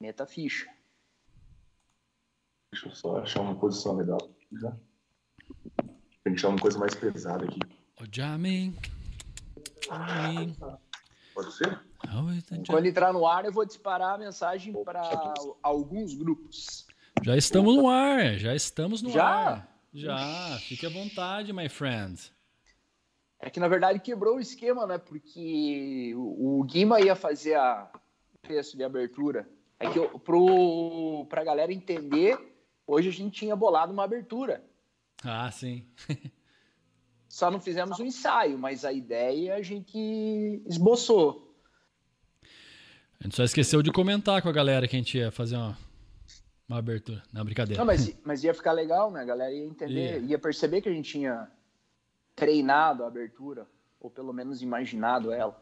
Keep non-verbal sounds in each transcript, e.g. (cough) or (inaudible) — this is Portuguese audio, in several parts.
Meta ficha. Deixa eu só achar uma posição legal. Já. A gente achar uma coisa mais pesada aqui. O Jamin. Jamin. Pode ser? Quando entrar no ar, eu vou disparar a mensagem para alguns grupos. Já estamos no ar, já estamos no Já? ar. Já, fique à vontade, my friend. É que na verdade quebrou o esquema, né? Porque o, Guima ia fazer a o texto de abertura. É que eu, pro, pra galera entender, hoje a gente tinha bolado uma abertura. Ah, sim. (laughs) Só não fizemos um ensaio, mas a ideia a gente esboçou. A gente só esqueceu de comentar com a galera que a gente ia fazer uma, uma abertura. Não, brincadeira. Não, mas, (laughs) mas ia ficar legal, né? A galera ia entender, Ia. ia perceber que a gente tinha treinado a abertura, ou pelo menos imaginado ela.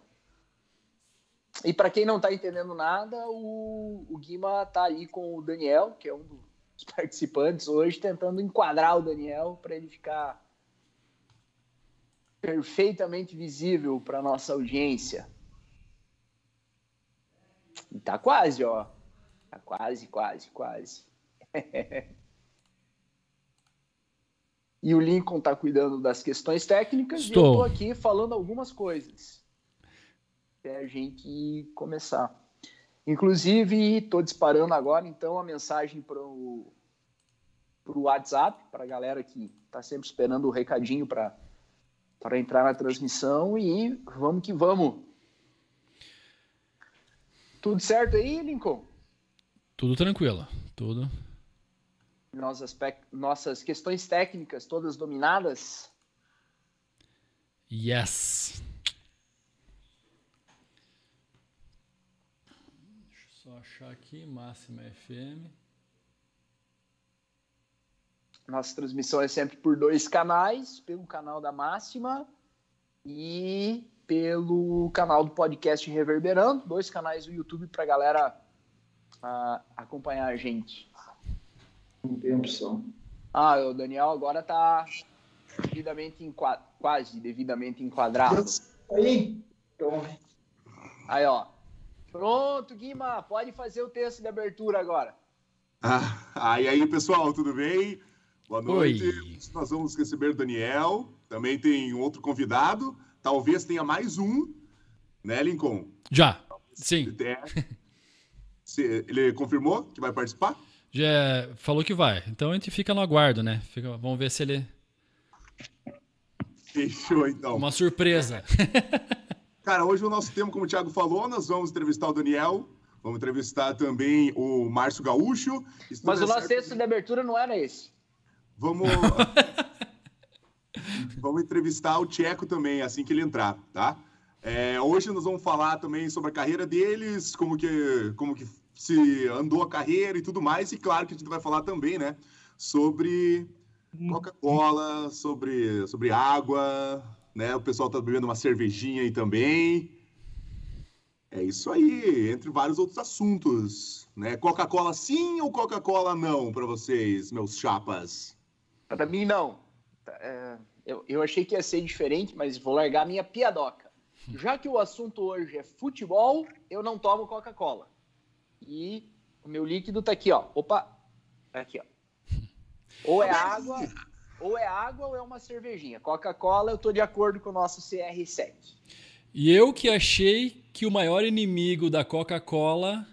E para quem não tá entendendo nada, o, o Guima tá ali com o Daniel, que é um dos participantes hoje, tentando enquadrar o Daniel para ele ficar perfeitamente visível para nossa audiência. E tá quase, ó. Tá quase, quase, quase. (laughs) E o Lincoln tá cuidando das questões técnicas e eu Estou. tô aqui falando algumas coisas. Até a gente começar. Inclusive, tô disparando agora, então, a mensagem pro, pro WhatsApp, pra galera que tá sempre esperando o recadinho para para entrar na transmissão e vamos que vamos. Tudo certo aí, Lincoln? Tudo tranquilo. Tudo. Nossas, nossas questões técnicas todas dominadas? Yes. Deixa eu só achar aqui, Máxima FM. Nossa transmissão é sempre por dois canais, pelo canal da Máxima e pelo canal do podcast Reverberando, dois canais do YouTube para galera ah, acompanhar a gente. Não tem opção. Ah, o Daniel agora tá devidamente enqua- quase devidamente enquadrado. Aí, então, Aí, ó. Pronto, Guima, pode fazer o texto de abertura agora. Ah, e aí, pessoal, tudo bem? Boa noite. Oi. Nós vamos receber o Daniel. Também tem outro convidado. Talvez tenha mais um, né, Lincoln? Já. Sim. (laughs) Se- Ele confirmou que vai participar? Já falou que vai. Então a gente fica no aguardo, né? Fica- vamos ver se ele. Fechou, então. Uma surpresa. (laughs) Cara, hoje o nosso tema, como o Thiago falou, nós vamos entrevistar o Daniel. Vamos entrevistar também o Márcio Gaúcho. Mas o der nosso texto de abertura não era esse. Vamos. (laughs) vamos entrevistar o Tcheco também, assim que ele entrar, tá? É, hoje nós vamos falar também sobre a carreira deles, como que, como que se andou a carreira e tudo mais. E claro que a gente vai falar também, né? Sobre Coca-Cola, sobre, sobre água, né? O pessoal tá bebendo uma cervejinha aí também. É isso aí, entre vários outros assuntos, né? Coca-Cola sim ou Coca-Cola não para vocês, meus chapas? Para mim, não. É, eu, eu achei que ia ser diferente, mas vou largar a minha piadoca. Já que o assunto hoje é futebol, eu não tomo Coca-Cola. E o meu líquido tá aqui, ó. Opa! Tá Aqui, ó. Ou é água, ou é água ou é uma cervejinha. Coca-Cola, eu tô de acordo com o nosso CR7. E eu que achei que o maior inimigo da Coca-Cola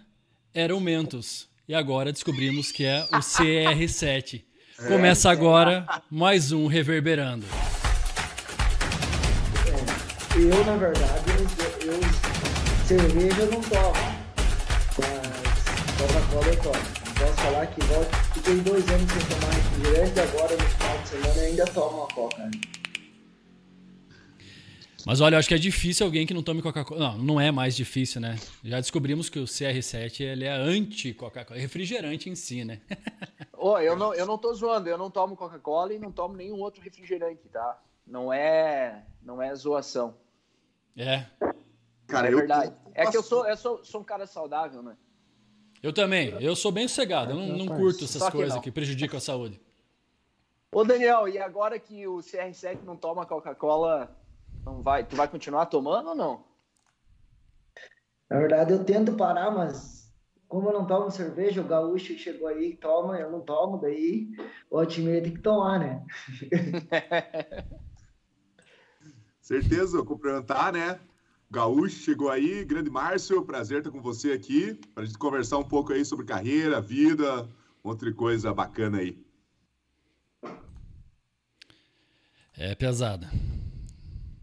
era o Mentos. E agora descobrimos que é o CR7. (laughs) Começa agora mais um Reverberando. Eu, na verdade, eu, eu cerveja eu não tomo. Mas Coca-Cola eu tomo. Posso falar que volto, fiquei dois anos sem tomar refrigerante e agora no final de semana eu ainda tomo uma Coca. Mas olha, eu acho que é difícil alguém que não tome Coca-Cola. Não, não é mais difícil, né? Já descobrimos que o CR7 ele é anti-Coca-Cola. Refrigerante em si, né? Ô, eu não, eu não tô zoando, eu não tomo Coca-Cola e não tomo nenhum outro refrigerante, tá? Não é, não é zoação. É. Cara, é eu- verdade. É que eu sou, eu sou, sou um cara saudável, né? Eu também. Eu sou bem sossegado. Eu não, não curto essas que coisas não. que prejudicam a saúde. Ô, Daniel, e agora que o CR7 não toma Coca-Cola, não vai, tu vai continuar tomando ou não? Na verdade, eu tento parar, mas como eu não tomo cerveja, o gaúcho chegou aí e toma, eu não tomo, daí o Otimir tem que tomar, né? (laughs) Certeza, vou cumprimentar, né? Gaúcho chegou aí, grande Márcio, prazer estar com você aqui, para a gente conversar um pouco aí sobre carreira, vida, outra coisa bacana aí. É pesada.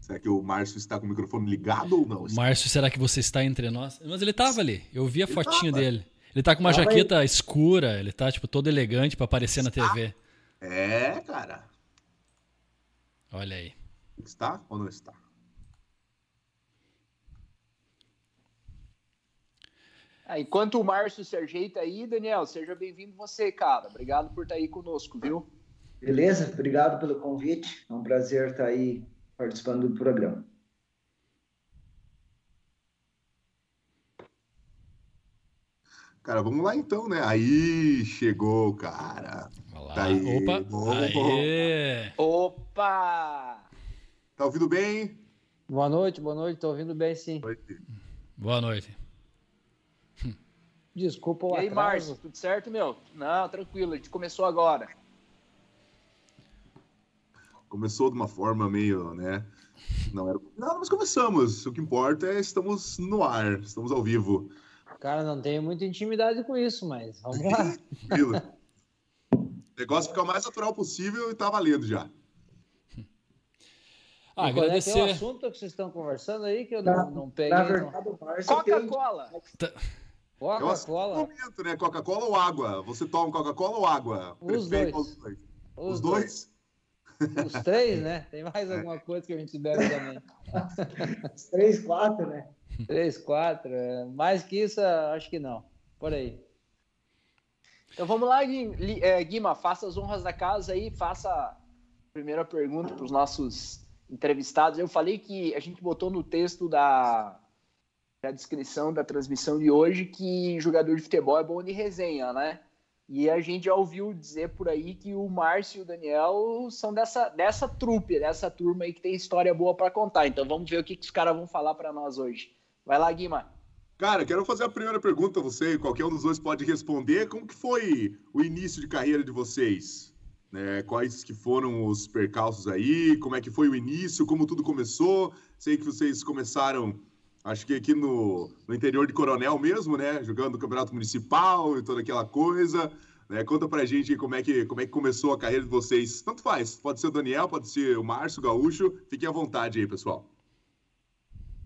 Será que o Márcio está com o microfone ligado ou não? Márcio, será que você está entre nós? Mas ele tava ali, eu vi a Ele fotinho tava. dele. Ele tá com uma Tava jaqueta escura, ele tá, tipo, todo elegante pra aparecer na TV. É, cara. Olha aí. Está ou não está? Ah, enquanto o Márcio se ajeita aí, Daniel, seja bem-vindo você, cara. Obrigado por estar aí conosco, viu? Beleza? Obrigado pelo convite. É um prazer estar aí participando do programa. Cara, vamos lá então, né? Aí chegou, cara. Olha lá. Tá aí. Opa. Bom. Aê. Opa! Tá ouvindo bem? Boa noite, boa noite, tô ouvindo bem sim. Boa noite. Desculpa o E aí, atraso. Márcio, tudo certo, meu? Não, tranquilo, a gente começou agora. Começou de uma forma meio, né? Não era. Não, mas começamos. O que importa é estamos no ar, estamos ao vivo. Cara, não tenho muita intimidade com isso, mas vamos lá. (laughs) Tranquilo. O negócio fica o mais natural possível e tá valendo já. Ah, E qual é que é o agradecer. assunto que vocês estão conversando aí que eu não, não peguei. Não. Coca-Cola! É assunto do Coca-Cola, momento, né? Coca-Cola ou água? Você toma Coca-Cola ou água? Os Prefere dois. dos dois? os, Os dois. dois? Os três, (laughs) né? Tem mais alguma coisa que a gente bebe também. (laughs) Os três, quatro, né? Três, quatro. é, Mais que isso, acho que não. Por aí. Então vamos lá, é, Guima, faça as honras da casa aí, faça a primeira pergunta para os nossos entrevistados. Eu falei que a gente botou no texto da, da descrição da transmissão de hoje que jogador de futebol é bom de resenha, né? E a gente já ouviu dizer por aí que o Márcio e o Daniel são dessa, dessa trupe, dessa turma aí que tem história boa para contar. Então vamos ver o que, que os caras vão falar para nós hoje. Vai lá, Guima. Cara, quero fazer a primeira pergunta a você, qualquer um dos dois pode responder. Como que foi o início de carreira de vocês? Né, quais que foram os percalços aí? Como é que foi o início? Como tudo começou? Sei que vocês começaram, acho que aqui no, no interior de Coronel mesmo, né? Jogando no Campeonato Municipal e toda aquela coisa. Né? Conta pra gente aí como é, que, como é que começou a carreira de vocês. Tanto faz, pode ser o Daniel, pode ser o Márcio, o Gaúcho. Fiquem à vontade aí, pessoal.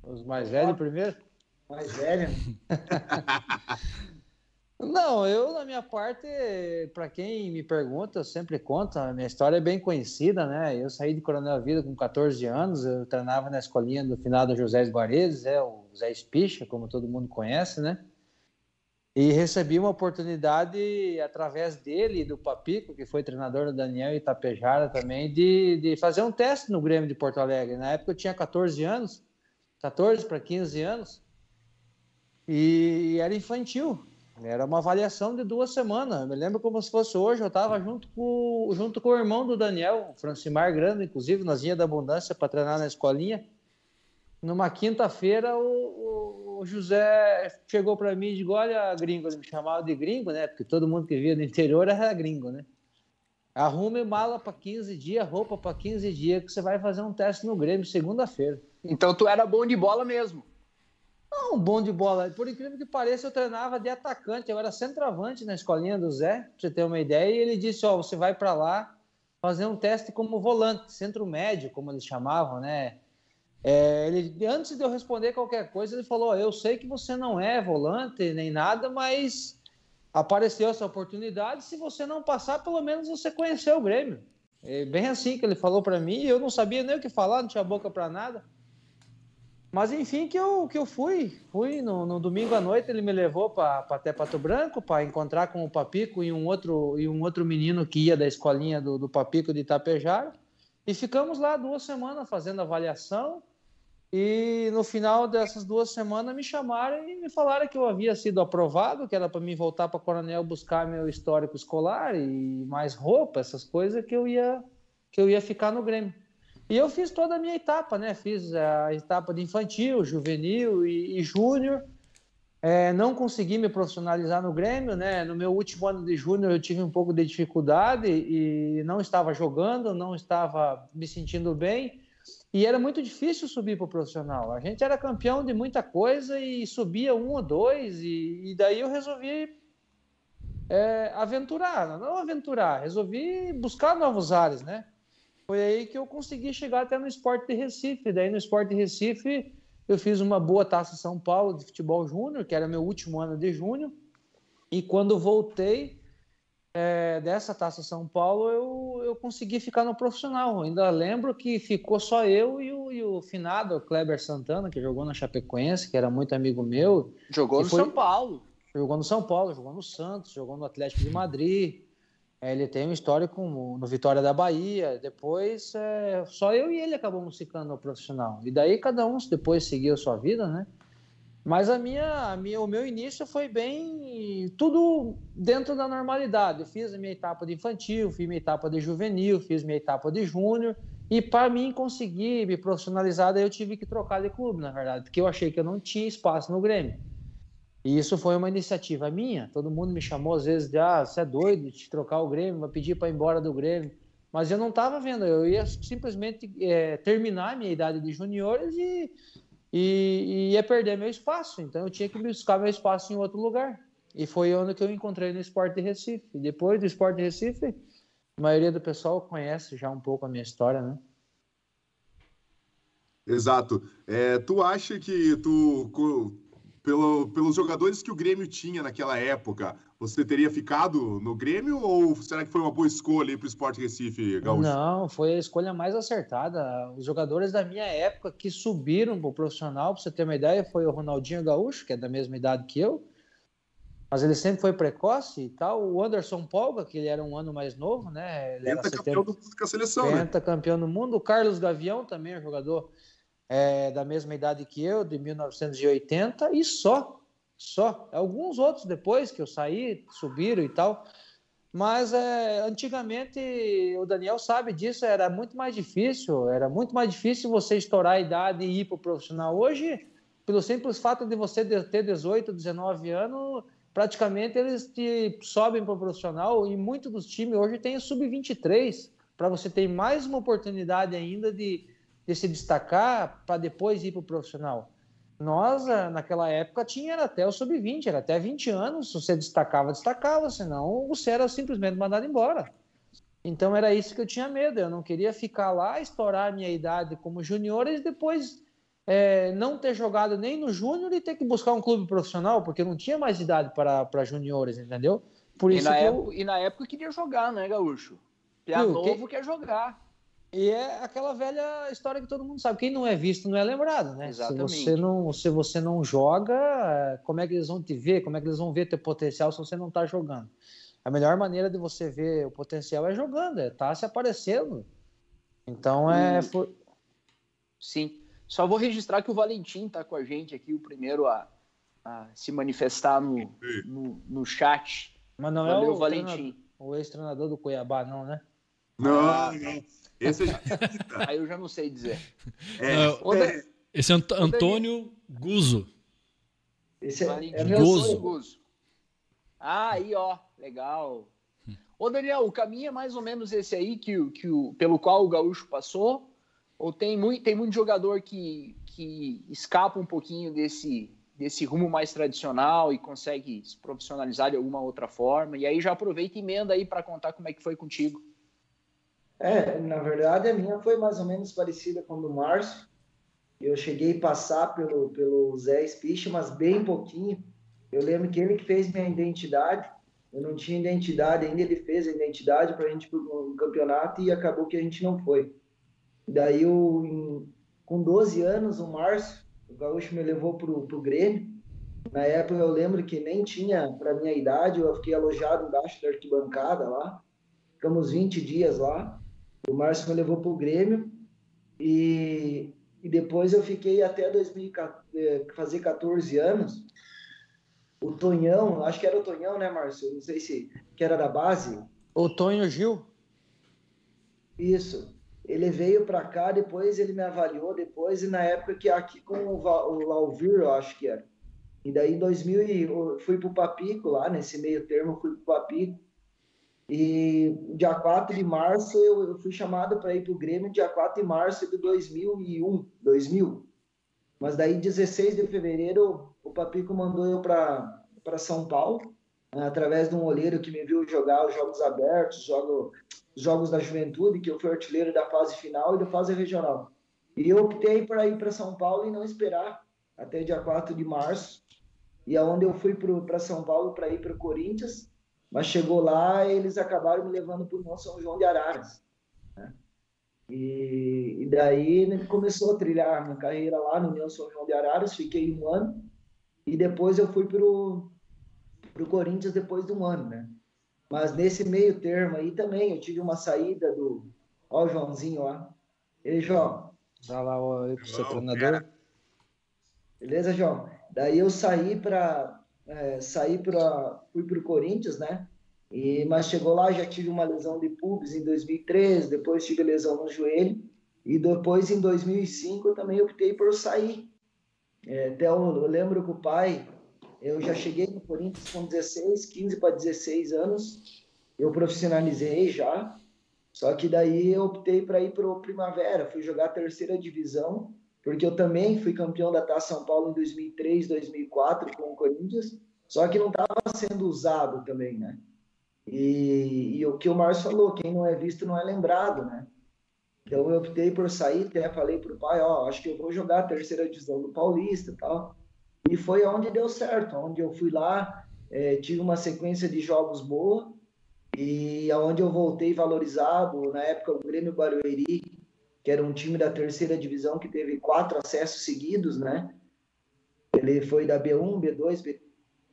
Os mais velhos primeiro? Mais velho. (laughs) Não, eu, na minha parte, para quem me pergunta, eu sempre conto, a minha história é bem conhecida, né? Eu saí de Coronel Vida com 14 anos, eu treinava na escolinha do finado José Esguaredes, é o Zé Espicha, como todo mundo conhece, né? E recebi uma oportunidade, através dele e do Papico, que foi treinador do Daniel Itapejara também, de, de fazer um teste no Grêmio de Porto Alegre. Na época eu tinha 14 anos, 14 para 15 anos, e era infantil. Era uma avaliação de duas semanas. Eu me lembro como se fosse hoje. Eu estava junto com, junto com o irmão do Daniel, Francimar Grande, inclusive, nós ia da Abundância para treinar na escolinha. Numa quinta-feira, o, o- o José chegou para mim e disse: Olha, gringo, ele me chamava de gringo, né? Porque todo mundo que via do interior era gringo, né? Arrume mala para 15 dias, roupa para 15 dias, que você vai fazer um teste no Grêmio segunda-feira. Então tu era bom de bola mesmo. Não, bom de bola. Por incrível que pareça, eu treinava de atacante. Eu era centroavante na escolinha do Zé, pra você ter uma ideia. E ele disse: Ó, você vai para lá fazer um teste como volante, centro médio, como eles chamavam, né? É, ele, antes de eu responder qualquer coisa, ele falou: "Ó, Eu sei que você não é volante nem nada, mas apareceu essa oportunidade. Se você não passar, pelo menos você conheceu o Grêmio. É bem assim que ele falou para mim. Eu não sabia nem o que falar, não tinha boca para nada. Mas enfim, que eu, que eu fui. Fui no, no domingo à noite, ele me levou para até Pato Branco para encontrar com o Papico e um outro, e um outro menino que ia da escolinha do, do Papico de Itapejara. E ficamos lá duas semanas fazendo avaliação. E no final dessas duas semanas me chamaram e me falaram que eu havia sido aprovado, que era para mim voltar para Coronel buscar meu histórico escolar e mais roupa, essas coisas que eu ia que eu ia ficar no Grêmio. E eu fiz toda a minha etapa, né? Fiz a etapa de infantil, juvenil e, e júnior. É, não consegui me profissionalizar no Grêmio, né? No meu último ano de júnior eu tive um pouco de dificuldade e não estava jogando, não estava me sentindo bem e era muito difícil subir para o profissional. A gente era campeão de muita coisa e subia um ou dois e, e daí eu resolvi é, aventurar, não aventurar, resolvi buscar novos ares, né? Foi aí que eu consegui chegar até no esporte de Recife. Daí no esporte de Recife eu fiz uma boa taça São Paulo de futebol júnior, que era meu último ano de júnior. E quando voltei é, dessa taça São Paulo, eu, eu consegui ficar no profissional. Ainda lembro que ficou só eu e o, e o finado Kleber Santana, que jogou na Chapecoense, que era muito amigo meu. Jogou no foi... São Paulo. Jogou no São Paulo, jogou no Santos, jogou no Atlético de Madrid. É, ele tem uma história com, no Vitória da Bahia. Depois, é, só eu e ele acabamos ficando no profissional. E daí cada um depois seguiu sua vida, né? Mas a minha, a minha, o meu início foi bem tudo dentro da normalidade. Eu fiz a minha etapa de infantil, fiz minha etapa de juvenil, fiz minha etapa de júnior. E para mim conseguir me profissionalizar, eu tive que trocar de clube, na verdade, porque eu achei que eu não tinha espaço no Grêmio. E isso foi uma iniciativa minha. Todo mundo me chamou às vezes de, ah, você é doido de trocar o Grêmio, vai pedir para ir embora do Grêmio. Mas eu não estava vendo, eu ia simplesmente é, terminar a minha idade de juniores e, e, e, ia perder meu espaço. Então eu tinha que buscar meu espaço em outro lugar. E foi onde que eu encontrei no Esporte Recife. Depois do Esporte Recife, a maioria do pessoal conhece já um pouco a minha história, né? Exato. É, tu acha que tu pelo, pelos jogadores que o Grêmio tinha naquela época, você teria ficado no Grêmio ou será que foi uma boa escolha para o Esporte Recife, Gaúcho? Não, foi a escolha mais acertada. Os jogadores da minha época que subiram para o profissional, para você ter uma ideia, foi o Ronaldinho Gaúcho, que é da mesma idade que eu, mas ele sempre foi precoce e tal. O Anderson Polga, que ele era um ano mais novo, né? Ele Penta campeão do mundo com a seleção, Penta né? campeão do mundo. O Carlos Gavião também é jogador é, da mesma idade que eu, de 1980, e só. Só. Alguns outros depois que eu saí, subiram e tal. Mas é, antigamente, o Daniel sabe disso, era muito mais difícil. Era muito mais difícil você estourar a idade e ir para o profissional. Hoje, pelo simples fato de você ter 18, 19 anos, praticamente eles te sobem para o profissional e muitos dos times hoje têm sub-23 para você ter mais uma oportunidade ainda de, de se destacar para depois ir para o profissional. Nós, eh, naquela época, tinha até o sub-20, era até 20 anos. Se você destacava, destacava, senão você era simplesmente mandado embora. Então era isso que eu tinha medo. Eu não queria ficar lá, estourar a minha idade como junior e depois é, não ter jogado nem no júnior e ter que buscar um clube profissional, porque eu não tinha mais idade para juniores, entendeu? Por isso e, na época, eu... e na época eu queria jogar, né, Gaúcho? Piá novo que... quer jogar. E é aquela velha história que todo mundo sabe. Quem não é visto não é lembrado, né? Exatamente. Se você não, se você não joga, como é que eles vão te ver? Como é que eles vão ver teu potencial se você não está jogando? A melhor maneira de você ver o potencial é jogando, é tá se aparecendo. Então é. Hum. Sim. Só vou registrar que o Valentim está com a gente aqui, o primeiro a, a se manifestar no, no, no, chat. Mas não Valeu, é o Valentim. O ex-treinador do Cuiabá, não, né? Não, ah, não. Esse é. (laughs) Aí eu já não sei dizer. É, é... Esse é Ant Antônio Guzo. Esse é, é meu Guzo. Guzo. Ah, aí, ó. Legal. Ô, Daniel, o caminho é mais ou menos esse aí que, que o, pelo qual o Gaúcho passou? Ou tem muito, tem muito jogador que, que escapa um pouquinho desse, desse rumo mais tradicional e consegue se profissionalizar de alguma outra forma? E aí já aproveita e emenda aí para contar como é que foi contigo. É, na verdade a minha foi mais ou menos parecida com a do Márcio. Eu cheguei a passar pelo, pelo Zé Spisch, mas bem pouquinho. Eu lembro que ele que fez minha identidade. Eu não tinha identidade ainda, ele fez a identidade para a gente para um campeonato e acabou que a gente não foi. Daí, eu, em, com 12 anos, o Márcio, o Gaúcho me levou para o Grêmio. Na época, eu lembro que nem tinha para minha idade, eu fiquei alojado embaixo da arquibancada lá. Ficamos 20 dias lá. O Márcio me levou para o Grêmio e, e depois eu fiquei até 2014, eh, fazer 14 anos. O Tonhão, acho que era o Tonhão, né, Márcio? Não sei se que era da base. O Tonho Gil? Isso. Ele veio para cá, depois ele me avaliou, depois, e na época que aqui com o, o Lauvir, eu acho que era. E daí em 2000 e- eu fui pro Papico lá, nesse meio termo, eu fui pro Papico. E dia 4 de março eu, eu fui chamado para ir pro Grêmio dia 4 de março de 2001, 2000. Mas daí 16 de fevereiro o Papico mandou eu para para São Paulo, né, através de um olheiro que me viu jogar os jogos abertos, jogo, os jogos da juventude, que eu fui artilheiro da fase final e da fase regional. E eu optei para ir para São Paulo e não esperar até dia 4 de março. E aonde eu fui para São Paulo para ir para o Corinthians, mas chegou lá eles acabaram me levando para o São João de Araras. né? E, e daí começou a trilhar a minha carreira lá no União São João de Araras, fiquei um ano e depois eu fui pro pro Corinthians depois de um ano, né? Mas nesse meio termo aí também eu tive uma saída do ó o Joãozinho lá. Ei, João, Dá lá o seu treinador. beleza, João? Daí eu saí para saí para fui pro Corinthians, né? E mas chegou lá já tive uma lesão de pubis em 2013, depois tive lesão no joelho e depois em 2005 eu também optei por sair. É, até eu, eu lembro que o pai eu já cheguei no Corinthians com 16, 15 para 16 anos. Eu profissionalizei já. Só que daí eu optei para ir para o Primavera, fui jogar a terceira divisão, porque eu também fui campeão da Taça São Paulo em 2003, 2004 com o Corinthians, só que não estava sendo usado também, né? E, e o que o Márcio falou, quem não é visto não é lembrado, né? Então eu optei por sair, até falei pro pai, ó, acho que eu vou jogar a terceira divisão do Paulista e tal. E foi onde deu certo, onde eu fui lá, eh, tive uma sequência de jogos boa e aonde eu voltei valorizado, na época o Grêmio Barueri, que era um time da terceira divisão que teve quatro acessos seguidos, né? Ele foi da B1, B2, B...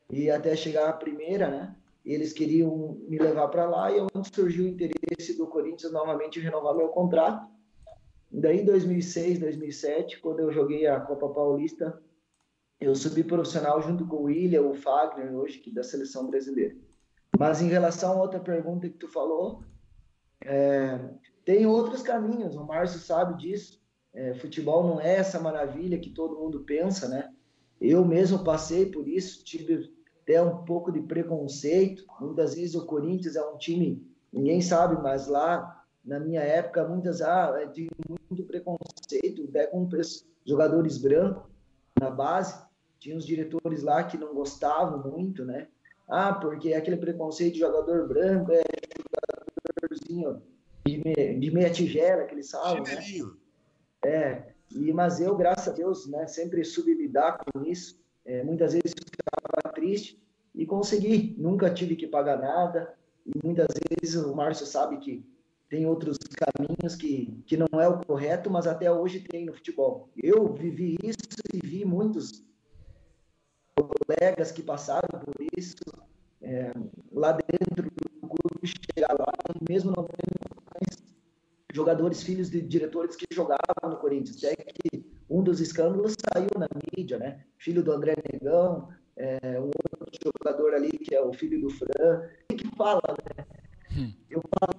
e até chegar à primeira, né? Eles queriam me levar para lá e é onde surgiu o interesse do Corinthians novamente renovar meu contrato. Daí, em 2006, 2007, quando eu joguei a Copa Paulista, eu subi profissional junto com o William, o Fagner, hoje que da seleção brasileira. Mas em relação a outra pergunta que tu falou, é, tem outros caminhos. O Márcio sabe disso. É, futebol não é essa maravilha que todo mundo pensa, né? Eu mesmo passei por isso, tive até um pouco de preconceito. Muitas vezes o Corinthians é um time, ninguém sabe, mas lá na minha época muitas ah, tive muito preconceito, até com jogadores brancos na base. Tinha os diretores lá que não gostavam muito, né? Ah, porque aquele preconceito de jogador branco é jogadorzinho de, de meia tigela que eles falam, né? É, e, mas eu, graças a Deus, né, sempre soube lidar com isso. É, muitas vezes ficava triste e consegui. Nunca tive que pagar nada. E muitas vezes o Márcio sabe que tem outros caminhos que, que não é o correto, mas até hoje tem no futebol. Eu vivi isso e vi muitos colegas que passaram por isso é, lá dentro do clube, chegar lá, mesmo não tendo jogadores filhos de diretores que jogavam no Corinthians. Até que um dos escândalos saiu na mídia, né? Filho do André Negão, é, um outro jogador ali que é o filho do Fran, e que fala, né? Eu falo,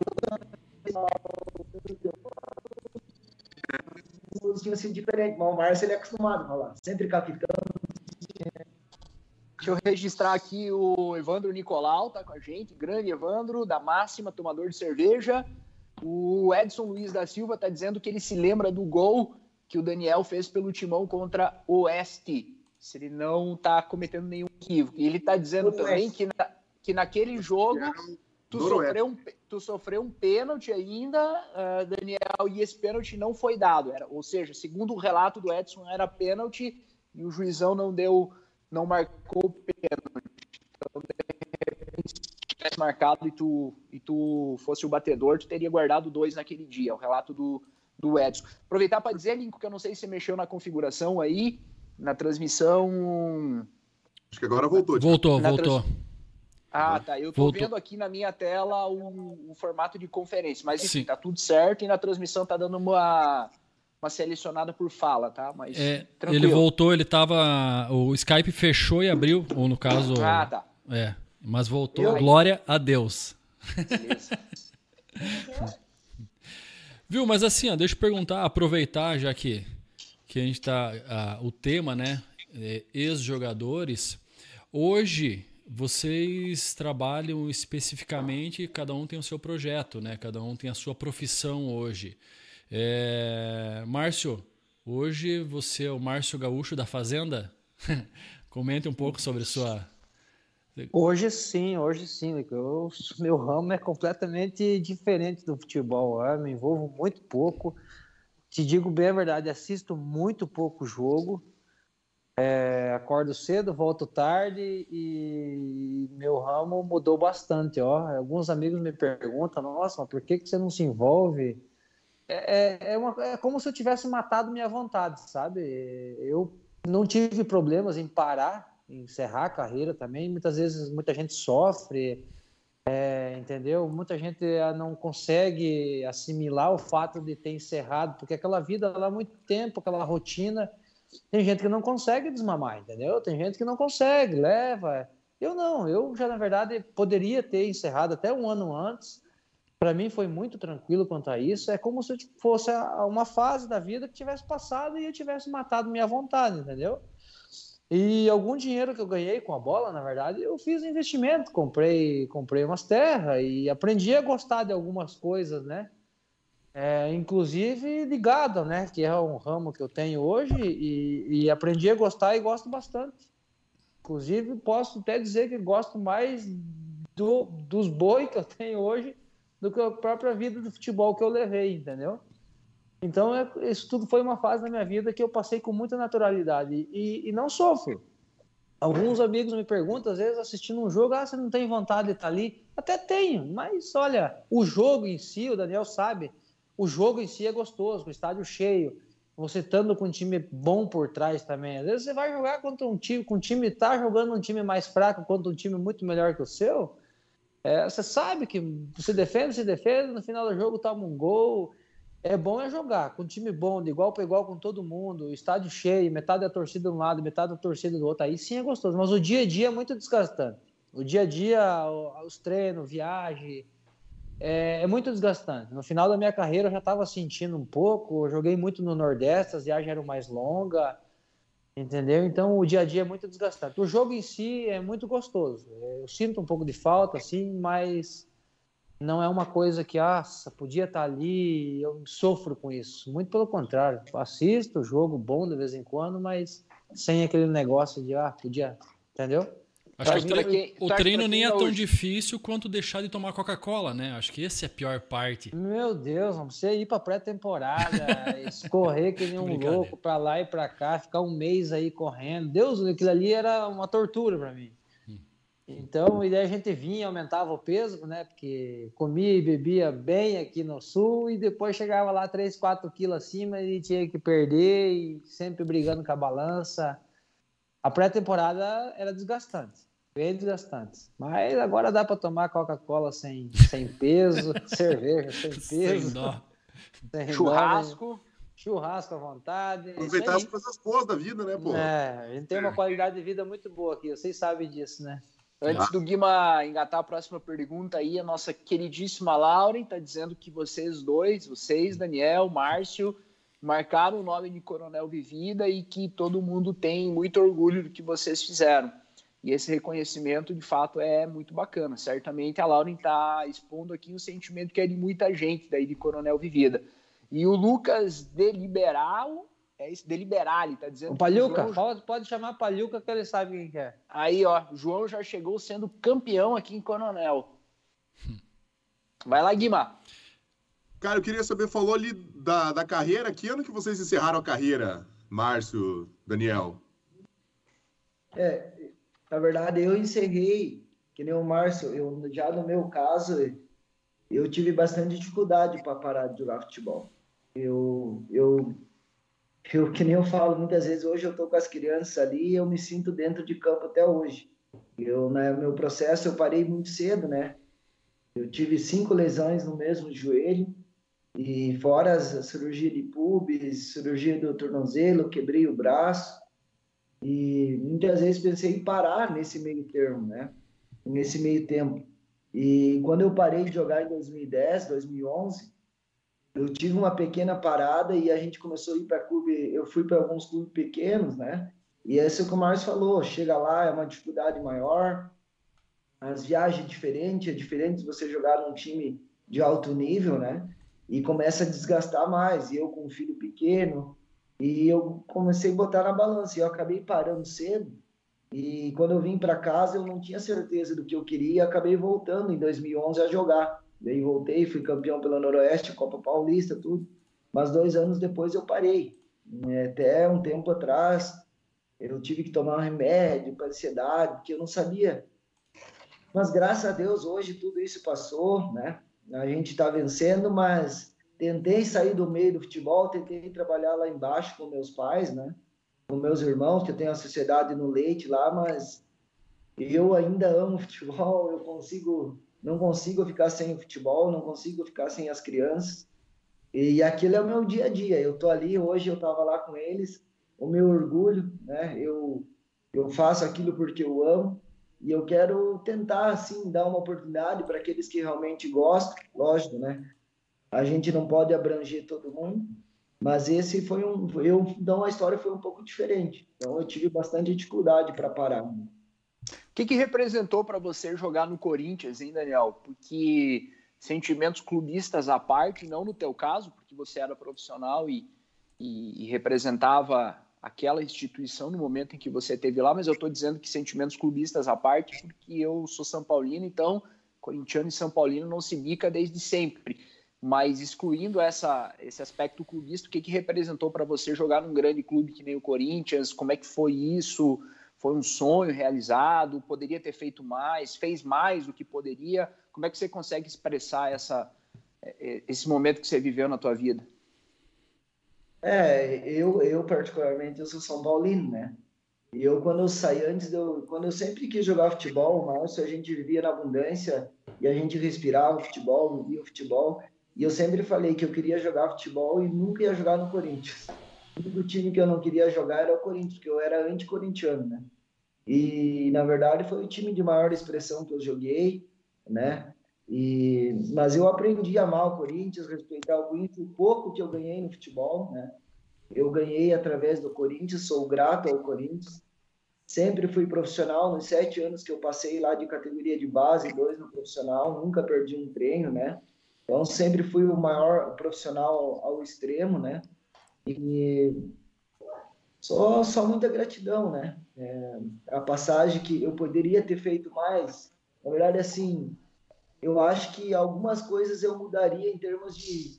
eu tinha sido diferente, mas o Márcio ele é acostumado a falar, sempre capitão. Deixa eu registrar aqui o Evandro Nicolau, tá com a gente. Grande Evandro, da Máxima, tomador de cerveja. O Edson Luiz da Silva tá dizendo que ele se lembra do gol que o Daniel fez pelo Timão contra o Oeste. Se ele não tá cometendo nenhum equívoco. E ele tá dizendo Oeste. também que, na- que naquele jogo tu sofreu, um, tu sofreu um pênalti ainda, ah, Daniel, e esse pênalti não foi dado. Era, ou seja, segundo o relato do Edson, era pênalti e o juizão não deu, não marcou o pênalti. Então, tivesse marcado e tu, e tu fosse o batedor, tu teria guardado dois naquele dia. O relato do, do Edson. Aproveitar para dizer, Lincoln, que eu não sei se você mexeu na configuração aí, na transmissão. Acho que agora voltou. Voltou, Na voltou. Ah, tá. Eu tô Voltou. vendo aqui na minha tela o, o formato de conferência, mas enfim, Sim. tá tudo certo e na transmissão tá dando uma, uma selecionada por fala, tá? Mas É, tranquilo. ele voltou, ele tava. O Skype fechou e abriu, ou no caso. Ah, tá. É, mas voltou. Eu- Glória a Deus. Viu? Mas assim, ó, deixa eu perguntar, aproveitar, já que, que a gente tá. ah, o tema, né? é, ex-jogadores, hoje vocês trabalham especificamente, cada um tem o seu projeto, né? Cada um tem a sua profissão hoje. É... Márcio, hoje você é o Márcio Gaúcho da Fazenda? (laughs) Comente um pouco sobre sua. Hoje sim, hoje sim. Eu, meu ramo é completamente diferente do futebol. Eu me envolvo muito pouco. Te digo bem a verdade, assisto muito pouco jogo. É, acordo cedo, volto tarde e meu ramo mudou bastante. Ó. Alguns amigos me perguntam: Nossa, mas por que, que você não se envolve? É, é, é, uma, é como se eu tivesse matado minha vontade, sabe? Eu não tive problemas em parar, encerrar a carreira também. Muitas vezes muita gente sofre, é, entendeu? Muita gente ah, não consegue assimilar o fato de ter encerrado, porque aquela vida lá há muito tempo, aquela rotina tem gente que não consegue desmamar, entendeu? Tem gente que não consegue, leva. Eu não, eu já na verdade poderia ter encerrado até um ano antes. Para mim foi muito tranquilo quanto a isso. É como se fosse uma fase da vida que tivesse passado e eu tivesse matado minha vontade, entendeu? E algum dinheiro que eu ganhei com a bola, na verdade, eu fiz investimento, comprei, comprei umas terras e aprendi a gostar de algumas coisas, né? é, inclusive ligado, né? Que é um ramo que eu tenho hoje e, e, aprendi a gostar e gosto bastante. Inclusive, posso até dizer que gosto mais do, dos boi que eu tenho hoje do que a própria vida do futebol que eu levei, entendeu? Então, é, isso tudo foi uma fase da minha vida que eu passei com muita naturalidade e, e não sofro. Alguns amigos me perguntam, às vezes assistindo um jogo, ah, você não tem vontade de estar ali? Até tenho, mas olha, o jogo em si, o Daniel sabe, o jogo em si é gostoso, o estádio cheio, você estando com um time bom por trás também. Às vezes você vai jogar contra um time, com um time tá jogando um time mais fraco contra um time muito melhor que o seu. É, você sabe que você defende, se defende, no final do jogo toma um gol. É bom é jogar com time bom, de igual para igual com todo mundo, estádio cheio, metade da torcida de um lado, metade da torcida do outro. Aí sim é gostoso, mas o dia a dia é muito desgastante. O dia a dia, os treinos, viagem, é, é, muito desgastante. No final da minha carreira eu já estava sentindo um pouco, joguei muito no Nordeste, as viagens eram mais longas, entendeu? Então o dia a dia é muito desgastante. O jogo em si é muito gostoso. Eu sinto um pouco de falta, assim, mas não é uma coisa que, ah, podia estar tá ali, eu sofro com isso. Muito pelo contrário. Assisto o jogo bom de vez em quando, mas sem aquele negócio de, ah, podia, entendeu? Acho que o, tre quem, o treino nem é tão hoje. difícil quanto deixar de tomar Coca-Cola, né? Acho que essa é a pior parte. Meu Deus, você ir pra pré-temporada, (laughs) escorrer que nem um louco pra lá e pra cá, ficar um mês aí correndo. Deus, aquilo ali era uma tortura pra mim. Então, e daí a gente vinha, aumentava o peso, né? Porque comia e bebia bem aqui no sul e depois chegava lá 3, 4 quilos acima e tinha que perder e sempre brigando com a balança. A pré-temporada era desgastante, bem desgastante. Mas agora dá para tomar Coca-Cola sem, sem peso, (laughs) (laughs) cerveja sem peso. Sem dó. Sem churrasco. Dó, churrasco à vontade. Aproveitar as coisas boas da vida, né, pô? É, a gente tem uma qualidade de vida muito boa aqui, vocês sabem disso, né? Antes do Guima engatar a próxima pergunta aí, a nossa queridíssima Lauren está dizendo que vocês dois, vocês, Daniel, Márcio, marcaram o nome de Coronel Vivida e que todo mundo tem muito orgulho do que vocês fizeram. E esse reconhecimento, de fato, é muito bacana. Certamente a Lauren está expondo aqui um sentimento que é de muita gente daí de Coronel Vivida. E o Lucas Deliberal, é isso, Deliberali, tá dizendo. O Palhuca, João... pode, pode chamar Palhuca que ele sabe quem é. Aí, ó, o João já chegou sendo campeão aqui em Coronel. (laughs) Vai lá, Guima. Cara, eu queria saber, falou ali da, da carreira, que ano que vocês encerraram a carreira, Márcio, Daniel? É, na verdade, eu encerrei, que nem o Márcio, eu, já no meu caso, eu tive bastante dificuldade para parar de jogar futebol. Eu, eu, eu, que nem eu falo muitas vezes, hoje eu estou com as crianças ali e eu me sinto dentro de campo até hoje. Eu, né, meu processo, eu parei muito cedo, né? Eu tive cinco lesões no mesmo joelho, e fora a cirurgia de pubis, cirurgia do tornozelo, quebrei o braço. E muitas vezes pensei em parar nesse meio termo, né? Nesse meio tempo. E quando eu parei de jogar em 2010, 2011, eu tive uma pequena parada e a gente começou a ir para clube. Eu fui para alguns clubes pequenos, né? E é o que o Márcio falou, chega lá, é uma dificuldade maior, as viagens diferentes, é diferente você jogar num time de alto nível, né? E começa a desgastar mais. E eu com um filho pequeno, e eu comecei a botar na balança. E eu acabei parando cedo. E quando eu vim para casa, eu não tinha certeza do que eu queria. Acabei voltando em 2011 a jogar. Daí voltei, fui campeão pela Noroeste, Copa Paulista, tudo. Mas dois anos depois eu parei. Até um tempo atrás, eu tive que tomar um remédio para ansiedade, porque eu não sabia. Mas graças a Deus, hoje tudo isso passou, né? A gente está vencendo, mas tentei sair do meio do futebol, tentei trabalhar lá embaixo com meus pais, né? Com meus irmãos, que eu tenho a sociedade no leite lá, mas eu ainda amo futebol, (laughs) eu consigo, não consigo ficar sem o futebol, não consigo ficar sem as crianças. E aquilo é o meu dia a dia. Eu tô ali, hoje eu tava lá com eles, o meu orgulho, né? Eu eu faço aquilo porque eu amo e eu quero tentar, assim, dar uma oportunidade para aqueles que realmente gostam, lógico, né? A gente não pode abranger todo mundo, mas esse foi um. Eu, então a história foi um pouco diferente. Então eu tive bastante dificuldade para parar. O que, que representou para você jogar no Corinthians, hein, Daniel? Porque sentimentos clubistas à parte, não no teu caso, porque você era profissional e, e, e representava aquela instituição no momento em que você esteve lá, mas eu estou dizendo que sentimentos clubistas à parte, porque eu sou São Paulino, então corintiano e São Paulino não se bica desde sempre. Mas excluindo essa, esse aspecto clubista, o que, que representou para você jogar num grande clube que nem o Corinthians? Como é que foi isso? Foi um sonho realizado? Poderia ter feito mais? Fez mais do que poderia? Como é que você consegue expressar essa, é, esse momento que você viveu na tua vida? É, eu, eu particularmente, eu sou São Paulino, né? Eu, quando eu saí, antes quando eu sempre quis jogar futebol, Márcio, a gente vivia na abundância e a gente respirava o futebol, vivia o futebol. E eu sempre falei que eu queria jogar futebol e nunca ia jogar no Corinthians. O time que eu não queria jogar era o Corinthians, porque eu era anti-corintiano, né? E, na verdade, foi o time de maior expressão que eu joguei, né? E, mas eu aprendi a amar o Corinthians, respeitar o Corinthians, o pouco que eu ganhei no futebol, né? Eu ganhei através do Corinthians, sou grato ao Corinthians. Sempre fui profissional, nos sete anos que eu passei lá de categoria de base, dois no profissional, nunca perdi um treino, né? Então sempre fui o maior profissional ao extremo, né? E só, só muita gratidão, né? É, a passagem que eu poderia ter feito mais, na verdade, assim, eu acho que algumas coisas eu mudaria em termos de.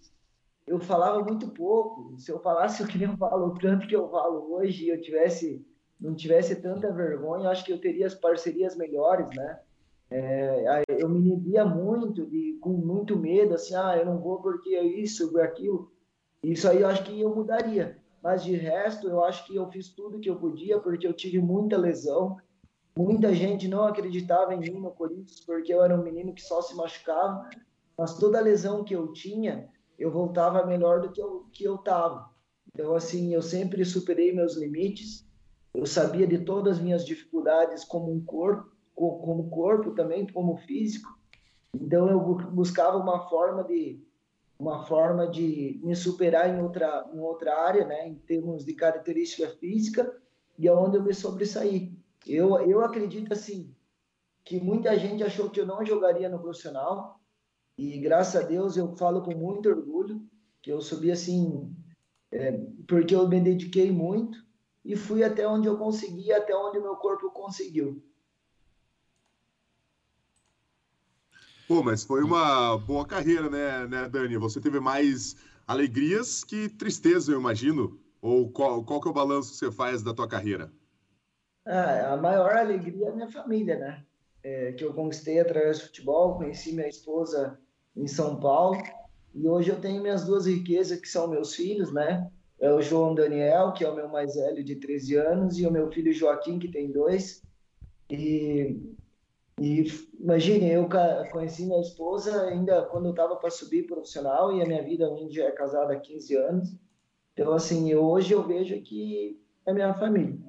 Eu falava muito pouco. Se eu falasse (laughs) o que eu falo, tanto que eu falo hoje, eu tivesse não tivesse tanta vergonha, acho que eu teria as parcerias melhores, né? É, eu me inibia muito, de, com muito medo, assim, ah, eu não vou porque é isso, aquilo. Isso aí eu acho que eu mudaria. Mas de resto, eu acho que eu fiz tudo que eu podia, porque eu tive muita lesão, Muita gente não acreditava em mim no Corinthians porque eu era um menino que só se machucava, mas toda lesão que eu tinha, eu voltava melhor do que eu que eu estava. Então assim, eu sempre superei meus limites. Eu sabia de todas as minhas dificuldades como um corpo, como corpo também, como físico. Então eu buscava uma forma de uma forma de me superar em outra em outra área, né, em termos de característica física e aonde é eu me sobressaí. Eu, eu acredito assim que muita gente achou que eu não jogaria no profissional e graças a Deus eu falo com muito orgulho que eu subi assim é, porque eu me dediquei muito e fui até onde eu consegui, até onde meu corpo conseguiu. Pô, mas foi uma boa carreira, né, né, Dani? Você teve mais alegrias que tristeza, eu imagino. Ou qual, qual que é o balanço que você faz da tua carreira? Ah, a maior alegria é a minha família, né? É, que eu conquistei através do futebol, conheci minha esposa em São Paulo e hoje eu tenho minhas duas riquezas que são meus filhos, né? É o João Daniel, que é o meu mais velho de 13 anos, e o meu filho Joaquim, que tem dois. E, e imagine, eu conheci minha esposa ainda quando eu estava para subir profissional e a minha vida hoje é casada há 15 anos. Então, assim, eu, hoje eu vejo que é minha família.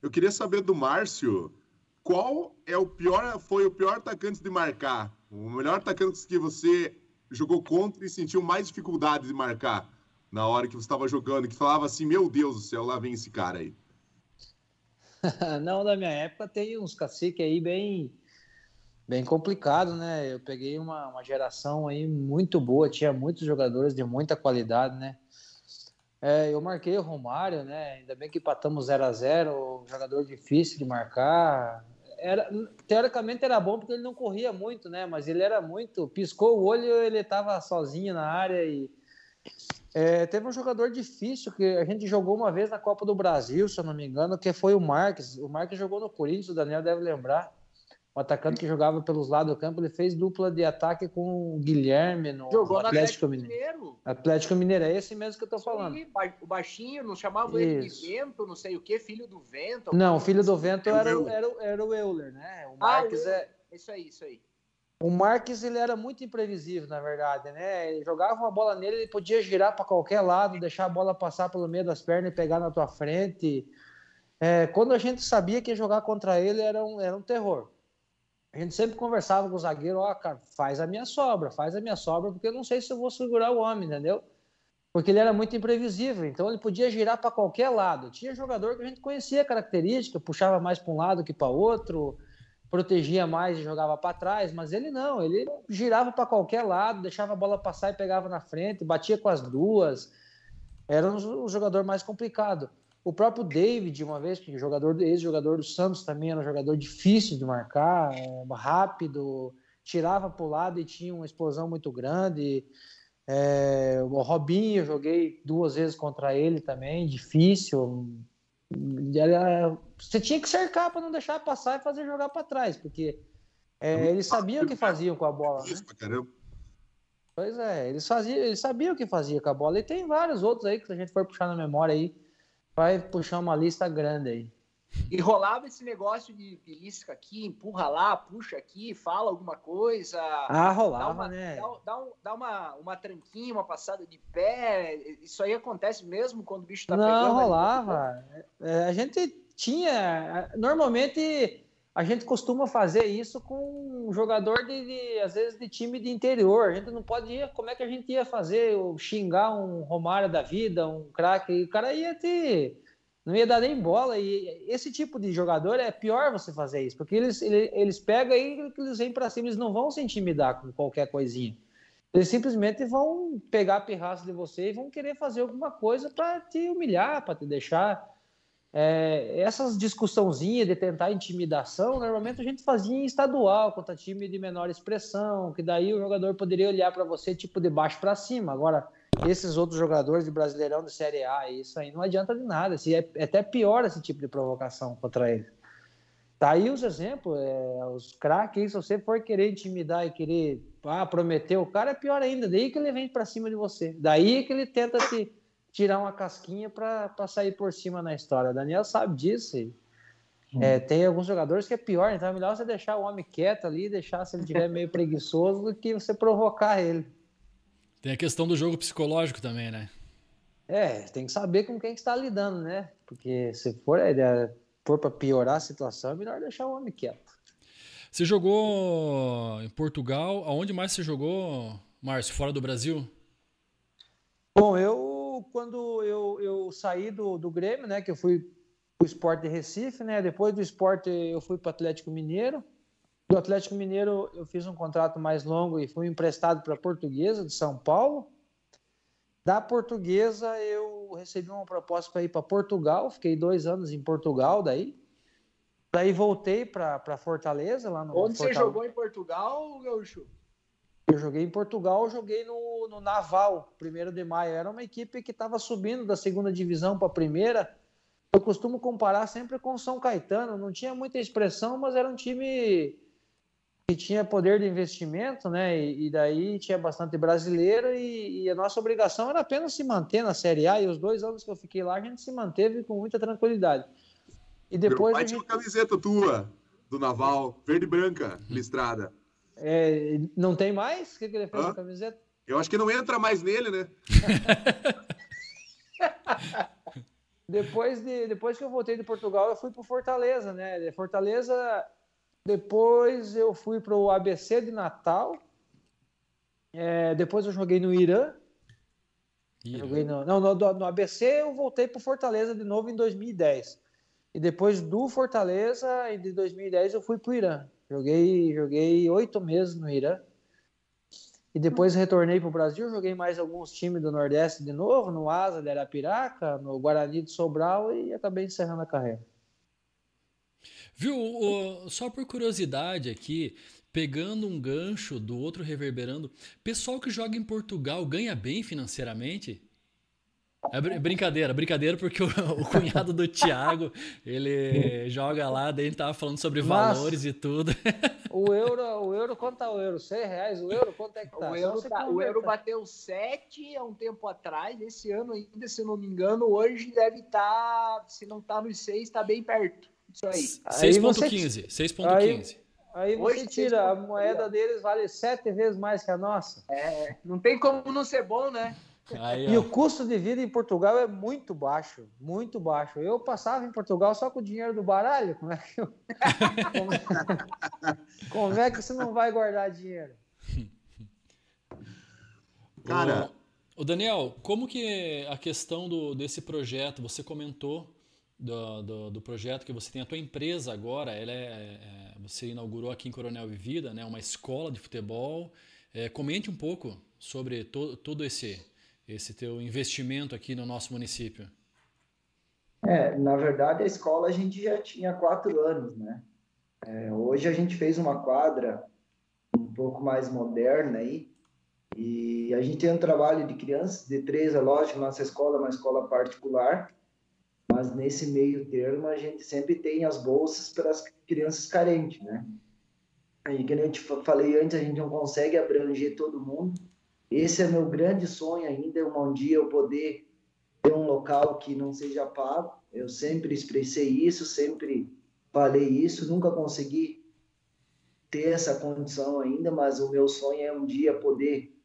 Eu queria saber do Márcio, qual é o pior, foi o pior atacante de marcar? O melhor atacante que você jogou contra e sentiu mais dificuldade de marcar? na hora que você estava jogando, que falava assim, meu Deus do céu, lá vem esse cara aí? (laughs) Não, na minha época tem uns caciques aí bem bem complicado, né? Eu peguei uma, uma geração aí muito boa, tinha muitos jogadores de muita qualidade, né? É, eu marquei o Romário, né? Ainda bem que empatamos 0 a 0 jogador difícil de marcar. Era, teoricamente era bom porque ele não corria muito, né? Mas ele era muito. Piscou o olho, ele estava sozinho na área e. É, teve um jogador difícil que a gente jogou uma vez na Copa do Brasil, se eu não me engano, que foi o Marques. O Marques jogou no Corinthians, o Daniel deve lembrar o atacante que jogava pelos lados do campo, ele fez dupla de ataque com o Guilherme no, Jogou no Atlético, Mineiro. Mineiro. Atlético Mineiro, é esse mesmo que eu tô falando. Sim, o baixinho, não chamava ele de Isso. vento, não sei o que, filho do vento. Não, filho do vento É era, o- Euler. era, o- era o Euler, né? O Ah, Marques o é. assim. Isso aí, isso aí. O Marques ele era muito imprevisível, na verdade, né? Ele jogava uma bola nele, ele podia girar para qualquer lado, deixar a bola passar pelo meio das pernas e pegar na tua frente. É, quando a gente sabia que jogar contra ele, era um, era um terror. A gente sempre conversava com o zagueiro, ó, cara, faz a minha sobra, faz a minha sobra, porque eu não sei se eu vou segurar o homem, entendeu? Porque ele era muito imprevisível, então ele podia girar para qualquer lado. Tinha jogador que a gente conhecia a característica, puxava mais para um lado que para outro, protegia mais e jogava para trás, mas ele não, ele girava para qualquer lado, deixava a bola passar e pegava na frente, batia com as duas. Era um, um jogador mais complicado. O próprio David, uma vez, que jogador ex-jogador do Santos também era um jogador difícil de marcar, é, rápido, tirava para o lado e tinha uma explosão muito grande. É, o Robinho, eu joguei duas vezes contra ele também, difícil. Era- você tinha que cercar para não deixar passar e fazer jogar para trás, porque é, eles sabiam o que faziam com a bola. Né? Pois é, eles, faziam, eles sabiam o que fazia com a bola. E tem vários outros aí que se a gente for puxar na memória aí, vai puxar uma lista grande aí. E rolava esse negócio de belisca aqui, empurra lá, puxa aqui, fala alguma coisa. Ah, dá rolava, uma, né? dá, dá um- dá uma, uma tranquinha, uma passada de pé. Isso aí acontece mesmo quando o bicho tá pegando. Não, ali. rolava. É, a gente tinha. Normalmente a gente costuma fazer isso com um jogador de, de, às vezes, de time de interior. A gente não pode ir. Como é que a gente ia fazer? Xingar um Romário da vida, um craque? O cara ia ter. Não ia dar nem bola. E esse tipo de jogador é pior você fazer isso, porque eles, eles, pegam e eles vêm para cima, eles não vão se intimidar com qualquer coisinha. Eles simplesmente vão pegar a pirraça de você e vão querer fazer alguma coisa para te humilhar, para te deixar. É, essas discussãozinhas de tentar intimidação, normalmente a gente fazia em estadual, contra time de menor expressão, que daí o jogador poderia olhar para você tipo de baixo para cima. Agora, esses outros jogadores de Brasileirão de Série A, isso aí não adianta de nada. Assim, é, é até pior esse tipo de provocação contra ele. Tá aí os exemplos, é, os craques, se você for querer intimidar e querer ah, prometer o cara, é pior ainda. Daí que ele vem para cima de você. Daí que ele tenta te tirar uma casquinha para sair por cima na história. O Daniel sabe disso. E, é, tem alguns jogadores que é pior, então é melhor você deixar o homem quieto ali, deixar se ele estiver meio (laughs) preguiçoso, do que você provocar ele. Tem a questão do jogo psicológico também, né? É, tem que saber com quem que está lidando, né? Porque se for, é, for para piorar a situação, é melhor deixar o homem quieto. Você jogou em Portugal? Aonde mais você jogou, Márcio? Fora do Brasil? Bom, eu quando eu, eu saí do, do Grêmio, né? Que eu fui pro Sport de Recife, né? Depois do Sport eu fui para Atlético Mineiro. Do Atlético Mineiro eu fiz um contrato mais longo e fui emprestado para a Portuguesa de São Paulo. Da Portuguesa eu recebi uma proposta para ir para Portugal, fiquei dois anos em Portugal daí. Daí voltei para Fortaleza lá no Onde você Fortaleza. jogou em Portugal, Gaúcho? Eu joguei em Portugal, joguei no, no Naval, primeiro de maio. Era uma equipe que estava subindo da segunda divisão para a primeira. Eu costumo comparar sempre com São Caetano. Não tinha muita expressão, mas era um time que tinha poder de investimento, né? E, e daí tinha bastante brasileiro e, e, a nossa obrigação era apenas se manter na Série A. E os dois anos que eu fiquei lá, a gente se manteve com muita tranquilidade. E depois Meu pai a tinha gente... uma camiseta tua, do Naval, verde e branca, listrada. É, não tem mais? O que, que ele fez Hã? com a camiseta? Eu acho que não entra mais nele, né? (laughs) Depois, de, depois que eu voltei de Portugal, eu fui para Fortaleza, né? Fortaleza, depois eu fui para o ABC de Natal. É, depois eu joguei no Irã. Joguei no, não, no, no ABC eu voltei para Fortaleza de novo em 2010. E depois do Fortaleza, de 2010, eu fui para o Irã. Joguei joguei oito meses no Irã. E depois retornei para o Brasil, joguei mais alguns times do Nordeste de novo, no Asa de Arapiraca, no Guarani de Sobral e acabei encerrando a carreira. Viu, o, só por curiosidade aqui, pegando um gancho do outro reverberando, pessoal que joga em Portugal ganha bem financeiramente? É brincadeira, brincadeira, porque o, o cunhado do Thiago, ele joga lá, daí ele tava falando sobre valores e tudo. (laughs) O euro, o euro, quanto tá o euro? 100 reais o euro? Quanto é que tá? O euro, tá, o euro bateu 7 há um tempo atrás, esse ano ainda, se não me engano, hoje deve estar, tá, se não tá nos 6, tá bem perto. Isso aí. 6.15, 6.15. Aí você Hoje, tira, a moeda deles vale sete vezes mais que a nossa. É, não tem como não ser bom, né? Aí, e o custo de vida em Portugal é muito baixo, muito baixo. Eu passava em Portugal só com o dinheiro do baralho. Como é que, eu... como, (laughs) é... como é que você não vai guardar dinheiro? (laughs) Cara, o Daniel, como que a questão do, desse projeto, você comentou do, do, do, projeto que você tem a tua empresa agora, ela é, é você inaugurou aqui em Coronel Vivida, né, uma escola de futebol. É, comente um pouco sobre to, todo esse esse teu investimento aqui no nosso município? É, na verdade a escola a gente já tinha quatro anos, né? É, hoje a gente fez uma quadra um pouco mais moderna aí e a gente tem um trabalho de crianças de três, é lógico, nossa escola é uma escola particular, mas nesse meio termo a gente sempre tem as bolsas para as crianças carentes, né? E que gente falei antes, a gente não consegue abranger todo mundo, esse é meu grande sonho ainda, um dia eu poder ter um local que não seja pago. Eu sempre expressei isso, sempre falei isso, nunca consegui ter essa condição ainda, mas o meu sonho é um dia poder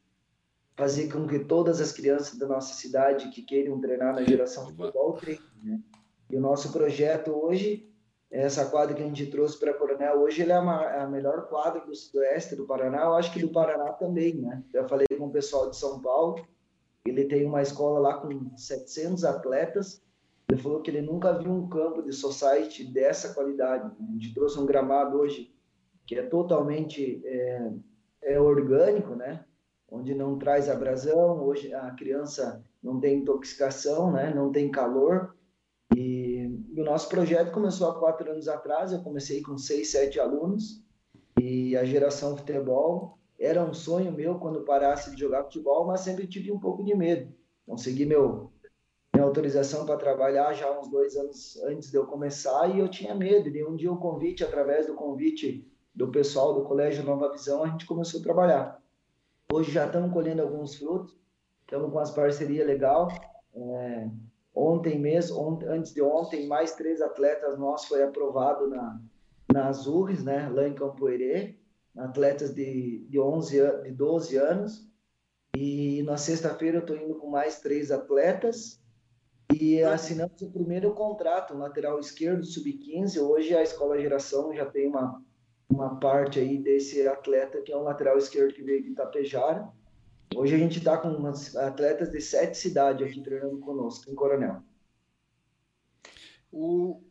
fazer com que todas as crianças da nossa cidade que queiram treinar na geração futebol treinem, né? E o nosso projeto hoje essa quadra que a gente trouxe para Coronel hoje ele é, uma, é a melhor quadra do sudoeste do Paraná, eu acho que do Paraná também, né? Já falei com o pessoal de São Paulo, ele tem uma escola lá com 700 atletas, ele falou que ele nunca viu um campo de society dessa qualidade. Né? A gente trouxe um gramado hoje que é totalmente é, é orgânico, né? Onde não traz abrasão, hoje a criança não tem intoxicação, né? Não tem calor, e, e, o nosso projeto começou há quatro anos atrás. Eu comecei com seis, sete alunos e a geração futebol era um sonho meu quando parasse de jogar futebol, mas sempre tive um pouco de medo. Consegui meu minha autorização para trabalhar já uns dois anos antes de eu começar e eu tinha medo. E um dia o convite, através do convite do pessoal do Colégio Nova Visão, a gente começou a trabalhar. Hoje já estamos colhendo alguns frutos, estamos com as parcerias legal. É, Ontem mesmo, antes de ontem, mais três atletas nossos foi aprovado na, na Azures, né, lá em Campoerê, atletas de, de, 11, de 12 anos. E na sexta-feira eu estou indo com mais três atletas e assinamos o primeiro contrato, lateral esquerdo, sub-15. Hoje a Escola Geração já tem uma, uma parte aí desse atleta que é um lateral esquerdo que veio de Itapejara. Hoje a gente está com umas atletas de sete cidades aqui treinando conosco, em Coronel. O...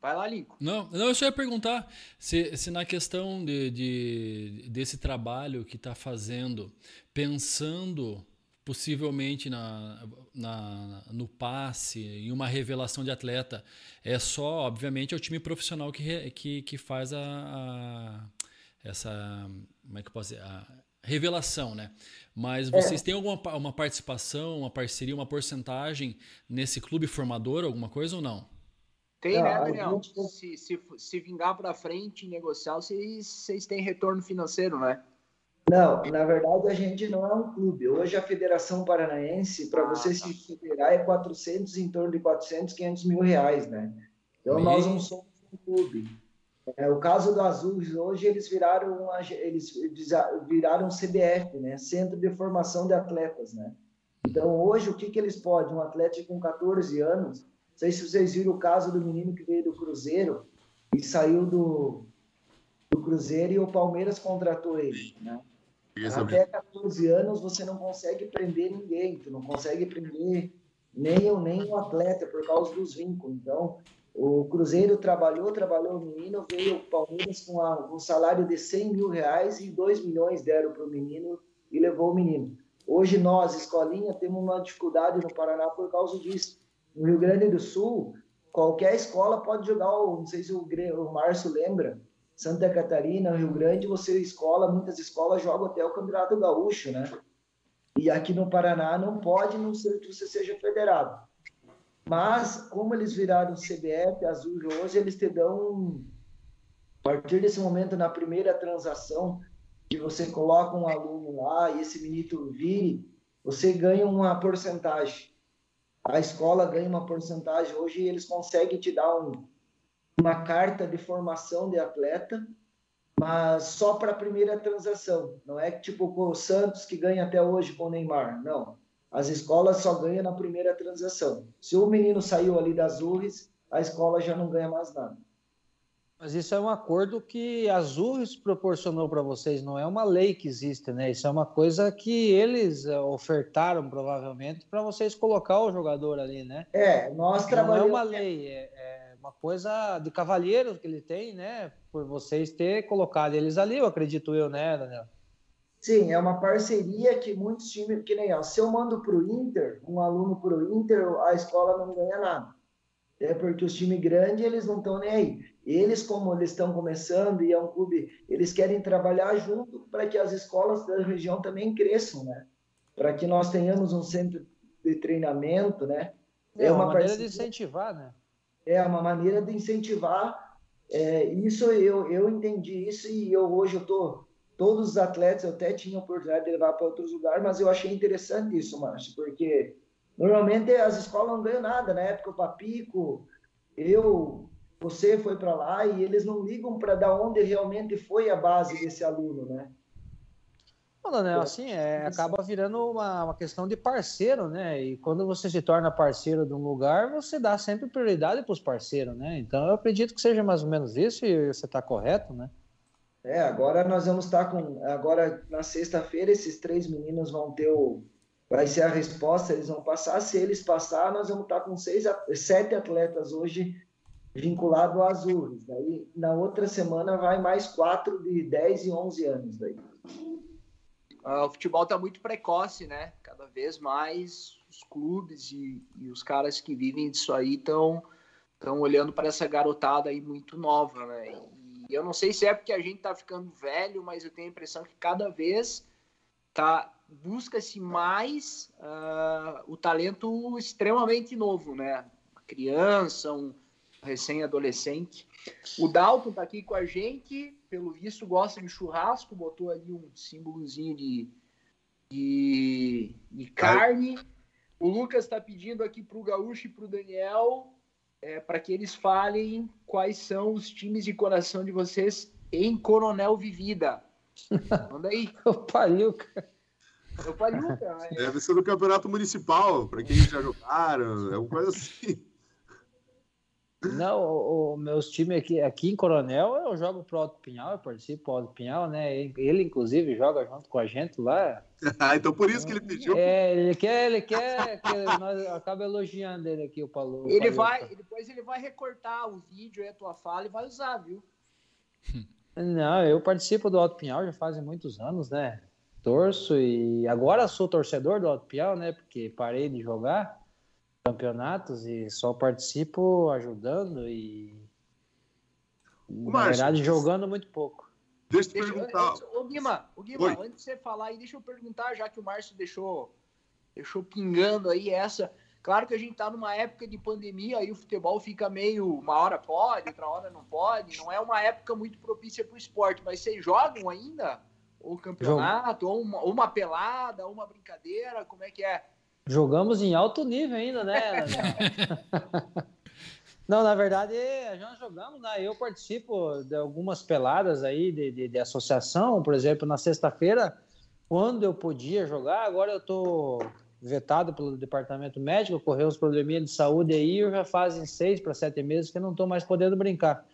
Vai lá, Lincoln. Não, não, eu só ia perguntar se, se na questão de, de desse trabalho que está fazendo, pensando possivelmente na, na, no passe, em uma revelação de atleta, é só, obviamente, é o time profissional que, que, que faz a, a essa, como é que eu posso dizer, a, revelação, né? Mas vocês é. têm alguma uma participação, uma parceria, uma porcentagem nesse clube formador, alguma coisa ou não? Tem, né, Daniel? Se, se, se vingar para frente, negociar, vocês, vocês têm retorno financeiro, né? Não, na verdade a gente não é um clube. Hoje a Federação Paranaense, para ah, você tá. se federar, é 400, em torno de 400, 500 mil reais, né? Então nós não somos um clube. É, o caso do Azuis, hoje eles viraram, uma, eles viraram CBF, né? Centro de Formação de Atletas, né? Então, hoje, o que, que eles podem? Um atleta com 14 anos, não sei se vocês viram o caso do menino que veio do Cruzeiro e saiu do, do Cruzeiro e o Palmeiras contratou ele, né? Até 14 anos você não consegue prender ninguém, tu não consegue prender nem eu, nem o atleta por causa dos vínculos. Então, o Cruzeiro trabalhou, trabalhou o menino, veio o Palmeiras com um salário de 100 mil reais e 2 milhões deram para o menino e levou o menino. Hoje nós, escolinha, temos uma dificuldade no Paraná por causa disso. No Rio Grande do Sul, qualquer escola pode jogar, não sei se o, o Márcio lembra, Santa Catarina, Rio Grande, você escola, muitas escolas jogam até o Campeonato Gaúcho, né? E aqui no Paraná não pode, não ser que você seja federado. Mas, como eles viraram CBF, Azul hoje, eles te dão, a partir desse momento, na primeira transação, que você coloca um aluno lá e esse menino vire, você ganha uma porcentagem. A escola ganha uma porcentagem hoje e eles conseguem te dar um, uma carta de formação de atleta, mas só para a primeira transação. Não é tipo o Santos que ganha até hoje com o Neymar. Não. As escolas só ganham na primeira transação. Se o menino saiu ali das URES, a escola já não ganha mais nada. Mas isso é um acordo que a Azures proporcionou para vocês, não é uma lei que existe, né? Isso é uma coisa que eles eh, ofertaram, provavelmente, para vocês colocar o jogador ali, né? É, nós trabalhamos... Não é uma lei, é uma coisa de cavalheiro que ele tem, né? Por vocês ter colocado eles ali, eu acredito eu, né, Daniel? Sim, é uma parceria que muitos times, que nem ó, se eu mando para o Inter, um aluno para o Inter, a escola não ganha nada. É porque os times grandes, eles não estão nem aí. Eles, como eles estão começando e é um clube, eles querem trabalhar junto para que as escolas da região também cresçam, né? Para que nós tenhamos um centro de treinamento, né? É, é uma, uma maneira parceria, de incentivar, né? É uma maneira de incentivar. É, isso eu, eu entendi isso e eu hoje eu tô todos os atletas eu até tinha oportunidade de levar para outros lugares, mas eu achei interessante isso, Márcio, porque Normalmente as escolas não ganham nada. Na época, o Papico, eu, você foi para lá e eles não ligam para da onde realmente foi a base desse aluno, né? Não, Daniel, assim, é, acaba virando uma, uma questão de parceiro, né? E quando você se torna parceiro de um lugar, você dá sempre prioridade para os parceiros, né? Então eu acredito que seja mais ou menos isso e você está correto, né? É, agora nós vamos estar tá com. Agora, na sexta-feira, esses três meninos vão ter o, vai ser a resposta, eles vão passar. Se eles passar, nós vamos estar com seis, sete atletas hoje vinculados a Azures. Daí, na outra semana, vai mais quatro de 10 e 11 anos. Daí. Uh, o futebol está muito precoce, né? Cada vez mais os clubes e, e os caras que vivem disso aí estão estão olhando para essa garotada aí muito nova, né? E eu não sei se é porque a gente está ficando velho, mas eu tenho a impressão que cada vez tá busca-se mais uh, o talento extremamente novo, né? Uma criança, um recém-adolescente. O Dalton tá aqui com a gente, pelo visto gosta de churrasco, botou ali um símbolozinho de, de, de carne. O Lucas está pedindo aqui para o Gaúcho e para o Daniel é, para que eles falem quais são os times de coração de vocês em Coronel Vivida. (laughs) Manda aí. o Pariuca. Eu Pariuca. (laughs) É. Deve ser do campeonato municipal, para quem já jogaram, é uma coisa assim. Não, o, o, meus times aqui, aqui em Coronel, eu jogo pro Alto Pinhal, eu participo do Alto Pinhal, né? Ele, inclusive, joga junto com a gente lá. ah, (laughs) então por isso que ele pediu. É, ele quer, ele quer que nós acaba elogiando ele aqui, o Paulo. Ele vai, depois ele vai recortar o vídeo e a tua fala e vai usar, viu? Não, eu participo do Alto Pinhal já fazem muitos anos, né? torço e agora sou torcedor do Alto Piau, né? Porque parei de jogar campeonatos e só participo ajudando e na Márcio, verdade jogando muito pouco. Deixa eu te perguntar. Ô Guima, ô Guima antes de você falar aí, deixa eu perguntar, já que o Márcio deixou, deixou pingando aí essa. Claro que a gente tá numa época de pandemia, aí o futebol fica meio uma hora pode, outra hora não pode. Não é uma época muito propícia para o esporte, mas vocês jogam ainda? ou campeonato, ou uma, ou uma, pelada, ou uma brincadeira, como é que é? Jogamos em alto nível ainda, né? (laughs) Não, na verdade, nós jogamos, né? Eu participo de algumas peladas aí de, de, de associação, por exemplo, na sexta-feira, quando eu podia jogar, agora eu tô vetado pelo departamento médico, ocorreu uns probleminhas de saúde aí, eu já fazem seis para sete meses que eu não estou mais podendo brincar.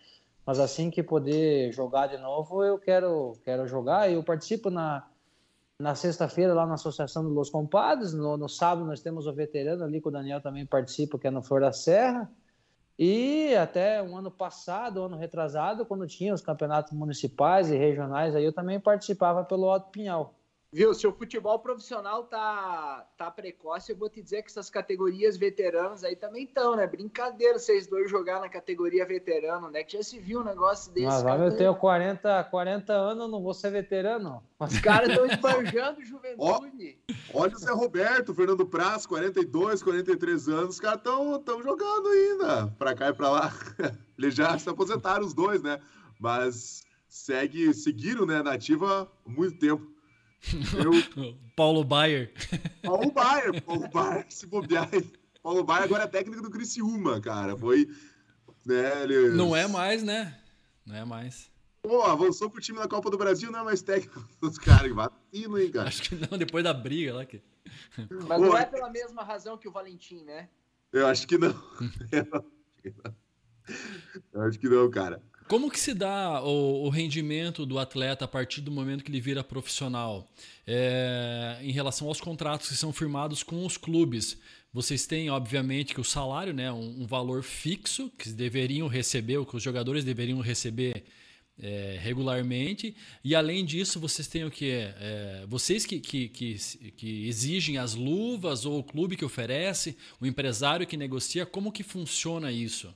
Mas assim que poder jogar de novo, eu quero, quero jogar. Eu participo na, na sexta-feira lá na Associação dos Compadres. No, no, sábado nós temos o veterano ali, que o Daniel também participa, que é no Flor da Serra. E até um ano passado, ano retrasado, quando tinha os campeonatos municipais e regionais, aí eu também participava pelo Alto Pinhal. Viu, se o futebol profissional tá, tá precoce, eu vou te dizer que essas categorias veteranas aí também estão, né? Brincadeira vocês dois jogar na categoria veterano, né? Que já se viu um negócio desse. Mas cara, eu tenho 40, 40 anos, não vou ser veterano. Os caras estão esbanjando juventude. olha o Zé Roberto, Fernando Praz, 42, 43 anos, os caras estão jogando ainda, pra cá e pra lá. (laughs) Eles já se aposentaram os dois, né? Mas segue, seguiram, né, na ativa há muito tempo. Eu... (laughs) Paulo Baier. Paulo Baier, Paulo Baier, se bobear. Paulo Baier agora é técnico do Criciúma, cara. Foi. Né, ele... Não é mais, né? Não é mais. Pô, avançou pro time na Copa do Brasil, não é mais técnico (laughs) dos caras. Vacilo, hein, cara? Acho que não, depois da briga lá. Que... Mas Pô, não é pela mesma razão que o Valentim, né? Eu acho que não. (laughs) Eu acho que não, cara. Como que se dá o, o, rendimento do atleta a partir do momento que ele vira profissional? É, em relação aos contratos que são firmados com os clubes, vocês têm, obviamente, que o salário, né, um, um valor fixo que deveriam receber, o que os jogadores deveriam receber é, regularmente. E além disso, vocês têm o que? É, vocês que, que, que, que, exigem as luvas ou o clube que oferece, o empresário que negocia, como que funciona isso?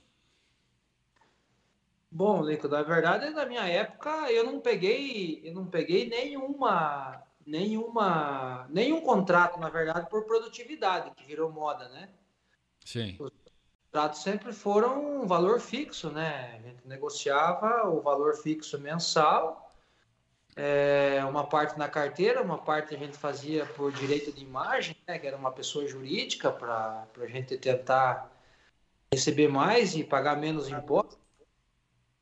Bom, Lico, na verdade, na minha época, eu não peguei, eu não peguei nenhuma, nenhuma, nenhum contrato, na verdade, por produtividade, que virou moda, né? Sim. Os contratos sempre foram um valor fixo, né? A gente negociava o valor fixo mensal, é, uma parte na carteira, uma parte a gente fazia por direito de imagem, né? Que era uma pessoa jurídica para a gente tentar receber mais e pagar menos impostos.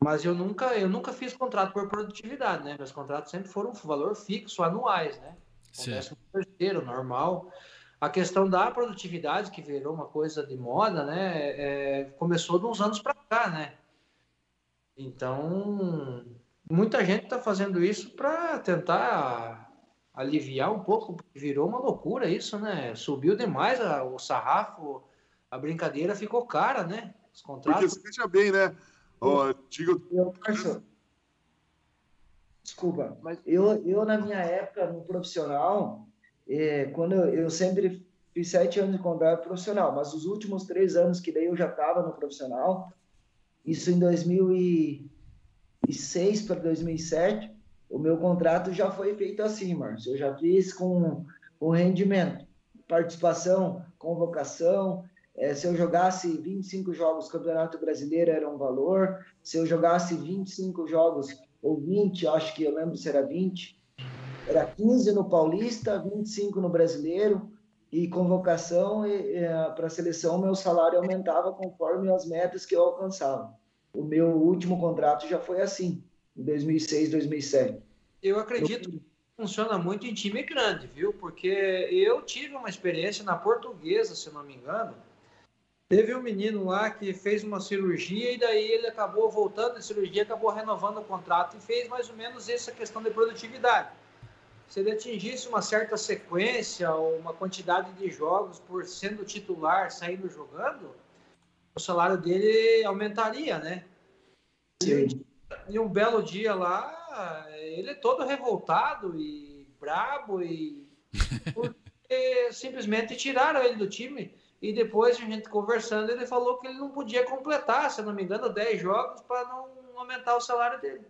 Mas eu nunca, eu nunca fiz contrato por produtividade, né? Meus contratos sempre foram um valor fixo, anuais, né? Acontece terceiro, normal. A questão da produtividade, que virou uma coisa de moda, né? É, começou de uns anos para cá, né? Então, muita gente está fazendo isso para tentar aliviar um pouco, porque virou uma loucura isso, né? Subiu demais a, o sarrafo, a brincadeira ficou cara, né? Os contratos. Porque veja bem, né? Oh, diga... eu, parça, desculpa, mas eu, eu na minha época no profissional, é, quando eu, eu, sempre fiz sete anos de contrato profissional, mas os últimos três anos que daí eu já estava no profissional, isso em 2006 para 2007, o meu contrato já foi feito assim, Márcio. Eu já fiz com o rendimento, participação, convocação, é, se eu jogasse 25 jogos Campeonato Brasileiro era um valor, se eu jogasse 25 jogos ou 20, acho que eu lembro se era 20, era 15 no Paulista, 25 no Brasileiro e convocação para a seleção, meu salário aumentava conforme as metas que eu alcançava. O meu último contrato já foi assim, em 2006, 2007. Eu acredito que funciona muito em time grande, viu? Porque eu tive uma experiência na portuguesa, se não me engano, Teve um menino lá que fez uma cirurgia e daí ele acabou voltando de cirurgia, acabou renovando o contrato e fez mais ou menos essa questão de produtividade. Se ele atingisse uma certa sequência ou uma quantidade de jogos por sendo titular, saindo jogando, o salário dele aumentaria, né? Sim. E um belo dia lá, ele é todo revoltado e brabo e (laughs) porque simplesmente tiraram ele do time e depois a gente conversando, ele falou que ele não podia completar, se não me engano, 10 jogos para não aumentar o salário dele.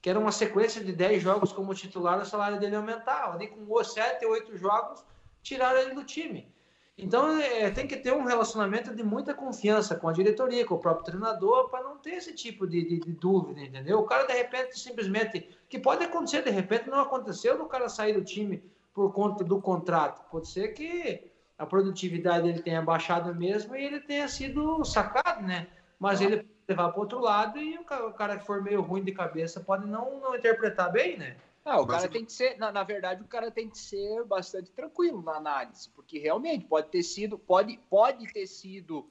Que era uma sequência de 10 jogos como titular, o salário dele aumentava. Ali com 7, 8 jogos, tiraram ele do time. Então é, tem que ter um relacionamento de muita confiança com a diretoria, com o próprio treinador, para não ter esse tipo de, de, de, dúvida, entendeu? O cara de repente simplesmente, que pode acontecer, de repente não aconteceu do cara sair do time por conta do contrato. Pode ser que a produtividade ele tenha baixado mesmo e ele tenha sido sacado, né? Mas ele pode levar para outro lado e o cara que for meio ruim de cabeça pode não, não interpretar bem, né? Não, o cara tem que ser, na, na, verdade, o cara tem que ser bastante tranquilo na análise, porque realmente pode ter sido, pode, pode ter sido,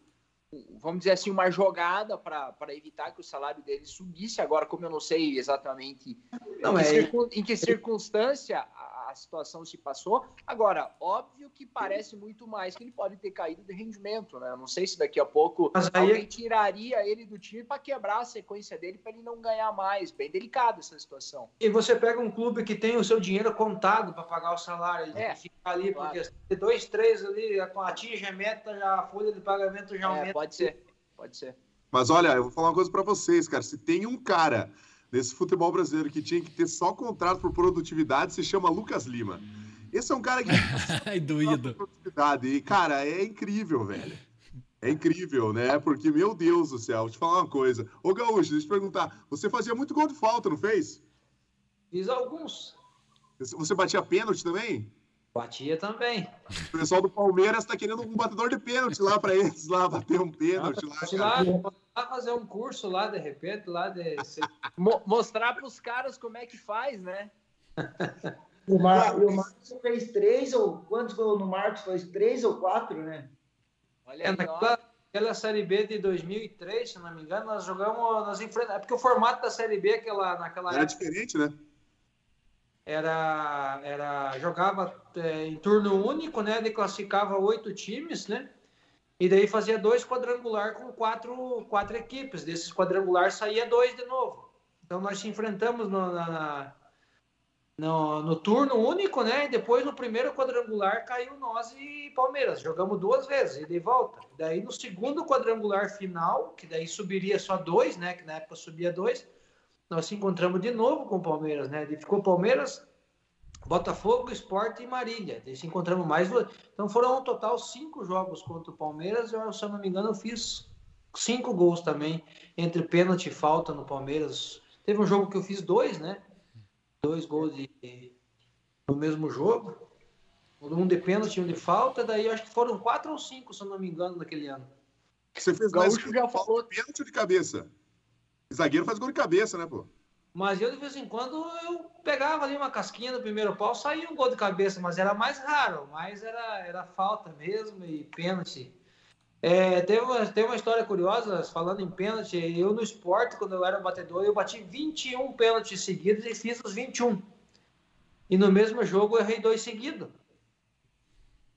vamos dizer assim, uma jogada para evitar que o salário dele subisse. Agora, como eu não sei exatamente não, em, que é... em, que circunstância a situação se passou. Agora, óbvio que parece muito mais que ele pode ter caído de rendimento, né? Não sei se daqui a pouco Mas aí- alguém tiraria ele do time para quebrar a sequência dele para ele não ganhar mais. Bem delicada essa situação. E você pega um clube que tem o seu dinheiro contado para pagar o salário, ele É, ficar ali, claro. porque se dois, três ali, atinge a meta, já a folha de pagamento já É, aumenta. pode ser, pode ser. Mas olha, eu vou falar uma coisa pra vocês, cara. Se tem um cara nesse futebol brasileiro que tinha que ter só contrato por produtividade, se chama Lucas Lima. Esse é um cara que Ai, (laughs) doído. produtividade. E, cara, é incrível, velho. É incrível, né? Porque, meu Deus do céu, vou te falar uma coisa. Ô, Gaúcho, deixa eu te perguntar. Você fazia muito gol de falta, não fez? Fiz alguns. Você batia pênalti também? Batia também. O pessoal do Palmeiras tá querendo um batedor de pênalti lá pra eles, lá, bater um pênalti lá. Lá, lá fazer um curso lá, de repente, lá de. Mo- mostrar para os caras como é que faz, né? O, Mar... e o Marcos fez três ou quantos gols no Marcos? Fez três ou quatro, né? Olha É, naquela, naquela Série B de 2003, se não me engano, nós jogamos, nós enfrentamos, é porque o formato da Série B aquela, naquela Era época diferente, né? Era, era jogava é, em turno único, né? Ele classificava oito times, né? E daí fazia dois quadrangular com quatro, quatro equipes. Desses quadrangular saía dois de novo. Então nós se enfrentamos no, na- na- no, no turno único, né? E depois no primeiro quadrangular caiu nós e Palmeiras. Jogamos duas vezes e de volta. Daí no segundo quadrangular final, que daí subiria só dois, né? Que na época subia dois nós se encontramos de novo com o Palmeiras, né? Ficou Palmeiras, Botafogo, Sport e Marília. Daí se encontramos mais duas. Então foram um total cinco jogos contra o Palmeiras. Eu, se eu não me engano, eu fiz cinco gols também, entre pênalti e falta no Palmeiras. Teve um jogo que eu fiz dois, né? Dois gols de, no mesmo jogo. Um de pênalti e um de falta. Daí acho que foram quatro ou cinco, se eu não me engano, naquele ano. Que você fez O Gaúcho já falou- pênalti de cabeça? Zagueiro faz gol de cabeça, né, pô? Mas eu, de vez em quando, eu pegava ali uma casquinha no primeiro pau, saía um gol de cabeça, mas era mais raro, mas era, era falta mesmo e pênalti. É, tem, uma, tem uma história curiosa, falando em pênalti, eu no esporte, quando eu era batedor, eu bati 21 pênaltis seguidos e fiz os 21. E no mesmo jogo eu errei dois seguidos.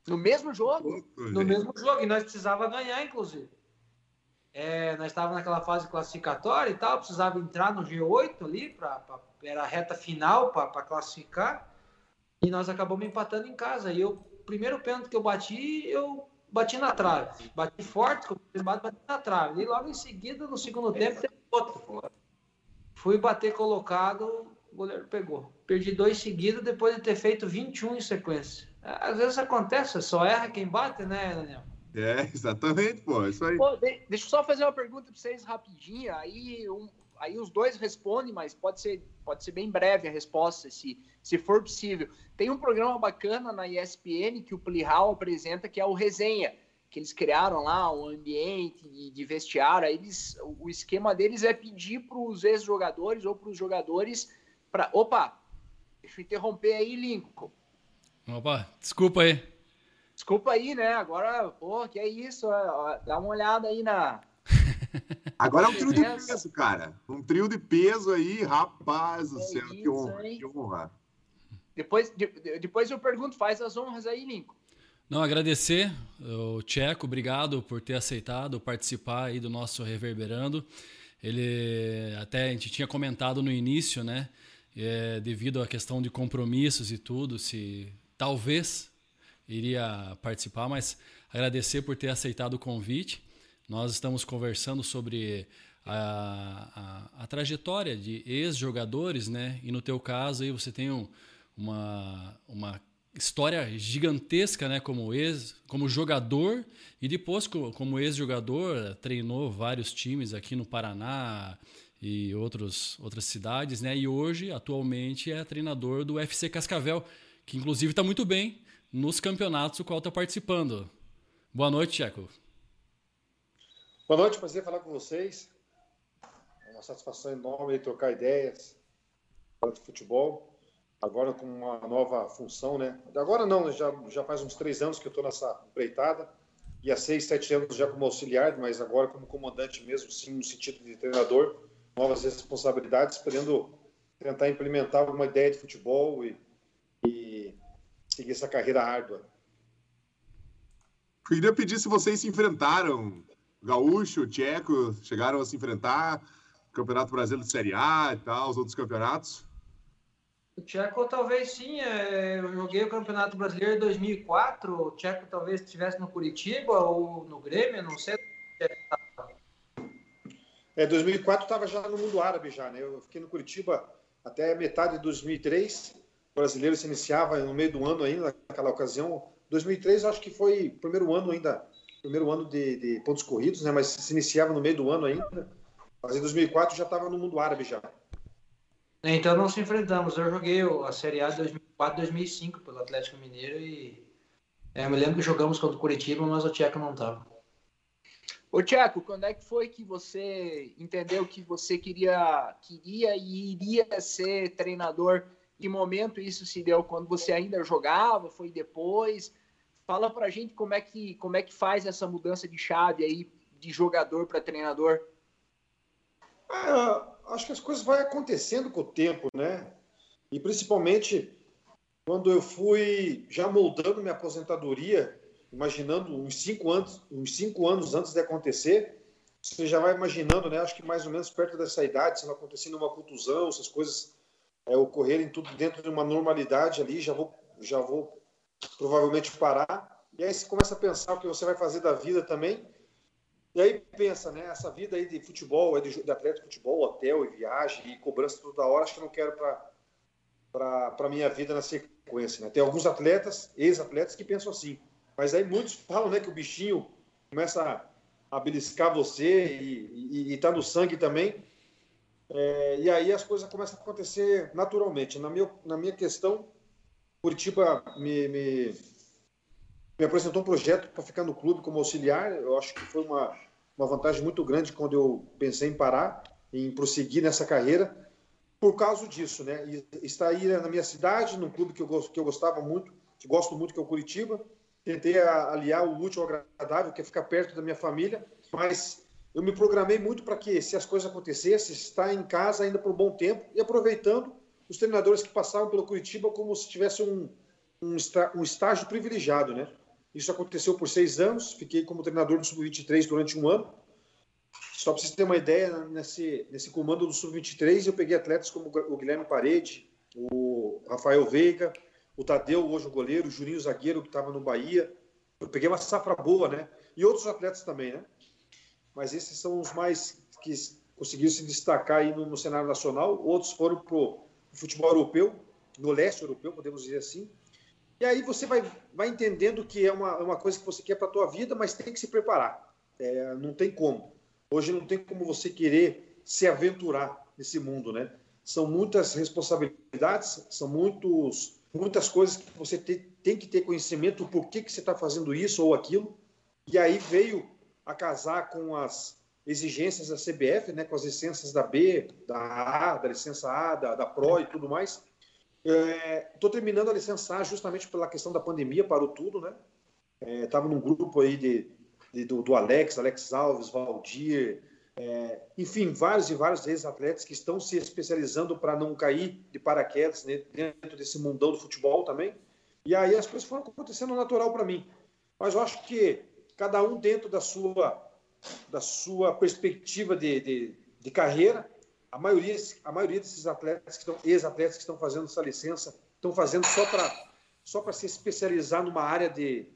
No mesmo jogo? No mesmo jogo, e nós precisava ganhar, inclusive. É, nós estávamos naquela fase classificatória e tal, precisava entrar no G8 ali, pra, pra- era a reta final para classificar, e nós acabamos empatando em casa. E eu, o primeiro pênalti que eu bati, eu bati na trave. Bati forte, bati na trave. E logo em seguida, no segundo tempo, teve outro. Fui bater colocado, o goleiro pegou. Perdi dois seguidos depois de ter feito 21 em sequência. Às vezes acontece, só erra quem bate, né, Daniel? É, (laughs) exatamente, pô. Isso aí. Pô, de- deixa eu só fazer uma pergunta para vocês rapidinho. Aí, um- aí os dois respondem, mas pode ser, pode ser bem breve a resposta, se, se for possível. Tem um programa bacana na ESPN que o Plihal apresenta, que é o Resenha, que eles criaram lá um ambiente de, vestiário. Eles, o esquema deles é pedir para os ex-jogadores ou para os jogadores para. Opa, deixa eu interromper aí, Lincoln. Opa, desculpa aí. Desculpa aí, né? Agora, pô, que é isso? ó, ó, Dá uma olhada aí na. (laughs) Agora é um trio de peso, cara. Um trio de peso aí, rapaz do É céu. que honra, que honra. Depois, de- de- depois eu pergunto, faz as honras aí, Lincoln. Não, agradecer o Tcheco, obrigado por ter aceitado participar aí do nosso Reverberando. Ele até a gente tinha comentado no início, né? é, devido à questão de compromissos e tudo, se talvez iria participar, mas agradecer por ter aceitado o convite. Nós estamos conversando sobre a, a, a trajetória de ex-jogadores, né? E no teu caso aí você tem um, uma, uma história gigantesca, né? Como ex, como jogador e depois co- como ex-jogador treinou vários times aqui no Paraná e outros, outras cidades, né? E hoje, atualmente, é treinador do FC Cascavel, que inclusive está muito bem nos campeonatos do qual está participando. Boa noite, Checo. Boa noite, prazer falar com vocês. É uma satisfação enorme trocar ideias de futebol. Agora com uma nova função, né? Agora não, já, já faz uns três anos que eu estou nessa empreitada. E há seis, sete anos já como auxiliar, mas agora como comandante mesmo, sim, no sentido de treinador. Novas responsabilidades, podendo tentar implementar alguma ideia de futebol e, e seguir essa carreira árdua. Queria pedir se vocês se enfrentaram, Gaúcho, Tcheco, chegaram a se enfrentar, Campeonato Brasileiro de Série A e tal, os outros campeonatos. O Tcheco talvez sim, é, eu joguei o Campeonato Brasileiro em 2004, o Tcheco talvez estivesse no Curitiba ou no Grêmio, não sei. É, 2004 estava já no mundo árabe já, né? Eu fiquei no Curitiba até metade de 2003. O brasileiro se iniciava no meio do ano ainda, naquela ocasião. 2003 acho que foi o primeiro ano ainda, primeiro ano de, de pontos corridos, né? Mas se iniciava no meio do ano ainda. Mas em 2004 já estava no mundo árabe já. Então não se enfrentamos. Eu joguei a Série A de 2004, 2005 pelo Atlético Mineiro e é, eu me lembro que jogamos contra o Curitiba, mas o Tcheco não estava. Ô, Tiago, quando é que foi que você entendeu que você queria, queria e iria ser treinador? Que momento isso se deu? Quando você ainda jogava? Foi depois? Fala pra gente como é que, como é que faz essa mudança de chave aí de jogador para treinador. Ah, acho que as coisas vão acontecendo com o tempo, né? E principalmente quando eu fui já moldando minha aposentadoria, imaginando uns cinco anos, uns cinco anos antes de acontecer, você já vai imaginando, né? Acho que mais ou menos perto dessa idade, se não acontecendo uma contusão, essas coisas é, ocorrerem tudo dentro de uma normalidade ali, já vou, já vou provavelmente parar. E aí você começa a pensar o que você vai fazer da vida também. E aí pensa, né? Essa vida aí de futebol, de, de atleta de futebol, hotel e viagem e cobrança toda hora, acho que eu não quero para para minha vida na sequência. Né? Tem alguns atletas, ex-atletas, que pensam assim. Mas aí muitos (laughs) falam né, que o bichinho começa a, beliscar você e está no sangue também. É, e aí as coisas começam a acontecer naturalmente. Na minha, na minha questão, Curitiba me, me, me apresentou um projeto para ficar no clube como auxiliar. Eu acho que foi uma, uma vantagem muito grande quando eu pensei em parar, em prosseguir nessa carreira, por causa disso, né? E estar aí na minha cidade, num clube que eu, que eu gostava muito, que gosto muito, que é o Curitiba, tentei aliar o útil ao agradável, que é ficar perto da minha família, mas eu me programei muito para que, se as coisas acontecessem, estar em casa ainda por um bom tempo e aproveitando os treinadores que passavam pelo Curitiba como se tivesse um, um, um estágio privilegiado, né? Isso aconteceu por seis anos, fiquei como treinador do Sub-23 durante um ano. Só para vocês terem uma ideia, nesse, nesse comando do Sub-23, eu peguei atletas como o Guilherme Parede, o Rafael Veiga, o Tadeu, hoje o goleiro, o Juninho Zagueiro, que estava no Bahia. Eu peguei uma safra boa, né? E outros atletas também, né? Mas esses são os mais que conseguiram se destacar aí no, no cenário nacional. Outros foram para o futebol europeu, no leste europeu, podemos dizer assim. E aí você vai, vai entendendo que é uma, é uma coisa que você quer para a tua vida, mas tem que se preparar. É, não tem como. Hoje não tem como você querer se aventurar nesse mundo, né? São muitas responsabilidades, são muitos muitas coisas que você te, tem que ter conhecimento por que, que você está fazendo isso ou aquilo. E aí veio a casar com as exigências da CBF, né, com as licenças da B, da A, da licença A, da, da PRO e tudo mais. Estou é, terminando a licença A justamente pela questão da pandemia, parou tudo, né? Estava é, num grupo aí de, de do, do, Alex, Alex Alves, Valdir, é, enfim, vários e vários ex-atletas que estão se especializando para não cair de paraquedas né, dentro desse mundão do futebol também. E aí as coisas foram acontecendo natural para mim. Mas eu acho que cada um dentro da sua, da sua perspectiva de, de, de carreira, a maioria, a maioria desses atletas, que estão, ex-atletas que estão fazendo essa licença, estão fazendo só para só para se especializar numa área de,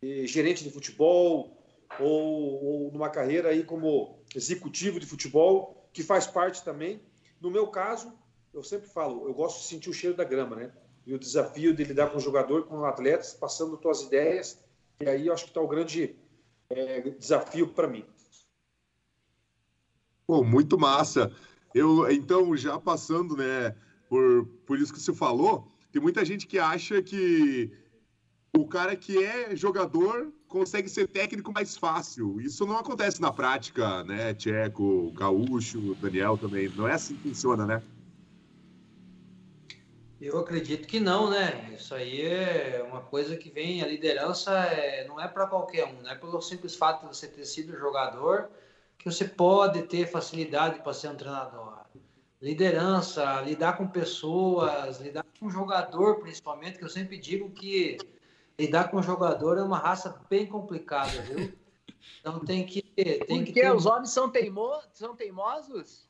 de gerente de futebol ou, ou numa carreira aí como executivo de futebol, que faz parte também. No meu caso, eu sempre falo, eu gosto de sentir o cheiro da grama, né? E o desafio de lidar com o jogador, com atletas, passando tuas ideias. E aí eu acho que está o grande é, desafio para mim. Pô, muito massa. Eu, então, já passando, né, por, por isso que você falou, tem muita gente que acha que o cara que é jogador consegue ser técnico mais fácil. Isso não acontece na prática, né? Tcheco, Gaúcho, Daniel também. Não é assim que funciona, né? Eu acredito que não, né? Isso aí é uma coisa que vem, a liderança é, não é para qualquer um, não é pelo simples fato de você ter sido jogador que você pode ter facilidade para ser um treinador. liderança, lidar com pessoas, lidar com jogador, principalmente, que eu sempre digo que lidar com jogador é uma raça bem complicada, viu? (laughs) Então tem que. Tem Porque que ter... os homens são, teimo... são teimosos?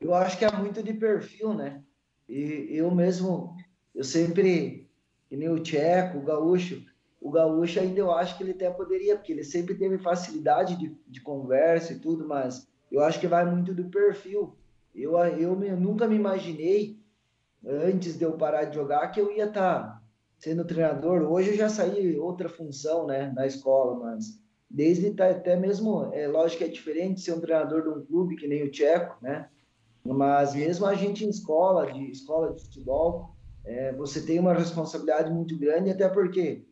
Eu acho que é muito de perfil, né? E eu mesmo, eu sempre, que nem o Tcheco, o Gaúcho, o Gaúcho ainda eu acho que ele até poderia, porque ele sempre teve facilidade de, de conversa e tudo, mas eu acho que vai muito do perfil. Eu, eu, nunca me imaginei, antes de eu parar de jogar, que eu ia estar tá sendo treinador. Hoje eu já saí outra função, né, na escola, mas desde tá, até mesmo, é lógico que é diferente ser um treinador de um clube que nem o Tcheco, né? Mas mesmo a gente em escola, de escola de futebol, é, você tem uma responsabilidade muito grande, até porque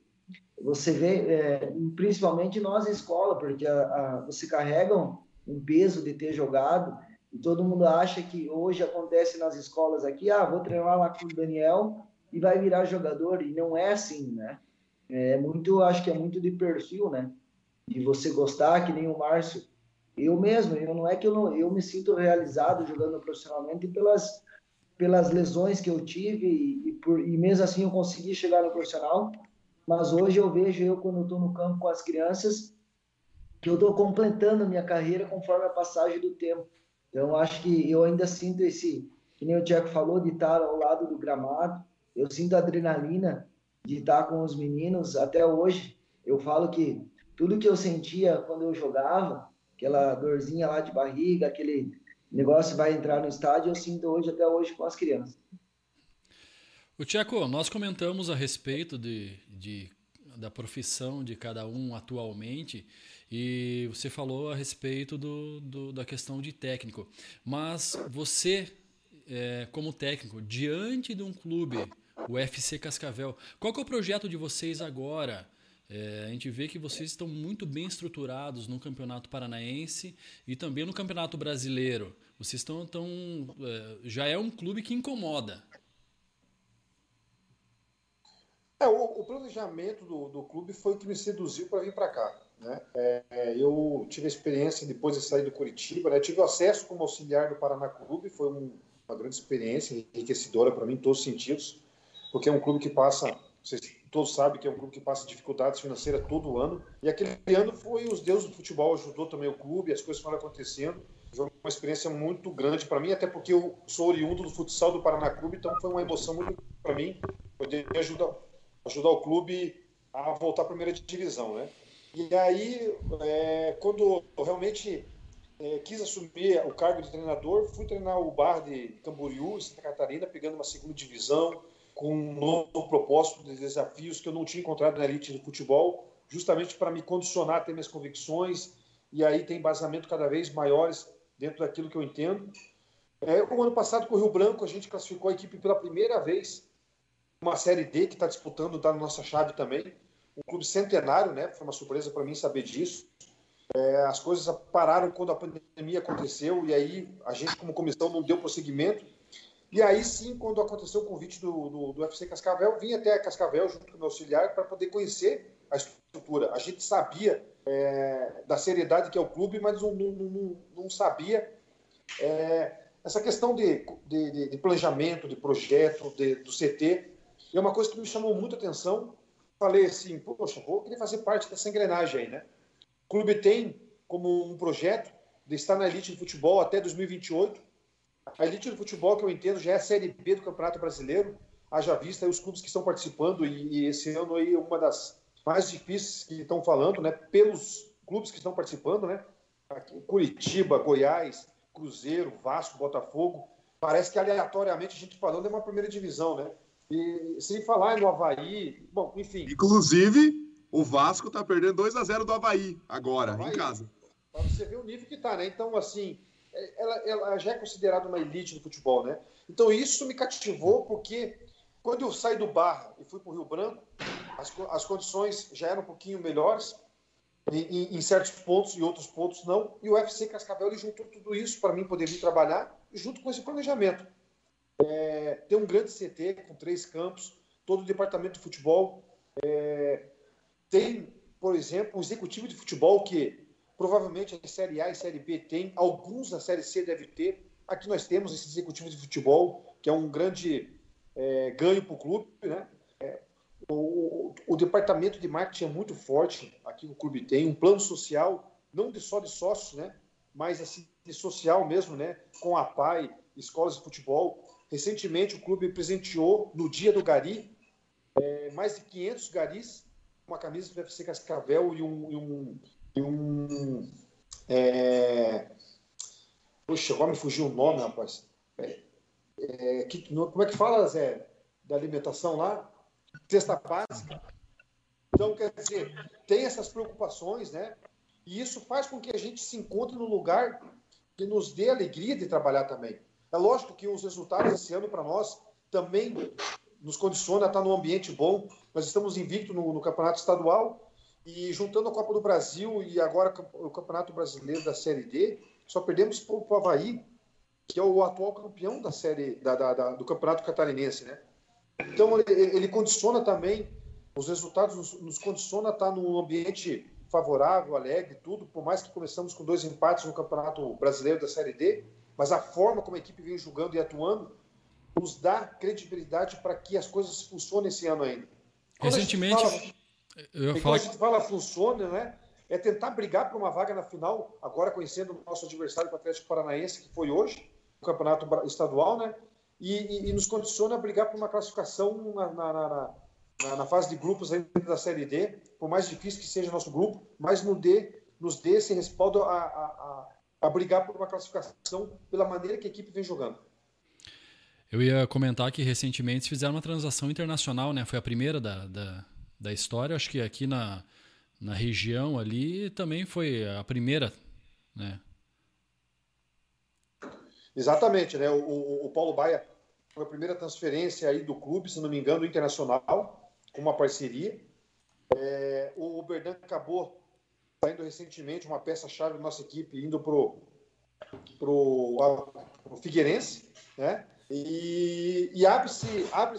você vê, é, principalmente nós em escola, porque a, a, você carrega um, peso de ter jogado, e todo mundo acha que hoje acontece nas escolas aqui, ah, vou treinar lá com o Daniel e vai virar jogador, e não é assim, né? É muito, acho que é muito de perfil, né? De você gostar, que nem o Márcio, eu mesmo, eu não é que eu não, eu me sinto realizado jogando profissionalmente pelas pelas lesões que eu tive e, e, por, e mesmo assim eu consegui chegar no profissional, mas hoje eu vejo eu quando estou no campo com as crianças que eu estou completando a minha carreira conforme a passagem do tempo. Então acho que eu ainda sinto esse, que nem o Tiago falou, de estar ao lado do gramado. Eu sinto adrenalina de estar com os meninos até hoje. Eu falo que tudo que eu sentia quando eu jogava, aquela dorzinha lá de barriga, aquele negócio vai entrar no estádio, eu sinto hoje até hoje com as crianças. O Tiago, nós comentamos a respeito de, de, da profissão de cada um atualmente e você falou a respeito do, do da questão de técnico. Mas você, é, como técnico, diante de um clube, o FC Cascavel, qual é o projeto de vocês agora? É, a gente vê que vocês estão muito bem estruturados no Campeonato Paranaense e também no Campeonato Brasileiro. Vocês estão, tão, é, já é um clube que incomoda. É, o, o planejamento do, do, clube foi o que me seduziu para vir para cá. Né? É, eu tive a experiência depois de sair do Curitiba, né? tive acesso como auxiliar do Paraná Clube, foi um, uma grande experiência, enriquecedora para mim em todos os sentidos, porque é um clube que passa vocês todos sabem que é um clube que passa dificuldades financeiras todo ano. E aquele ano foi os deuses do futebol, ajudou também o clube, as coisas foram acontecendo. Foi uma experiência muito grande para mim, até porque eu sou oriundo do futsal do Paraná Clube, então foi uma emoção muito para mim poder ajudar, ajudar o clube a voltar à primeira divisão, né? E aí, é, quando eu realmente é, quis assumir o cargo de treinador, fui treinar o Bar de Camboriú, Santa Catarina, pegando uma segunda divisão, com um novo propósito de desafios que eu não tinha encontrado na elite do futebol, justamente para me condicionar a ter minhas convicções e aí ter embasamento cada vez maiores dentro daquilo que eu entendo. É, o ano passado, com o Rio Branco, a gente classificou a equipe pela primeira vez uma Série D que está disputando, está na nossa chave também. Um clube centenário, né? Foi uma surpresa para mim saber disso. É, as coisas pararam quando a pandemia aconteceu e aí a gente, como comissão, não deu prosseguimento e aí sim, quando aconteceu o convite do, do, do UFC Cascavel, vim até Cascavel junto com o meu auxiliar para poder conhecer a estrutura. A gente sabia é, da seriedade que é o clube, mas não, não, não, não sabia é, essa questão de, de, de, planejamento, de projeto, de, do CT. é uma coisa que me chamou muita atenção. Falei assim, poxa, vou querer fazer parte dessa engrenagem aí, né? O clube tem como um projeto de estar na elite de futebol até 2028 a elite do futebol, que eu entendo, já é a Série B do Campeonato Brasileiro. Haja vista os clubes que estão participando, e, e esse ano aí uma das mais difíceis que estão falando, né? Pelos clubes que estão participando, né? Aqui, Curitiba, Goiás, Cruzeiro, Vasco, Botafogo. Parece que aleatoriamente a gente falando é uma primeira divisão, né? E sem falar no Havaí, bom, enfim. Inclusive, o Vasco está perdendo 2 a 0 do Havaí agora, Havaí, em casa. Para você ver o nível que está, né? Então, assim, ela, ela já é considerada uma elite do futebol, né? Então isso me cativou porque quando eu saí do Barra e fui para o Rio Branco, as, as condições já eram um pouquinho melhores em, em, certos pontos e outros pontos não. E o UFC Cascavel juntou tudo isso para mim poder vir trabalhar junto com esse planejamento. É, tem um grande CT com três campos, todo o departamento de futebol. É, tem, por exemplo, um executivo de futebol que Provavelmente a Série A e Série B tem, alguns na Série C deve ter. Aqui nós temos esse executivo de futebol, que é um grande é, ganho para o clube. Né? É, o, o, departamento de marketing é muito forte aqui o clube tem, um plano social, não de só de sócios, né? mas assim, de social mesmo, né? com a PAI, escolas de futebol. Recentemente o clube presenteou, no dia do Gari, é, mais de 500 garis, uma camisa do UFC Cascavel e um, e um, um é... Puxa, agora me fugiu o nome, rapaz. É, é, que, como é que fala, Zé, da alimentação lá? Cesta básica. Então, quer dizer, tem essas preocupações, né? E isso faz com que a gente se encontre no lugar que nos dê alegria de trabalhar também. É lógico que os resultados esse ano para nós também nos condiciona a estar num ambiente bom. Nós estamos invicto no, no campeonato estadual e juntando a Copa do Brasil e agora o Campeonato Brasileiro da Série D, só perdemos para o Havaí, que é o atual campeão da série da, da, da, do Campeonato Catarinense, né? Então ele, ele condiciona também os resultados nos, nos condiciona a estar num ambiente favorável, alegre, tudo. Por mais que começamos com dois empates no Campeonato Brasileiro da Série D, mas a forma como a equipe vem jogando e atuando nos dá credibilidade para que as coisas funcionem esse ano ainda. Quando Recentemente, fala, eu ia falar... a gente fala funciona, né? É tentar brigar por uma vaga na final, agora conhecendo o nosso adversário, o Atlético Paranaense, que foi hoje, no campeonato estadual, né? E, e, e nos condiciona a brigar por uma classificação na, na, na, na, fase de grupos da Série D, por mais difícil que seja o nosso grupo, mas nos dê, nos dê esse respaldo a, a, a, a brigar por uma classificação pela maneira que a equipe vem jogando. Eu ia comentar que recentemente fizeram uma transação internacional, né? Foi a primeira da, da, da história. Acho que aqui na, na região ali também foi a primeira, né? Exatamente, né? O, o, o Paulo Baia foi a primeira transferência aí do clube, se não me engano, internacional, com uma parceria. É, o Berdan acabou saindo recentemente, uma peça-chave da nossa equipe, indo pro, pro, Figueirense, né? E, e abre-se abre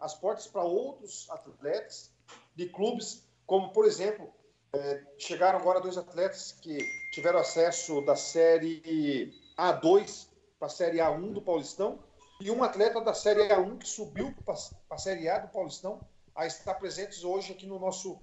as portas para outros atletas de clubes, como, por exemplo, é, chegaram agora dois atletas que tiveram acesso da Série A2 para a Série A1 do Paulistão, e um atleta da Série A1 que subiu para a Série A do Paulistão, a estar presentes hoje aqui no nosso,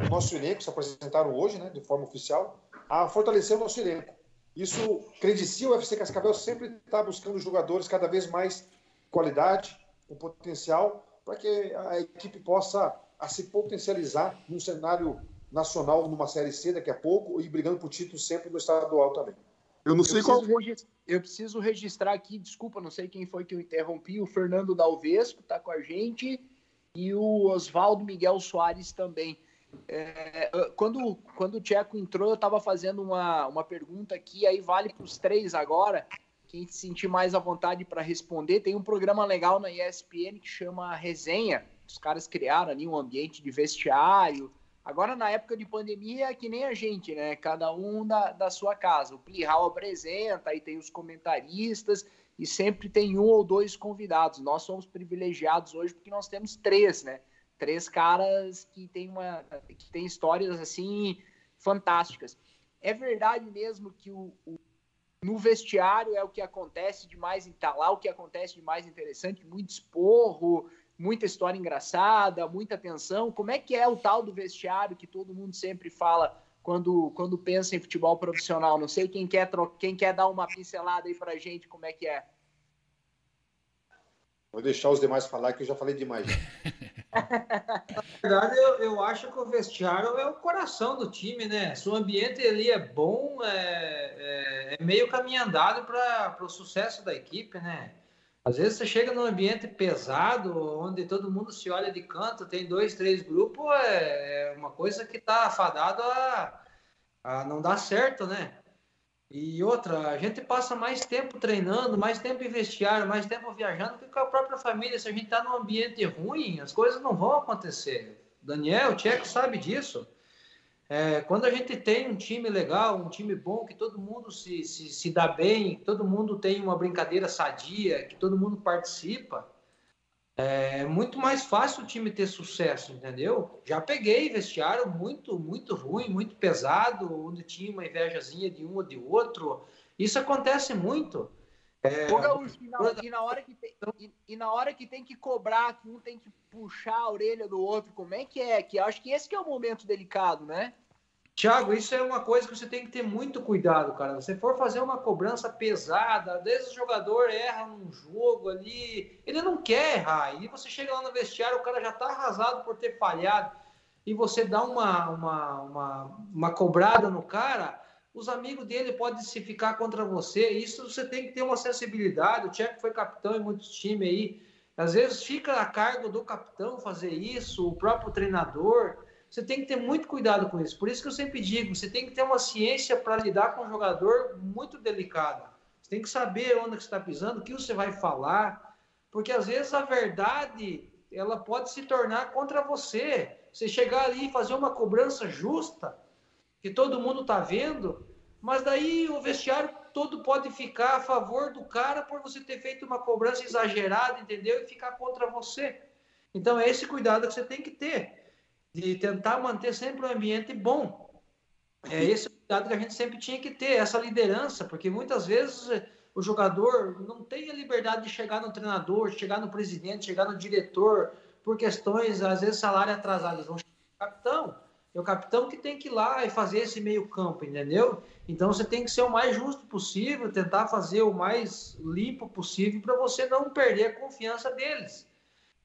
no nosso elenco, se apresentaram hoje, né, de forma oficial, a fortalecer o nosso elenco. Isso credencia o UFC Cascavel sempre está buscando jogadores cada vez mais qualidade, com potencial, para que a equipe possa a se potencializar num cenário nacional, numa Série C daqui a pouco, e brigando por título sempre no estadual também. Eu não sei eu qual. Eu preciso registrar aqui, desculpa, não sei quem foi que eu interrompi, o Fernando Dalvesco está com a gente e o Oswaldo Miguel Soares também. É, quando, quando o Tcheco entrou, eu estava fazendo uma, uma pergunta aqui, aí vale para os três agora. Quem se sentir mais à vontade para responder, tem um programa legal na ESPN que chama Resenha. Os caras criaram ali um ambiente de vestiário. Agora, na época de pandemia, é que nem a gente, né? Cada um da, da sua casa. O Plihal apresenta, aí tem os comentaristas e sempre tem um ou dois convidados. Nós somos privilegiados hoje porque nós temos três, né? Três caras que têm uma que têm histórias assim fantásticas. É verdade mesmo que o, o, no vestiário é o que acontece de mais tá lá o que acontece de mais interessante, muito esporro, muita história engraçada, muita tensão. Como é que é o tal do vestiário que todo mundo sempre fala quando, quando pensa em futebol profissional? Não sei quem quer quem quer dar uma pincelada aí pra gente, como é que é. Vou deixar os demais falar, que eu já falei demais. (laughs) Na verdade, eu, eu acho que o vestiário é o coração do time, né? Se o ambiente ali é bom, é, é, é meio caminho andado para o sucesso da equipe, né? Às vezes você chega num ambiente pesado, onde todo mundo se olha de canto, tem dois, três grupos, é, é uma coisa que está afadado a, a não dar certo, né? E outra, a gente passa mais tempo treinando, mais tempo em vestiário, mais tempo viajando que com a própria família. Se a gente está num ambiente ruim, as coisas não vão acontecer. Daniel, o Tcheco sabe disso. É, quando a gente tem um time legal, um time bom, que todo mundo se, se, se dá bem, todo mundo tem uma brincadeira sadia, que todo mundo participa, É muito mais fácil o time ter sucesso, entendeu? Já peguei vestiário muito, muito ruim, muito pesado, onde tinha uma invejazinha de um ou de outro. Isso acontece muito. É, Ô, Gaúcho, e, na, e, na, hora que tem, e, e, na hora que tem que cobrar, que um tem que puxar a orelha do outro, como é que é? Que acho que esse que é o momento delicado, né? Tiago, isso é uma coisa que você tem que ter muito cuidado, cara. Se for fazer uma cobrança pesada, às vezes o jogador erra num jogo ali, ele não quer errar. E você chega lá no vestiário, o cara já tá arrasado por ter falhado, e você dá uma, uma, uma, uma cobrada no cara, os amigos dele podem se ficar contra você. Isso você tem que ter uma sensibilidade. O Tcheco foi capitão em muitos times aí. Às vezes fica a cargo do capitão fazer isso, o próprio treinador. Você tem que ter muito cuidado com isso. Por isso que eu sempre digo, você tem que ter uma ciência para lidar com um jogador muito delicado. Você tem que saber onde você está pisando, o que você vai falar, porque às vezes a verdade ela pode se tornar contra você. Você chegar ali e fazer uma cobrança justa, que todo mundo está vendo, mas daí o vestiário todo pode ficar a favor do cara por você ter feito uma cobrança exagerada, entendeu? E ficar contra você. Então é esse cuidado que você tem que ter de tentar manter sempre um ambiente bom. É esse cuidado que a gente sempre tinha que ter, essa liderança, porque muitas vezes eh, o jogador não tem a liberdade de chegar no treinador, chegar no presidente, chegar no diretor, por questões, às vezes, salário atrasado. Eles vão chegar no capitão. É o capitão que tem que ir lá e fazer esse meio campo, entendeu? Então você tem que ser o mais justo possível, tentar fazer o mais limpo possível para você não perder a confiança deles.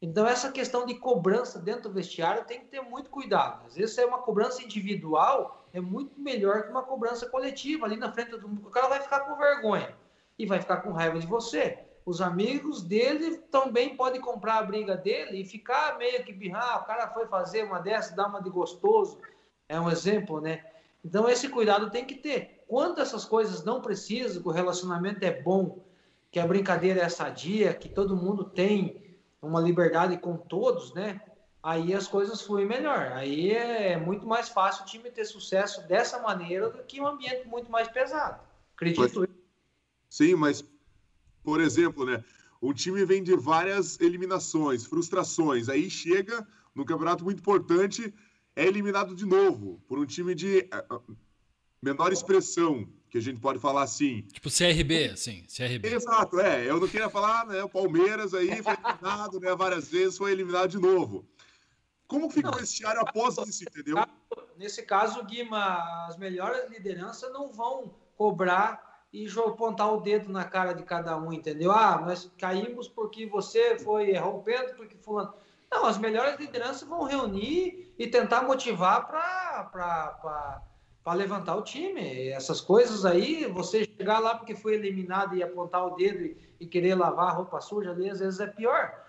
Então, essa questão de cobrança dentro do vestiário tem que ter muito cuidado. Às vezes, é uma cobrança individual, é muito melhor que uma cobrança coletiva. Ali na frente do o cara vai ficar com vergonha e vai ficar com raiva de você. Os amigos dele também podem comprar a briga dele e ficar meio que birrar. O cara foi fazer uma dessa, dar uma de gostoso. É um exemplo, né? Então, esse cuidado tem que ter. Quando essas coisas não precisam, que o relacionamento é bom, que a brincadeira é sadia, que todo mundo tem uma liberdade com todos, né? Aí as coisas fluem melhor. Aí é muito mais fácil o time ter sucesso dessa maneira do que um ambiente muito mais pesado. Acredito mas, Sim, mas, por exemplo, né? O time vem de várias eliminações, frustrações. Aí chega no campeonato muito importante, é eliminado de novo por um time de uh, menor expressão, que a gente pode falar assim. Tipo CRB, assim, CRB. Exato, é. Eu não queria falar, né? O Palmeiras aí foi eliminado, né? Várias vezes foi eliminado de novo. Como fica o vestiário após isso, entendeu? Nesse caso, Guima, as melhores lideranças não vão cobrar e apontar o dedo na cara de cada um, entendeu? Ah, nós caímos porque você foi rompendo, porque fulano. Não, as melhores lideranças vão reunir e tentar motivar para levantar o time. Essas coisas aí, você chegar lá porque foi eliminado e apontar o dedo e, e querer lavar a roupa suja ali, às vezes é pior.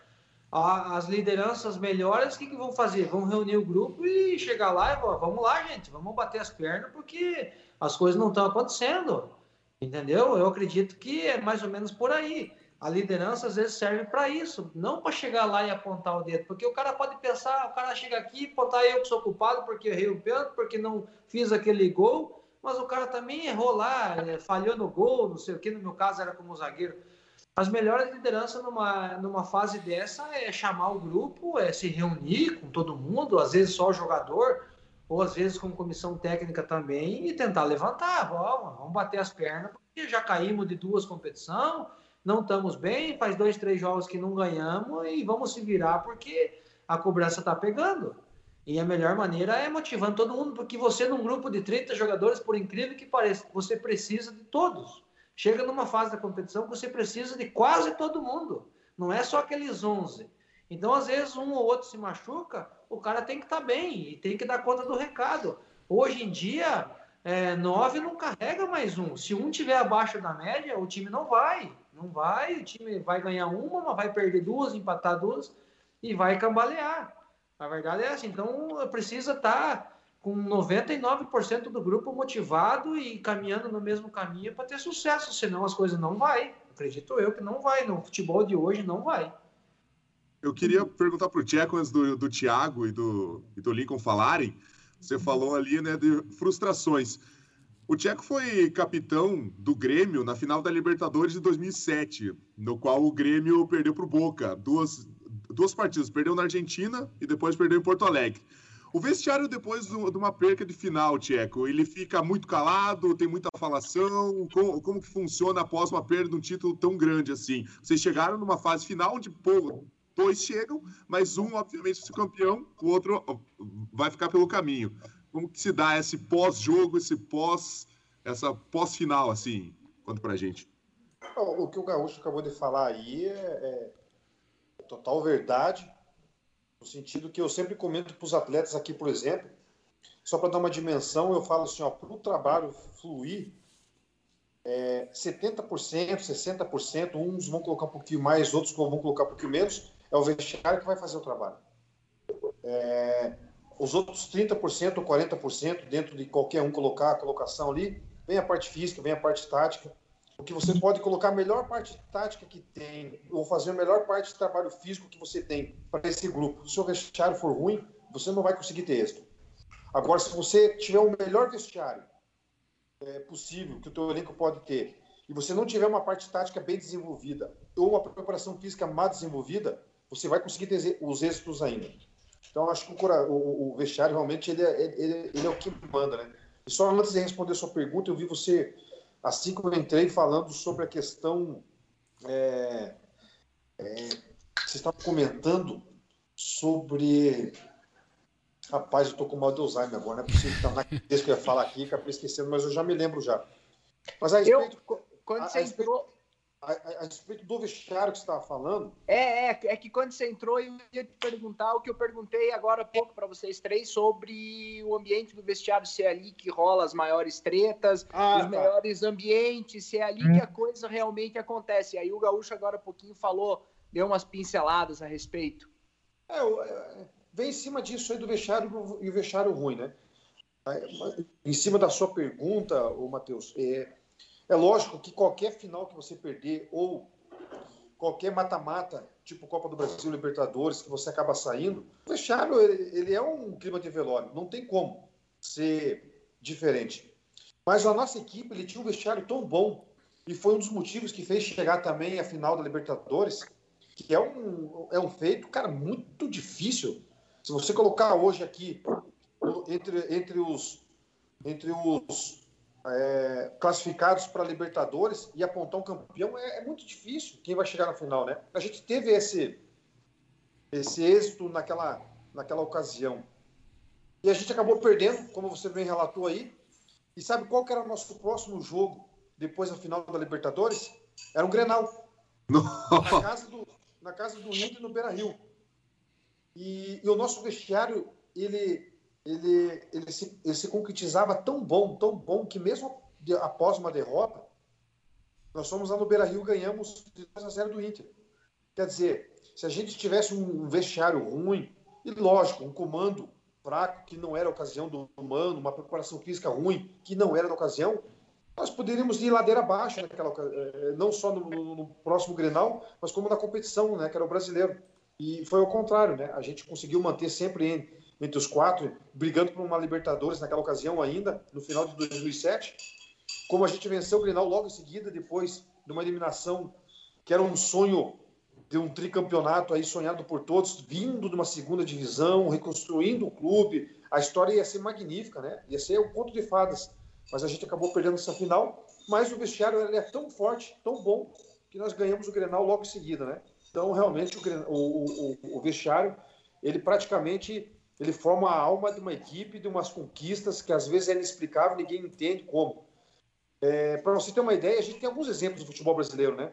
As lideranças melhores, o que, que vão fazer? Vão reunir o grupo e chegar lá e vamos lá, gente, vamos bater as pernas porque as coisas não estão acontecendo. Entendeu? Eu acredito que é mais ou menos por aí. A liderança às vezes serve para isso, não para chegar lá e apontar o dedo, porque o cara pode pensar, o cara chega aqui e apontar eu que sou culpado porque errei o pênalti, porque não fiz aquele gol, mas o cara também errou lá, é, falhou no gol, não sei o que, no meu caso era como zagueiro. As melhores lideranças numa, numa fase dessa é chamar o grupo, é se reunir com todo mundo, às vezes só o jogador, ou às vezes com comissão técnica também, e tentar levantar, vamos, vamos bater as pernas, porque já caímos de duas competições, não estamos bem, faz dois, três jogos que não ganhamos e vamos se virar porque a cobrança está pegando. E a melhor maneira é motivando todo mundo, porque você, num grupo de 30 jogadores, por incrível que pareça, você precisa de todos. Chega numa fase da competição que você precisa de quase todo mundo. Não é só aqueles 11. Então, às vezes, um ou outro se machuca, o cara tem que estar tá bem e tem que dar conta do recado. Hoje em dia, é, nove não carrega mais um. Se um tiver abaixo da média, o time não vai. Não vai, o time vai ganhar uma, mas vai perder duas, empatar duas e vai cambalear. A verdade é assim, então precisa estar tá com 99% do grupo motivado e caminhando no mesmo caminho para ter sucesso, senão as coisas não vai. Acredito eu que não vai, no futebol de hoje não vai. Eu queria perguntar para o Tcheco, antes do, do Thiago e do, e do Lincoln falarem, você falou ali né, de frustrações. O Tcheco foi capitão do Grêmio na final da Libertadores de 2007, no qual o Grêmio perdeu para o Boca, duas, duas partidas. Perdeu na Argentina e depois perdeu em Porto Alegre. O vestiário, depois de uma perca de final, Tcheco, ele fica muito calado, tem muita falação. Como, como que funciona após uma perda de um título tão grande assim? Vocês chegaram numa fase final onde, pô, dois chegam, mas um, obviamente, se campeão, o outro vai ficar pelo caminho. Como que se dá esse pós-jogo, esse pós, essa pós-final, assim? Conta pra gente. O que o Gaúcho acabou de falar aí é, é total verdade no sentido que eu sempre comento para os atletas aqui, por exemplo, só para dar uma dimensão, eu falo assim, para o trabalho fluir, é, 70%, 60%, uns vão colocar um pouquinho mais, outros vão colocar um pouquinho menos, é o vestiário que vai fazer o trabalho. É, os outros 30% ou 40%, dentro de qualquer um colocar a colocação ali, vem a parte física, vem a parte tática, o que você pode colocar a melhor parte tática que tem, ou fazer a melhor parte de trabalho físico que você tem para esse grupo. Se o vestiário for ruim, você não vai conseguir ter êxito. Agora, se você tiver o melhor vestiário é, possível que o teu elenco pode ter, e você não tiver uma parte tática bem desenvolvida, ou uma preparação física mal desenvolvida, você vai conseguir ter os êxitos ainda. Então, acho que o, o, o vestiário realmente ele é, ele, ele é o que manda, né? E só antes de responder a sua pergunta, eu vi você assim como eu entrei falando sobre a questão. É, é, vocês estavam comentando sobre. Rapaz, eu estou com mal de Alzheimer agora, não é possível que na que eu ia falar aqui, acabei esquecendo, mas eu já me lembro já. Mas a respeito, eu, quando a, você a respeito, entrou a, a, respeito do vestiário que você estava falando. É, é, é que quando você entrou, eu ia te perguntar o que eu perguntei agora há pouco para vocês três sobre o ambiente do vestiário, se é ali que rola as maiores tretas, ah, os tá. melhores ambientes, se é ali hum. que a coisa realmente acontece. Aí o Gaúcho agora há pouquinho falou, deu umas pinceladas a respeito. É, é vem em cima disso aí do vestiário e o vestiário ruim, né? Em cima da sua pergunta, o Matheus, é, é lógico que qualquer final que você perder ou qualquer mata-mata, tipo Copa do Brasil, Libertadores, que você acaba saindo, o vestiário ele, é um clima de velório, não tem como ser diferente. Mas a nossa equipe ele tinha um vestiário tão bom e foi um dos motivos que fez chegar também à final da Libertadores, que é um, é um feito, cara, muito difícil. Se você colocar hoje aqui entre, entre os entre os é, classificados para Libertadores e apontar um campeão é, é, muito difícil quem vai chegar na final, né? A gente teve esse, esse êxito naquela, naquela ocasião. E a gente acabou perdendo, como você bem relatou aí. E sabe qual que era o nosso próximo jogo depois da final da Libertadores? Era um Grenal. na casa do, na casa do Inter, no Beira-Rio. E, e o nosso vestiário, ele ele, ele, se, ele se concretizava tão bom, tão bom, que mesmo após uma derrota, nós fomos lá no Beira Rio ganhamos de 2 a 0 do Inter. Quer dizer, se a gente tivesse um vestiário ruim, e lógico, um comando fraco, que não era a ocasião do humano, uma preparação física ruim, que não era da ocasião, nós poderíamos ir ladeira abaixo naquela eh, não só no, no, no, próximo Grenal, mas como na competição, né, que era o brasileiro. E foi ao contrário, né? A gente conseguiu manter sempre entre os quatro, brigando por uma Libertadores naquela ocasião ainda, no final de 2007. Como a gente venceu o Grenal logo em seguida, depois de uma eliminação que era um sonho de um tricampeonato aí sonhado por todos, vindo de uma segunda divisão, reconstruindo o clube, a história ia ser magnífica, né? Ia ser um ponto de fadas. Mas a gente acabou perdendo essa final, mas o vestiário é tão forte, tão bom, que nós ganhamos o Grenal logo em seguida, né? Então, realmente, o, o, o, o vestiário, ele praticamente ele forma a alma de uma equipe, de umas conquistas que às vezes é inexplicável, ninguém entende como. É, Para você ter uma ideia, a gente tem alguns exemplos do futebol brasileiro, né?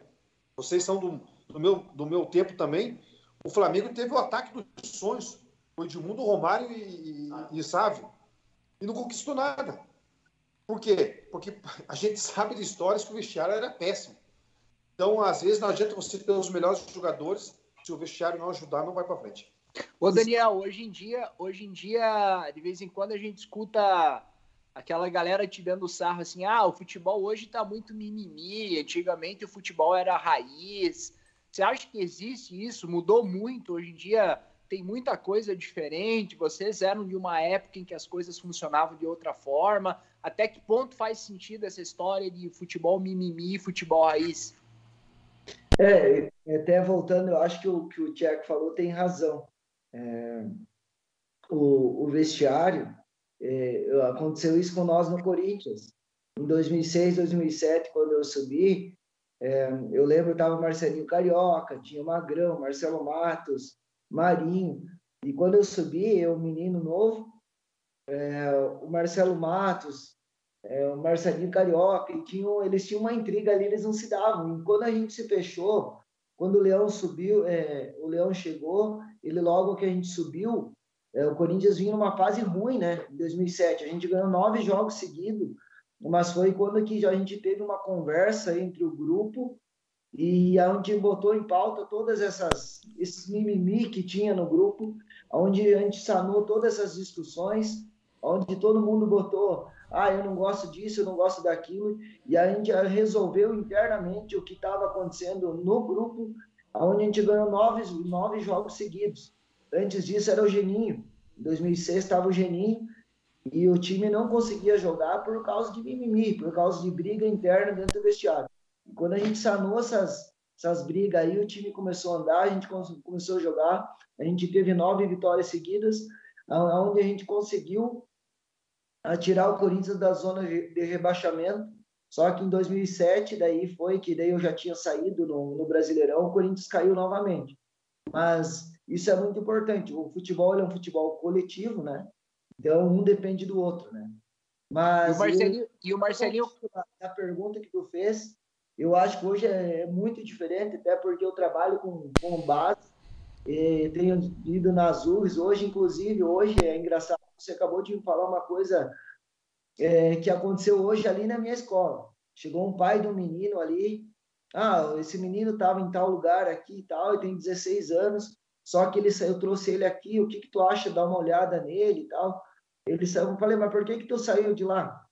Vocês são do, do, meu, do meu tempo também. O Flamengo teve o ataque dos sonhos, foi de Mundo Romário e, e, e Sávio, e não conquistou nada. Por quê? Porque a gente sabe de histórias que o vestiário era péssimo. Então, às vezes, não adianta você ter os melhores jogadores, se o vestiário não ajudar, não vai para frente. Ô Daniel, hoje em dia, hoje em dia, de vez em quando a gente escuta aquela galera te dando sarro assim, ah, o futebol hoje tá muito mimimi, antigamente o futebol era raiz. Você acha que existe isso? Mudou muito, hoje em dia tem muita coisa diferente, vocês eram de uma época em que as coisas funcionavam de outra forma. Até que ponto faz sentido essa história de futebol mimimi futebol raiz? É, até voltando, eu acho que o que o Tiago falou tem razão. É, o, o, vestiário, é, aconteceu isso com nós no Corinthians. Em 2006, 2007, quando eu subi, é, eu lembro que estava Marcelinho Carioca, tinha Magrão, Marcelo Matos, Marinho. E quando eu subi, eu, menino novo, é, o Marcelo Matos, é, o Marcelinho Carioca, e tinham, eles tinham uma intriga ali, eles não se davam. E quando a gente se fechou, quando o Leão subiu, é, o Leão chegou, ele logo que a gente subiu, é, o Corinthians vinha numa fase ruim, né? Em 2007, a gente ganhou nove jogos seguidos, mas foi quando que a gente teve uma conversa entre o grupo e a gente botou em pauta todas essas esses mimimi que tinha no grupo, onde a gente sanou todas essas discussões, onde todo mundo botou ah, eu não gosto disso, eu não gosto daquilo, e a gente resolveu internamente o que estava acontecendo no grupo, onde a gente ganhou nove, nove jogos seguidos. Antes disso era o Geninho, em 2006 estava o Geninho, e o time não conseguia jogar por causa de mimimi, por causa de briga interna dentro do vestiário. E quando a gente sanou essas, essas brigas aí, o time começou a andar, a gente começou a jogar, a gente teve nove vitórias seguidas, onde a gente conseguiu tirar o Corinthians da zona de rebaixamento. Só que em 2007, daí foi que daí eu já tinha saído no, no Brasileirão, o Corinthians caiu novamente. Mas isso é muito importante. O futebol é um futebol coletivo, né? Então um depende do outro, né? Mas e o Marcelinho, eu, e o Marcelinho... a pergunta que tu fez, eu acho que hoje é muito diferente, até porque eu trabalho com, com base, tenho ido nas URGS, hoje, inclusive, hoje é engraçado você acabou de falar uma coisa é, que aconteceu hoje ali na minha escola. Chegou um pai de um menino ali, ah, esse menino estava em tal lugar aqui e tal, e tem 16 anos, só que ele eu trouxe ele aqui, o que que tu acha? Dá uma olhada nele e tal. Ele saiu, eu falei, mas por que que tu saiu de lá?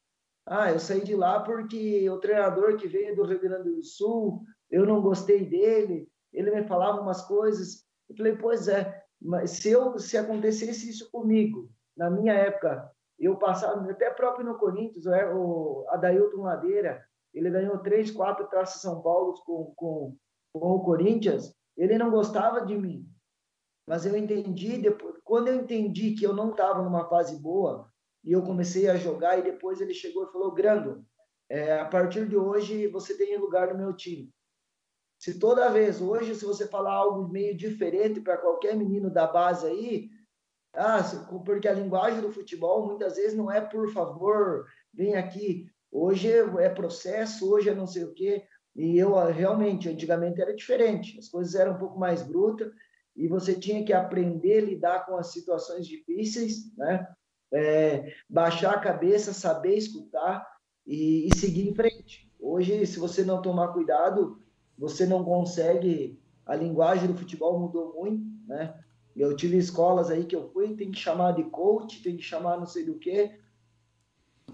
Ah, eu saí de lá porque o treinador que veio do Rio Grande do Sul, eu não gostei dele, ele me falava umas coisas. Eu falei, pois é, mas se eu se acontecesse isso comigo, na minha época, eu passava, até próprio no Corinthians, o Adailton Madeira, ele ganhou três, quatro taças São Paulo com, com, com o Corinthians, ele não gostava de mim. Mas eu entendi, depois, quando eu entendi que eu não estava numa fase boa, e eu comecei a jogar, e depois ele chegou e falou, Grando, é, a partir de hoje você tem lugar no meu time. Se toda vez, hoje, se você falar algo meio diferente para qualquer menino da base aí, ah, porque a linguagem do futebol muitas vezes não é por favor, vem aqui. Hoje é processo, hoje é não sei o quê. E eu ah, realmente, antigamente era diferente. As coisas eram um pouco mais brutas e você tinha que aprender a lidar com as situações difíceis, né? É, baixar a cabeça, saber escutar e, e seguir em frente. Hoje, se você não tomar cuidado, você não consegue. A linguagem do futebol mudou muito, né? Eu tive escolas aí que eu fui, tem que chamar de coach, tem que chamar não sei do que,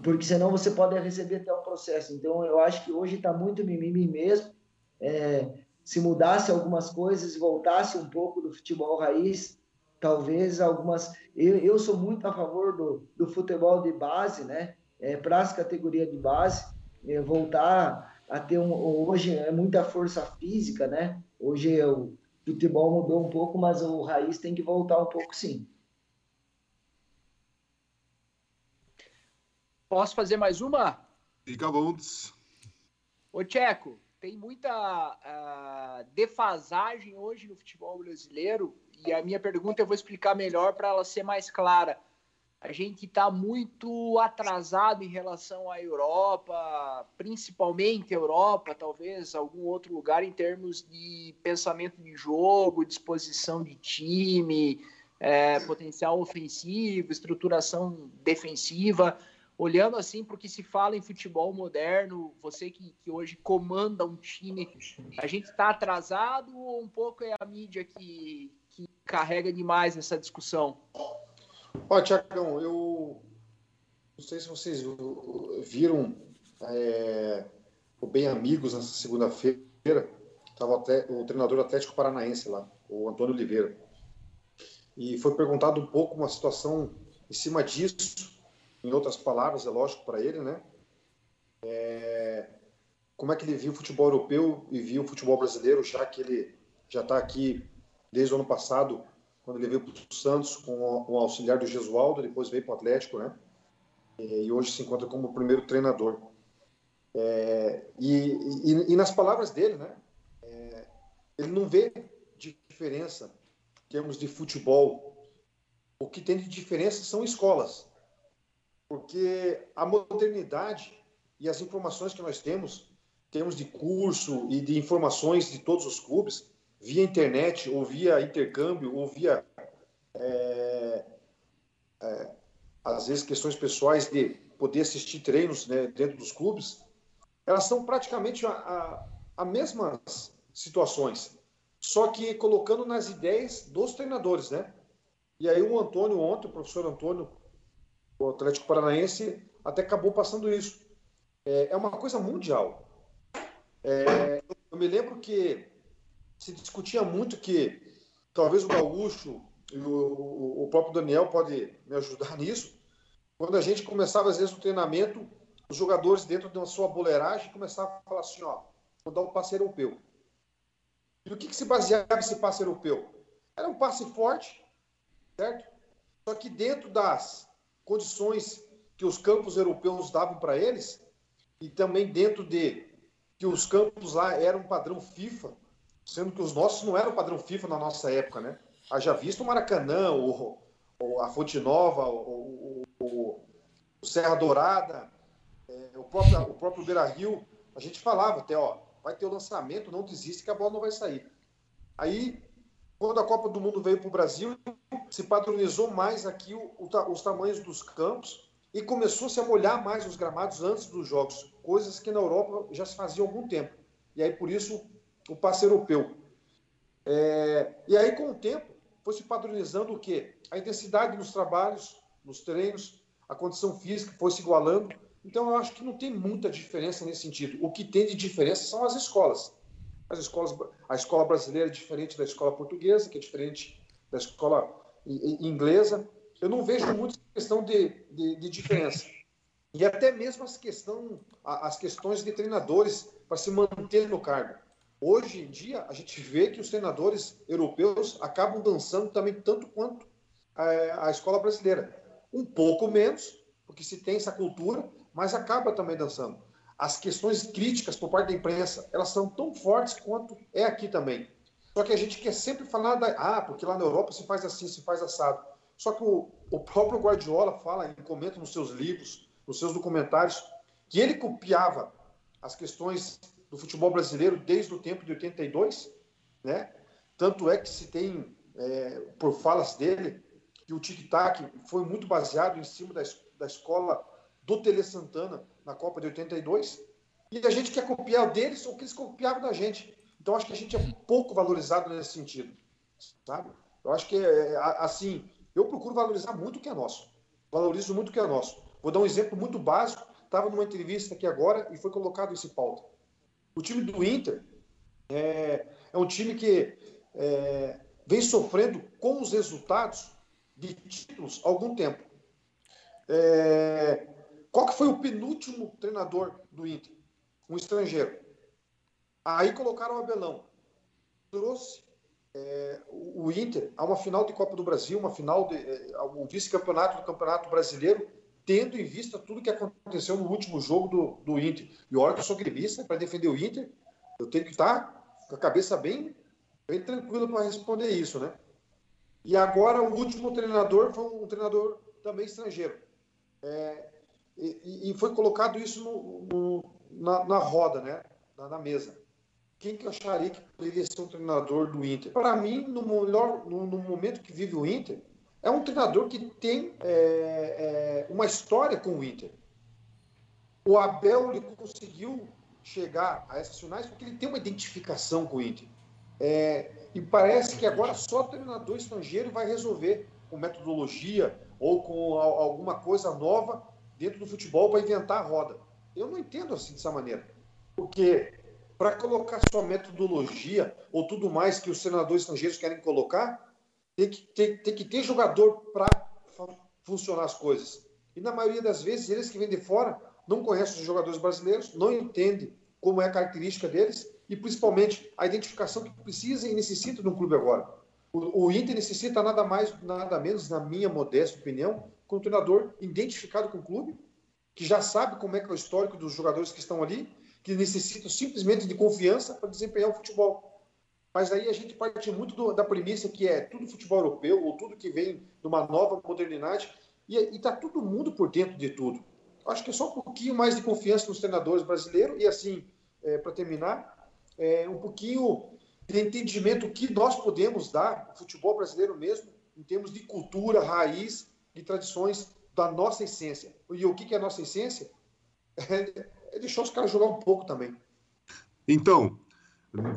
porque senão você pode receber até um processo. Então, eu acho que hoje está muito mimimi mesmo. É, se mudasse algumas coisas, voltasse um pouco do futebol raiz, talvez algumas. Eu, eu sou muito a favor do, do futebol de base, né? É, Para as categorias de base, é, voltar a ter um. Hoje é muita força física, né? Hoje eu o futebol mudou um pouco, mas o raiz tem que voltar um pouco, sim. Posso fazer mais uma? Fica bom. Ô, Tcheco, tem muita uh, defasagem hoje no futebol brasileiro e a minha pergunta eu vou explicar melhor para ela ser mais clara a gente está muito atrasado em relação à Europa, principalmente Europa, talvez algum outro lugar em termos de pensamento de jogo, disposição de time, é, potencial ofensivo, estruturação defensiva. Olhando assim para o que se fala em futebol moderno, você que, que hoje comanda um time, a gente está atrasado ou um pouco é a mídia que, que carrega demais essa discussão? Ó, Tiagão, eu não sei se vocês viram é, o Bem Amigos nessa segunda-feira. Estava o treinador atlético paranaense lá, o Antônio Oliveira. E foi perguntado um pouco uma situação em cima disso, em outras palavras, é lógico para ele, né? É, como é que ele viu o futebol europeu e viu o futebol brasileiro, já que ele já está aqui desde o ano passado, quando ele veio para o Santos com o auxiliar do Gesualdo, depois veio para o Atlético, né? E hoje se encontra como primeiro treinador. É, e, e, e, nas palavras dele, né? É, ele não vê diferença em termos de futebol. O que tem de diferença são escolas. Porque a modernidade e as informações que nós temos, temos de curso e de informações de todos os clubes, via internet, ou via intercâmbio, ou via, é, é, às vezes, questões pessoais de poder assistir treinos né, dentro dos clubes, elas são praticamente a, mesmas situações, só que colocando nas ideias dos treinadores, né? E aí o Antônio ontem, o professor Antônio, o Atlético Paranaense, até acabou passando isso. É, é uma coisa mundial. É, eu me lembro que se discutia muito que talvez o Gaúcho e o, o próprio Daniel pode me ajudar (laughs) nisso, quando a gente começava às vezes o treinamento, os jogadores dentro da sua boleiragem começavam a falar assim, ó, vou dar um passe europeu. E o que, que se baseava esse passe europeu? Era um passe forte, certo? Só que dentro das condições que os campos europeus davam para eles, e também dentro de que os campos lá eram padrão FIFA, sendo que os nossos não eram padrão FIFA na nossa época, né? Haja visto o Maracanã, o, o a Fonte Nova, o, o, o Serra Dourada, é, o próprio, o próprio Beira Rio, a gente falava até, ó, vai ter o lançamento, não desiste que a bola não vai sair. Aí, quando a Copa do Mundo veio para o Brasil, se padronizou mais aqui o, os tamanhos dos campos e começou-se a molhar mais os gramados antes dos jogos, coisas que na Europa já se fazia há algum tempo. E aí, por isso, o passe europeu. É, e aí, com o tempo, foi se padronizando o quê? A intensidade nos trabalhos, nos treinos, a condição física foi se igualando. Então, eu acho que não tem muita diferença nesse sentido. O que tem de diferença são as escolas. As escolas a escola brasileira é diferente da escola portuguesa, que é diferente da escola inglesa. Eu não vejo muito questão de, de, de diferença. E até mesmo as, questão, as questões de treinadores para se manter no cargo. Hoje em dia, a gente vê que os treinadores europeus acabam dançando também tanto quanto a, a escola brasileira. Um pouco menos, porque se tem essa cultura, mas acaba também dançando. As questões críticas por parte da imprensa, elas são tão fortes quanto é aqui também. Só que a gente quer sempre falar da. Ah, porque lá na Europa se faz assim, se faz assado. Só que o, o próprio Guardiola fala e comenta nos seus livros, nos seus documentários, que ele copiava as questões do futebol brasileiro desde o tempo de 82, né? Tanto é que se tem, é, por falas dele, que o tic-tac foi muito baseado em cima da, da escola do Tele Santana na Copa de 82, e a gente quer copiar deles o que eles copiavam da gente. Então acho que a gente é pouco valorizado nesse sentido, sabe? Eu acho que é, assim, eu procuro valorizar muito o que é nosso. Valorizo muito o que é nosso. Vou dar um exemplo muito básico. Estava numa entrevista aqui agora e foi colocado esse pauta. O time do Inter é, é um time que é, vem sofrendo com os resultados de títulos há algum tempo. É, qual que foi o penúltimo treinador do Inter? Um estrangeiro. Aí colocaram o Abelão. Trouxe é, o Inter a uma final de Copa do Brasil, uma final de é, um vice-campeonato do Campeonato Brasileiro, tendo em vista tudo que aconteceu no último jogo do, do Inter. E olha que eu sou gremista, para defender o Inter, eu tenho que estar com a cabeça bem, bem tranquila para responder isso, né? E agora o último treinador foi um treinador também estrangeiro. É, e, e, foi colocado isso no, no, na, na, roda, né? Na, na, mesa. Quem que acharia que poderia ser um treinador do Inter? Para mim, no, melhor, no, no, momento que vive o Inter, é um treinador que tem é, é, uma história com o Inter. O Abel ele conseguiu chegar a essas finais porque ele tem uma identificação com o Inter. É, e parece que agora só o treinador estrangeiro vai resolver com metodologia ou com alguma coisa nova dentro do futebol para inventar a roda. Eu não entendo assim dessa maneira. Porque para colocar sua metodologia ou tudo mais que os senadores estrangeiros querem colocar, tem que ter, tem que ter jogador para funcionar as coisas. E na maioria das vezes, eles que vêm de fora não conhecem os jogadores brasileiros, não entendem como é a característica deles e principalmente a identificação que precisa e necessita de um clube agora. O, o Inter necessita nada mais, nada menos, na minha modesta opinião, com um treinador identificado com o clube, que já sabe como é que é o histórico dos jogadores que estão ali, que necessitam simplesmente de confiança para desempenhar o futebol. Mas aí a gente parte muito do, da premissa que é tudo futebol europeu, ou tudo que vem de uma nova modernidade, e está todo mundo por dentro de tudo. Acho que é só um pouquinho mais de confiança nos treinadores brasileiros, e assim, é, para terminar, é, um pouquinho de entendimento que nós podemos dar, o futebol brasileiro mesmo, em termos de cultura, raiz, de tradições da nossa essência. E o que é a nossa essência? É, (laughs) é deixar os caras jogar um pouco também. Então,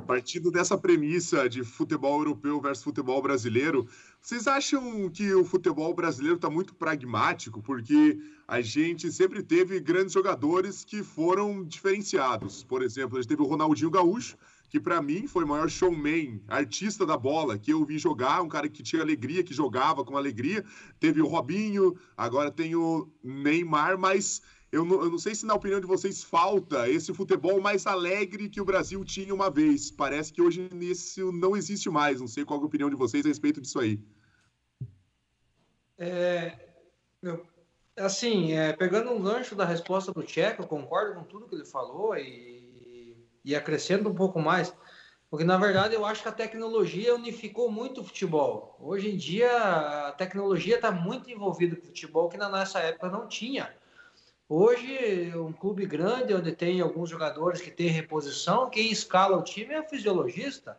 partindo dessa premissa de futebol europeu versus futebol brasileiro, vocês acham que o futebol brasileiro está muito pragmático? Porque a gente sempre teve grandes jogadores que foram diferenciados. Por exemplo, a gente teve o Ronaldinho Gaúcho, que para mim foi o maior showman, artista da bola, que eu vi jogar, um cara que tinha alegria, que jogava com alegria. Teve o Robinho, agora tem o Neymar, mas eu não, eu não, sei se na opinião de vocês falta esse futebol mais alegre que o Brasil tinha uma vez. Parece que hoje isso não existe mais. Não sei qual é a opinião de vocês a respeito disso aí. É, assim, é, pegando um gancho da resposta do Tcheco, eu concordo com tudo que ele falou e e acrescento um pouco mais, porque na verdade eu acho que a tecnologia unificou muito o futebol. Hoje em dia a tecnologia está muito envolvida com o futebol que na nossa época não tinha. Hoje, um clube grande, onde tem alguns jogadores que têm reposição, quem escala o time é o fisiologista.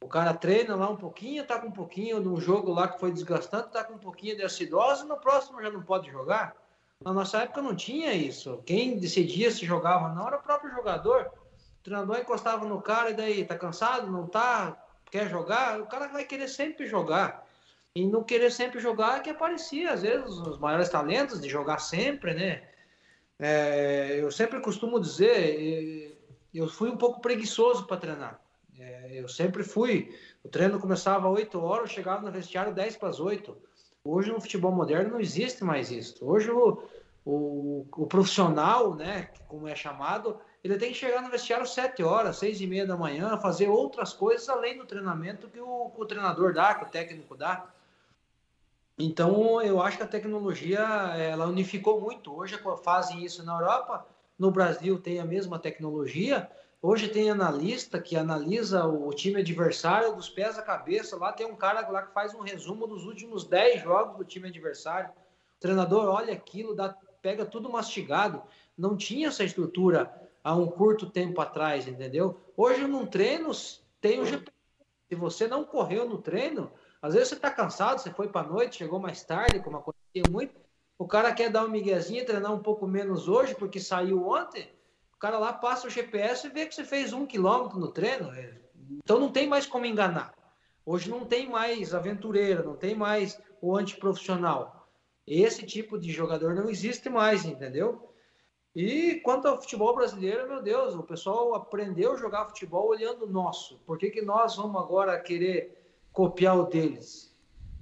O cara treina lá um pouquinho, tá com um pouquinho num jogo lá que foi desgastante, tá com um pouquinho de acidose, no próximo já não pode jogar. Na nossa época não tinha isso. Quem decidia se jogava não era o próprio jogador treinador encostava no cara e daí, tá cansado? Não tá? Quer jogar? O cara vai querer sempre jogar. E não querer sempre jogar é que aparecia, às vezes, os maiores talentos de jogar sempre, né? É, eu sempre costumo dizer, eu fui um pouco preguiçoso para treinar. É, eu sempre fui. O treino começava às 8 horas, eu chegava no vestiário 10 para as 8. Hoje no futebol moderno não existe mais isso. Hoje o, o, o profissional, né, como é chamado, ele tem que chegar no vestiário sete horas, seis e meia da manhã, fazer outras coisas além do treinamento que o, o treinador dá, que o técnico dá. Então, eu acho que a tecnologia ela unificou muito. Hoje fazem isso na Europa, no Brasil tem a mesma tecnologia. Hoje tem analista que analisa o time adversário dos pés à cabeça. Lá tem um cara lá que faz um resumo dos últimos 10 jogos do time adversário. O treinador olha aquilo, dá, pega tudo mastigado. Não tinha essa estrutura há um curto tempo atrás, entendeu? Hoje num treino tem o GPS. Se você não correu no treino, às vezes você está cansado, você foi para a noite, chegou mais tarde, como acontecia muito. O cara quer dar um miguezinho, treinar um pouco menos hoje, porque saiu ontem. O cara lá passa o GPS e vê que você fez um quilômetro no treino. Então não tem mais como enganar. Hoje não tem mais aventureiro, não tem mais o antiprofissional. Esse tipo de jogador não existe mais, entendeu? E quanto ao futebol brasileiro, meu Deus, o pessoal aprendeu a jogar futebol olhando o nosso. Por que, que nós vamos agora querer copiar o deles?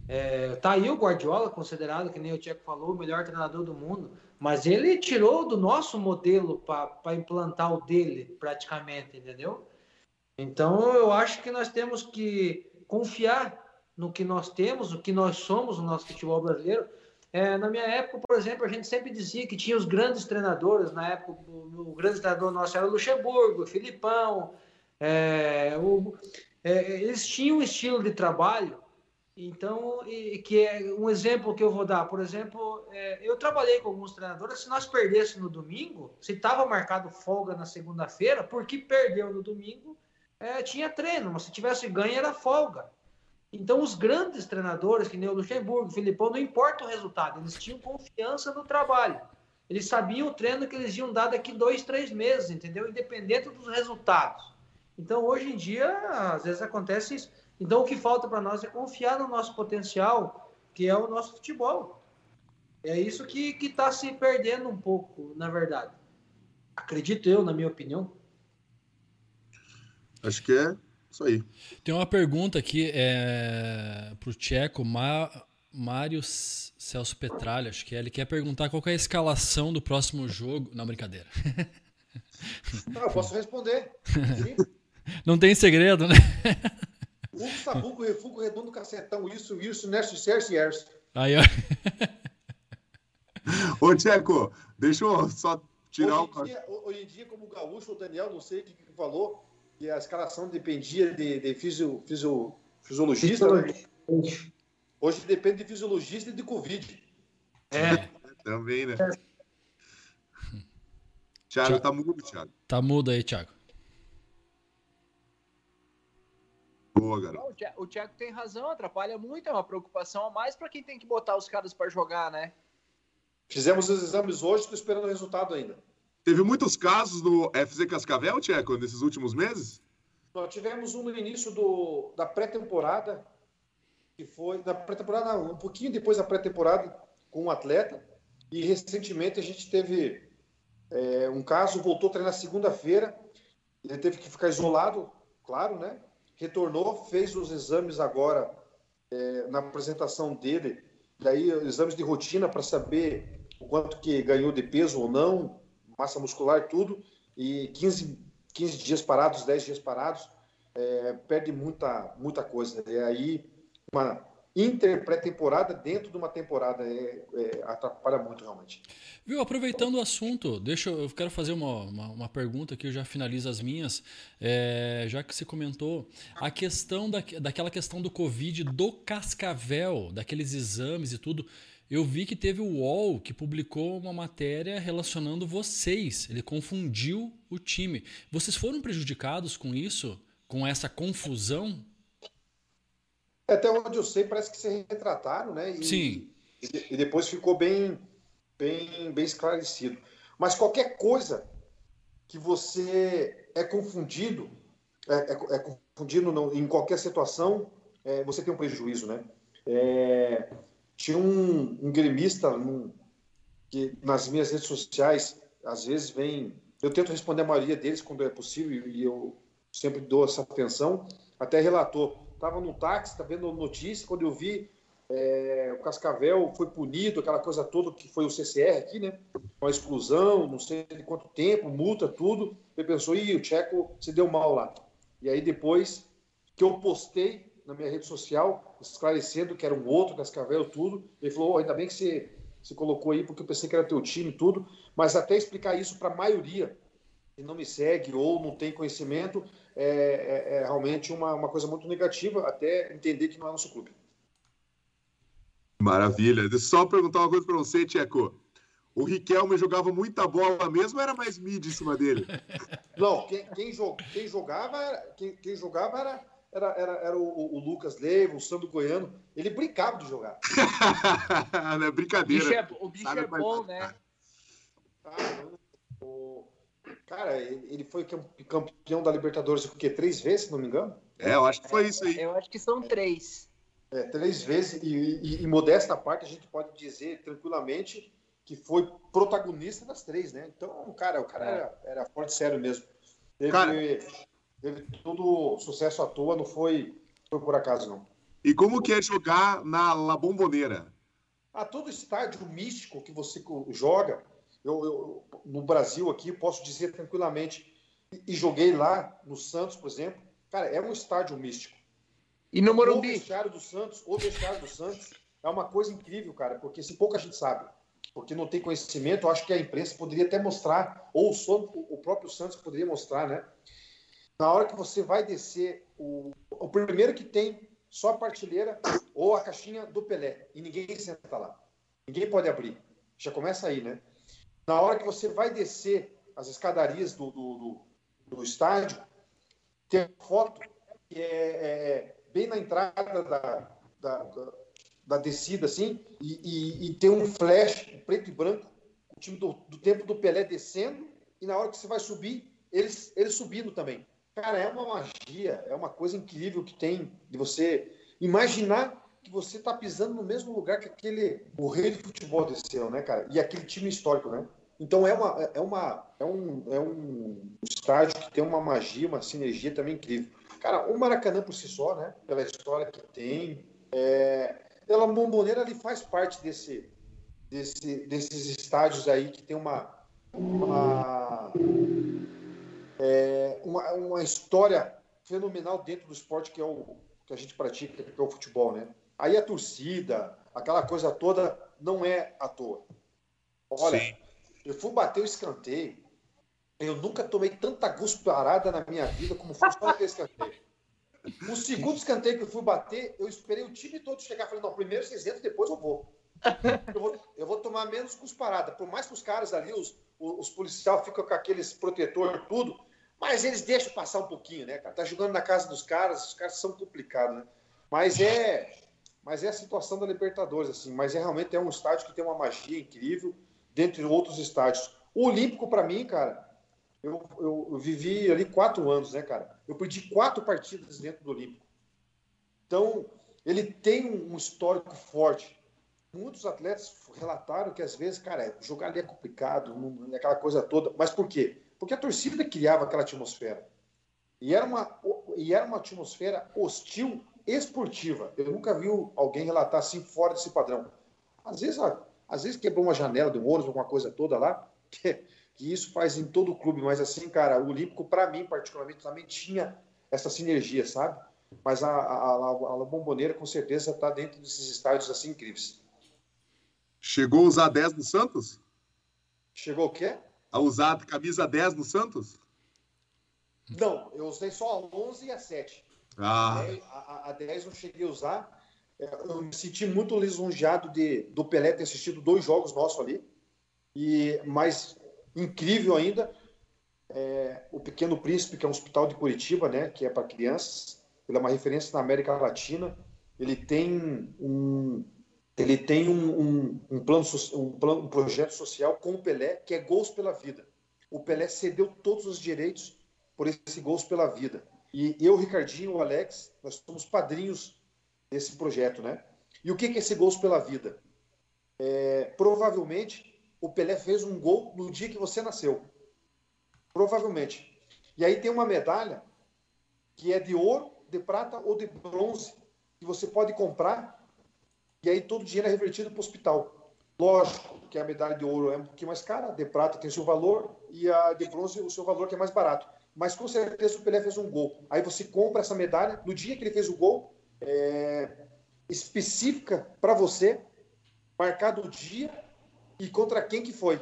É, tá aí o Guardiola, considerado, que nem o Tcheco falou, o melhor treinador do mundo, mas ele tirou do nosso modelo para implantar o dele, praticamente, entendeu? Então eu acho que nós temos que confiar no que nós temos, no que nós somos, no nosso futebol brasileiro, é, na minha época, por exemplo, a gente sempre dizia que tinha os grandes treinadores. Na época, o, o grande treinador nosso era o Luxemburgo, o Filipão. É, o, é, eles tinham um estilo de trabalho. Então, e, que é um exemplo que eu vou dar. Por exemplo, é, eu trabalhei com alguns treinadores. Se nós perdêssemos no domingo, se estava marcado folga na segunda-feira, porque perdeu no domingo, é, tinha treino. Mas se tivesse ganho, era folga. Então, os grandes treinadores, que nem o Luxemburgo, o Filipão, não importa o resultado, eles tinham confiança no trabalho. Eles sabiam o treino que eles iam dar daqui dois, três meses, entendeu? Independente dos resultados. Então, hoje em dia, às vezes acontece isso. Então, o que falta para nós é confiar no nosso potencial, que é o nosso futebol. É isso que está se perdendo um pouco, na verdade. Acredito eu, na minha opinião. Acho que é isso aí. Tem uma pergunta aqui é, para o Tcheco, Mário Celso Petralha, acho que é. Ele quer perguntar qual é a escalação do próximo jogo. Não, brincadeira. Não, eu posso responder. (laughs) Sim. Não tem segredo, né? (laughs) Hugo Sabuco, Refugo Redondo Cacetão, isso, isso, Nerso, Cerce, Erso. Aí, ó. (laughs) Ô, Tcheco, deixa eu só tirar Hoje o. dia, hoje em dia, como o Gaúcho, o Daniel, não sei o que, que falou, que a escalação dependia de, de fisio, fisio, fisiologista. né? Hoje depende de fisiologista e de Covid. (laughs) Também, né? Thiago, tá mudo, Thiago. Tá mudo aí, Thiago. Boa, garoto. O Thi- O Thiago tem razão, atrapalha muito, é uma preocupação a mais pra quem tem que botar os caras pra jogar, né? Fizemos os exames hoje, estou esperando o resultado ainda. Teve muitos casos no FZ Cascavel, Tcheco, nesses últimos meses? Nós tivemos um no início do, da pré-temporada, que foi na pré-temporada, um pouquinho depois da pré-temporada, com um atleta. E recentemente a gente teve é, um caso, voltou a treinar segunda-feira, ele teve que ficar isolado, claro, né? Retornou, fez os exames agora é, na apresentação dele, daí exames de rotina para saber o quanto que ganhou de peso ou não, massa muscular, tudo, e 15, 15 dias parados, 10 dias parados, é, perde muita, muita coisa. E aí, uma inter-pré-temporada dentro de uma temporada é, é, atrapalha muito, realmente. Viu, aproveitando o assunto, deixa eu, quero fazer uma, uma, uma pergunta que eu já finalizo as minhas, é, já que você comentou, a questão da, daquela questão do Covid do Cascavel, daqueles exames e tudo, eu vi que teve o UOL que publicou uma matéria relacionando vocês, ele confundiu o time. Vocês foram prejudicados com isso, com essa confusão? Até onde eu sei, parece que se retrataram, né? E, Sim. E, e depois ficou bem, bem, bem esclarecido. Mas qualquer coisa que você é confundido, é, é- é confundido no- em qualquer situação, é, você tem um prejuízo, né? É, tinha um, um gremista que nas minhas redes sociais, às vezes vem. Eu tento responder a maioria deles quando é possível e eu sempre dou essa atenção. Até relatou, estava no táxi, está vendo notícia, quando eu vi é, o Cascavel foi punido, aquela coisa toda que foi o CCR aqui, né? Com a exclusão, não sei de quanto tempo, multa, tudo. Ele pensou, ih, o Tcheco se deu mal lá. E aí depois que eu postei na minha rede social, esclarecendo que era um outro Cascavel, tudo, ele falou, oh, ainda bem que você se colocou aí, porque eu pensei que era teu time, tudo. Mas até explicar isso para a maioria que não me segue ou não tem conhecimento, é, é- é realmente uma, uma coisa muito negativa, até entender que não é nosso clube. Maravilha. Eu só perguntar uma coisa pra você, Tcheco. O Riquelme jogava muita bola mesmo ou era mais mídia em cima dele? (laughs) Não, quem, quem, quem jogava, era- quem, quem jogava era, era, era, era o, o Lucas Leiva, o Sandro Goiano. Ele brincava de jogar. (laughs) Não é O bicho brincadeira. é, o bicho é bom, né? Cara, o- cara, ele ele foi cam- campeão da Libertadores o quê? Três vezes, se não me engano? É, eu acho que foi isso aí. Eu acho que são três. É, três vezes, e, e, e modesta parte, a gente pode dizer tranquilamente que foi protagonista das três, né? Então, cara, o cara era, era forte sério mesmo. Teve, Cara- teve todo o sucesso à toa, não foi, foi por acaso, não. E como que é jogar na La Bombonera? Ah, todo estádio místico que você joga, eu, eu- no Brasil aqui, posso dizer tranquilamente, e, e joguei lá no Santos, por exemplo, cara, é um estádio místico. E no O Morumbi? vestiário do Santos, o vestiário do Santos é uma coisa incrível, cara, porque se pouca gente sabe, porque não tem conhecimento, eu acho que a imprensa poderia até mostrar, ou só o o próprio Santos poderia mostrar, né? Na hora que você vai descer, o, o primeiro que tem só a partilheira ou a caixinha do Pelé, e ninguém senta lá. Ninguém pode abrir. Já começa aí, né? Na hora que você vai descer as escadarias do, do, do, do estádio, tem uma foto que é, é bem na entrada da, da, da, da descida, assim, e, e- e tem um flash preto e branco, o time do, do tempo do Pelé descendo, e na hora que você vai subir, eles, eles subindo também. Cara, é uma magia, é uma coisa incrível que tem de você imaginar que você está pisando no mesmo lugar que aquele o rei do futebol desceu, né, cara? E aquele time histórico, né? Então é uma é uma é um, é um estádio que tem uma magia, uma sinergia também incrível. Cara, o Maracanã por si só, né? Pela história que tem, é, ela Bomboneira ele faz parte desse, desse desses estádios aí que tem uma uma, é, uma, uma história fenomenal dentro do esporte que é o que a gente pratica, que é o futebol, né? Aí a torcida, aquela coisa toda, não é à toa. Olha, Sim. eu fui bater o escanteio, eu nunca tomei tanta gusparada na minha vida como foi só aquele escanteio. O segundo escanteio que eu fui bater, eu esperei o time todo chegar. Falei, não, primeiro vocês entram, depois eu vou. Eu vou, eu vou tomar menos cusparada. Por mais que os caras ali, os, os policiais ficam com aqueles protetor tudo, mas eles deixam passar um pouquinho, né, cara? Tá jogando na casa dos caras, os caras são complicados, né? Mas é, mas é a situação da Libertadores, assim. Mas é realmente é um estádio que tem uma magia incrível, dentre outros estádios. O Olímpico, para mim, cara, eu, eu, eu, vivi ali quatro anos, né, cara? Eu perdi quatro partidas dentro do Olímpico. Então, ele tem um histórico forte. Muitos atletas relataram que às vezes, cara, jogar ali é complicado, é aquela coisa toda. Mas por quê? Porque a torcida criava aquela atmosfera. E era uma, e era uma atmosfera hostil esportiva. Eu nunca vi alguém relatar assim fora desse padrão. Às vezes, às vezes quebrou uma janela de um ônibus, alguma coisa toda lá, (laughs) que que isso faz em todo o clube, mas assim, cara, o Olímpico, para mim, particularmente, também tinha essa sinergia, sabe? Mas a, a, a, a Bomboneira, com certeza, está dentro desses estádios assim incríveis. Chegou a usar 10 no Santos? Chegou o quê? A usar a camisa 10 no Santos? Não, eu usei só a 11 e a 7. Ah. A, a, a 10 eu cheguei a usar. É, eu me senti muito lisonjeado de, do Pelé ter assistido dois jogos nossos ali. E, mas incrível ainda. É, o Pequeno Príncipe, que é um hospital de Curitiba, né, que é para crianças, ele é uma referência na América Latina. Ele tem um, ele tem um, um, um plano, um, plano, um projeto social com o Pelé, que é Gols pela Vida. O Pelé cedeu todos os direitos por esse Gols pela Vida. E eu, Ricardinho, o Alex, nós somos padrinhos desse projeto, né? E o que é esse Gols pela Vida? É, provavelmente o Pelé fez um gol no dia que você nasceu. Provavelmente. E aí tem uma medalha que é de ouro, de prata ou de bronze, que você pode comprar, e aí todo o dinheiro é revertido para o hospital. Lógico que a medalha de ouro é um pouquinho mais cara, de prata tem seu valor, e a de bronze o seu valor que é mais barato. Mas com certeza o Pelé fez um gol. Aí você compra essa medalha, no dia que ele fez o gol, é, específica para você, marcado o dia e contra quem que foi,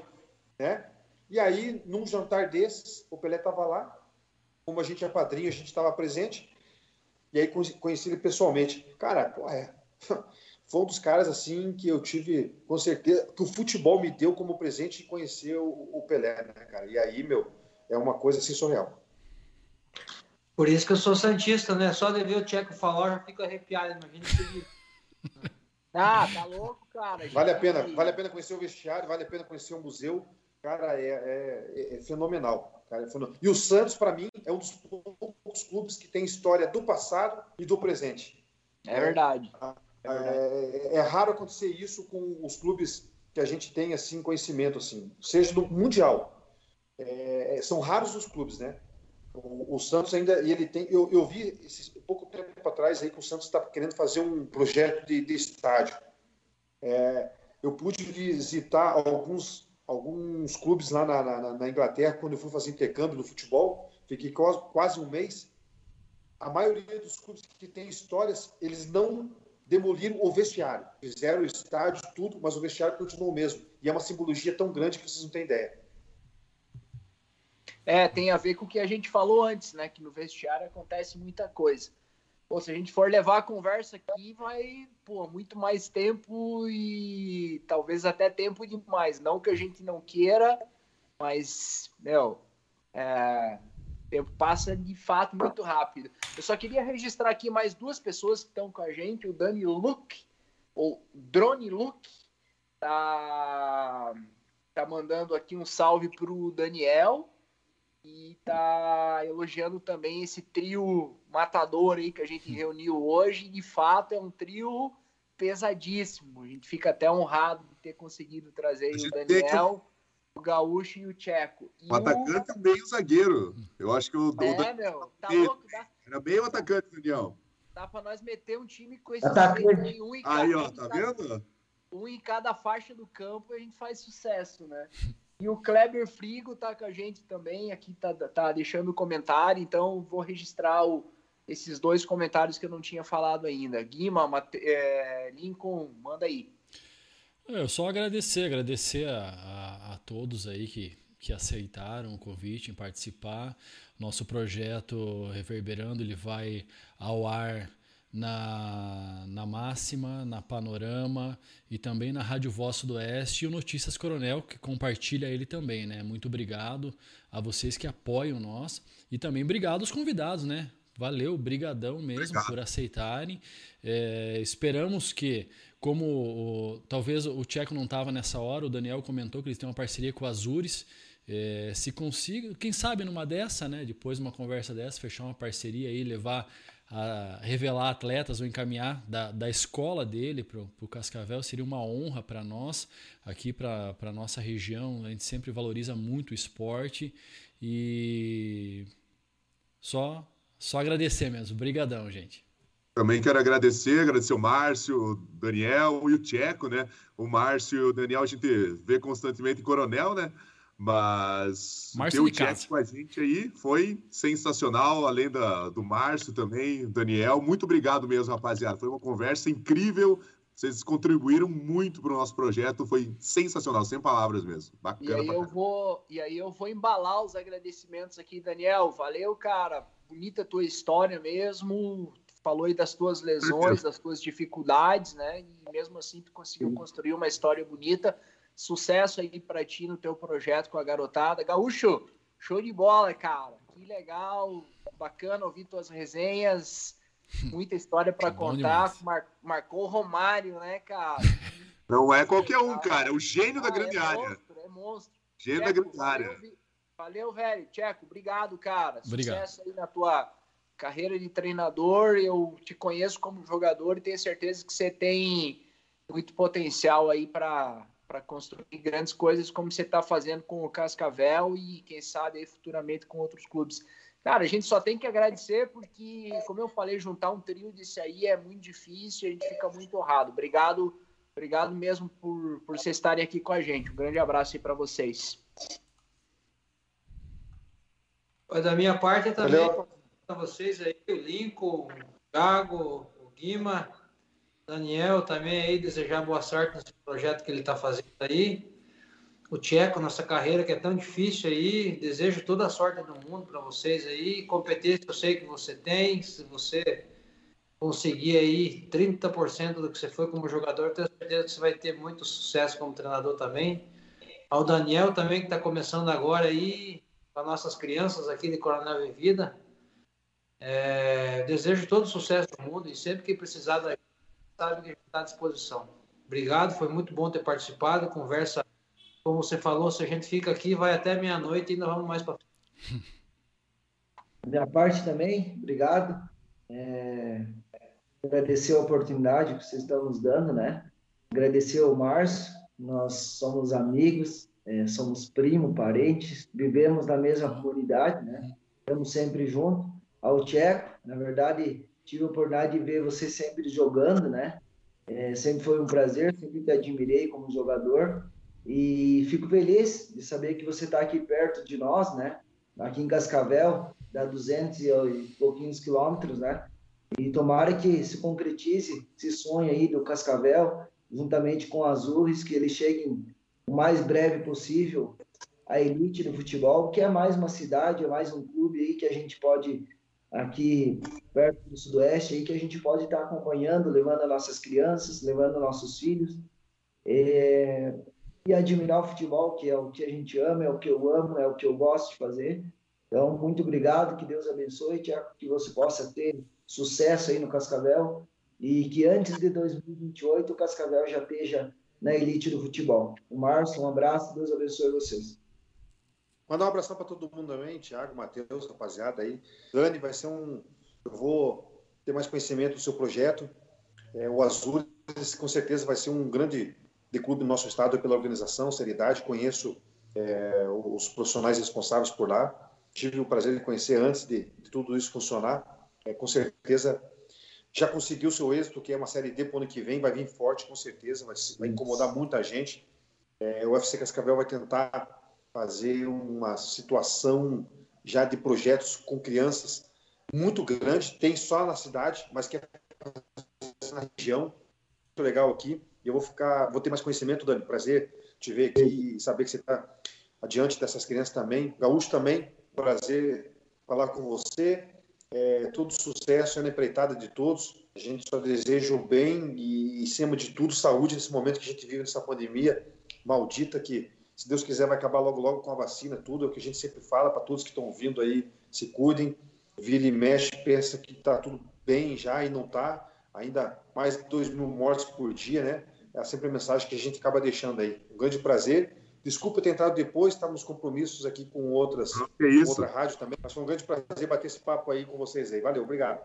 né? E aí, num jantar desses, o Pelé estava lá, como a gente é padrinho, a gente estava presente, e aí conheci ele pessoalmente. Cara, pô, é, (laughs) foi um dos caras assim que eu tive, com certeza, que o futebol me deu como presente conhecer o, o Pelé, né, cara? E aí, meu, é uma coisa assim surreal. Por isso que eu sou santista, né? Só de ver o Tcheco falar, eu já fico arrepiado, imagina que (laughs) ah, tá louco, cara. Vale a pena, vale a pena conhecer o vestiário, vale a pena conhecer o museu. Cara, é, é, é fenomenal. Cara, é fenomenal. E o Santos, para mim, é um dos poucos clubes que tem história do passado e do presente. É verdade. É, é, é, raro acontecer isso com os clubes que a gente tem assim conhecimento assim, seja no mundial. É, são raros os clubes, né? O, o, Santos ainda, e ele tem, eu, eu vi esse, pouco tempo atrás aí que o Santos está querendo fazer um projeto de, de estádio. É, eu pude visitar alguns, alguns clubes lá na, na, na, Inglaterra quando eu fui fazer intercâmbio no futebol. Fiquei quase, quase um mês. A maioria dos clubes que tem histórias, eles não demoliram o vestiário. Fizeram o estádio, tudo, mas o vestiário continuou o mesmo. E é uma simbologia tão grande que vocês não têm ideia. É, tem a ver com o que a gente falou antes, né? Que no vestiário acontece muita coisa. Pô, se a gente for levar a conversa aqui, vai, pô, muito mais tempo e talvez até tempo demais. Não que a gente não queira, mas, meu, é, tempo passa de fato muito rápido. Eu só queria registrar aqui mais duas pessoas que estão com a gente, o Dani Luke, ou Drone Luke, tá, tá mandando aqui um salve pro Daniel, e tá elogiando também esse trio matador aí que a gente reuniu hoje. De fato, é um trio pesadíssimo. A gente fica até honrado de ter conseguido trazer o Daniel, o Gaúcho e o Tcheco. E o atacante o... bem o zagueiro. Eu acho que o. É, o... meu, tá louco, dá... Era bem o atacante, Daniel. Dá pra nós meter um time com esse atacante. Um aí, ó, tá vendo? Um em cada faixa do campo e a gente faz sucesso, né? (laughs) E o Kleber Frigo tá com a gente também, aqui tá, tá deixando comentário, então vou registrar o, esses dois comentários que eu não tinha falado ainda. Guima, Mate, é, Lincoln, manda aí. Eu só agradecer, agradecer a, a, a todos aí que, que aceitaram o convite em participar. Nosso projeto Reverberando ele vai ao ar na, na Máxima, na Panorama e também na Rádio Voz do Oeste e o Notícias Coronel, que compartilha ele também, né? Muito obrigado a vocês que apoiam nós e também obrigado aos convidados, né? Valeu, brigadão mesmo Obrigado. por aceitarem. É, esperamos que, como o, talvez o Tcheco não estava nessa hora, o Daniel comentou que eles têm uma parceria com o Azures. É, se consiga, quem sabe numa dessa, né? Depois de uma conversa dessa, fechar uma parceria aí, levar a revelar atletas ou encaminhar da, da escola dele para o Cascavel seria uma honra para nós, aqui para a nossa região. A gente sempre valoriza muito o esporte e só, só agradecer mesmo. Obrigadão, gente. Também quero agradecer, agradecer o Márcio, o Daniel e o Tcheco, né? O Márcio e o Daniel a gente vê constantemente em Coronel, né? Mas Márcio ter o Jack com a gente aí foi sensacional, além da, do Márcio também, Daniel. Muito obrigado mesmo, rapaziada. Foi uma conversa incrível. Vocês contribuíram muito para o nosso projeto, foi sensacional, sem palavras mesmo. Bacana. E aí, eu vou, e aí eu vou embalar os agradecimentos aqui, Daniel. Valeu, cara. Bonita a tua história mesmo. Falou aí das tuas lesões, das tuas dificuldades, né? E mesmo assim tu conseguiu construir uma história bonita. Sucesso aí para ti no teu projeto com a garotada. Gaúcho, show de bola, cara. Que legal, bacana ouvir tuas resenhas. (laughs) Muita história para contar. Mar marcou o Romário, né, cara? (laughs) Não é qualquer um, cara. É o gênio ah, da grande é área. Monstro, é monstro. Gênio Tcheco, da grande área. Valeu, valeu, velho. Tcheco, obrigado, cara. Obrigado. Sucesso aí na tua carreira de treinador. Eu te conheço como jogador e tenho certeza que você tem muito potencial aí para para construir grandes coisas como você está fazendo com o Cascavel e quem sabe aí futuramente com outros clubes. Cara, a gente só tem que agradecer porque, como eu falei, juntar um trio desse aí é muito difícil, a gente fica muito honrado. Obrigado, obrigado mesmo por, por vocês estarem aqui com a gente. Um grande abraço aí para vocês. Da minha parte também para vocês aí, o Lincoln, o Thiago, o Guima, Daniel também aí, desejar boa sorte nesse projeto que ele está fazendo aí. O Tcheco, nossa carreira que é tão difícil aí, desejo toda a sorte do mundo para vocês aí. Competência eu sei que você tem, se você conseguir aí 30% do que você foi como jogador, tenho certeza que você vai ter muito sucesso como treinador também. Ao Daniel também, que está começando agora aí, para nossas crianças aqui de Coronel Vida. É, desejo todo sucesso do mundo e sempre que precisar da sabe que está à disposição. Obrigado, foi muito bom ter participado. Conversa, como você falou, se a gente fica aqui, vai até meia-noite e ainda vamos mais para Minha parte também, obrigado. É... Agradecer a oportunidade que vocês estão nos dando, né? Agradecer ao Márcio, nós somos amigos, é, somos primo, parentes, vivemos na mesma comunidade, né? Estamos sempre juntos. Ao Tcheco, na verdade, tive a oportunidade de ver você sempre jogando, né? É, sempre foi um prazer, sempre te admirei como jogador e fico feliz de saber que você está aqui perto de nós, né? Aqui em Cascavel, dá 200 e pouquinhos quilômetros, né? E tomara que se concretize esse sonho aí do Cascavel, juntamente com Azures, que eles cheguem o mais breve possível à elite do futebol, que é mais uma cidade, é mais um clube aí que a gente pode aqui perto do Sudoeste, aí que a gente pode estar acompanhando, levando as nossas crianças, levando nossos filhos, é, e admirar o futebol, que é o que a gente ama, é o que eu amo, é o que eu gosto de fazer. Então, muito obrigado, que Deus abençoe, Tiago, que você possa ter sucesso aí no Cascavel e que antes de 2028 o Cascavel já esteja na elite do futebol. O Márcio, um abraço, Deus abençoe vocês. Mandar um abração para todo mundo também, Thiago, Matheus, rapaziada aí. Dani, vai ser um. Eu vou ter mais conhecimento do seu projeto. É, o Azul, com certeza, vai ser um grande de clube no nosso estado pela organização, seriedade. Conheço é, os profissionais responsáveis por lá. Tive o prazer de conhecer antes de, de tudo isso funcionar. É, com certeza já conseguiu seu êxito, que é uma série D para o ano que vem, vai vir forte, com certeza, vai, vai incomodar muita gente. É, o UFC Cascavel vai tentar fazer uma situação já de projetos com crianças muito grande, tem só na cidade, mas que é na região, muito legal aqui. Eu vou ficar, vou ter mais conhecimento, Dani, prazer te ver aqui e saber que você está adiante dessas crianças também. Gaúcho também, prazer falar com você. É, todo sucesso na empreitada de todos. A gente só deseja o bem e, em cima de tudo, saúde nesse momento que a gente vive nessa pandemia maldita que, se Deus quiser, vai acabar logo, logo com a vacina, tudo. É o que a gente sempre fala para todos que estão ouvindo aí, se cuidem. Vira e mexe, pensa que está tudo bem já e não está. Ainda mais de 2 mil mortes por dia, né? É sempre a mensagem que a gente acaba deixando aí. Um grande prazer. Desculpa ter entrado depois, estamos compromissos aqui com outras, é isso. outra rádio também. Mas foi um grande prazer bater esse papo aí com vocês aí. Valeu, obrigado.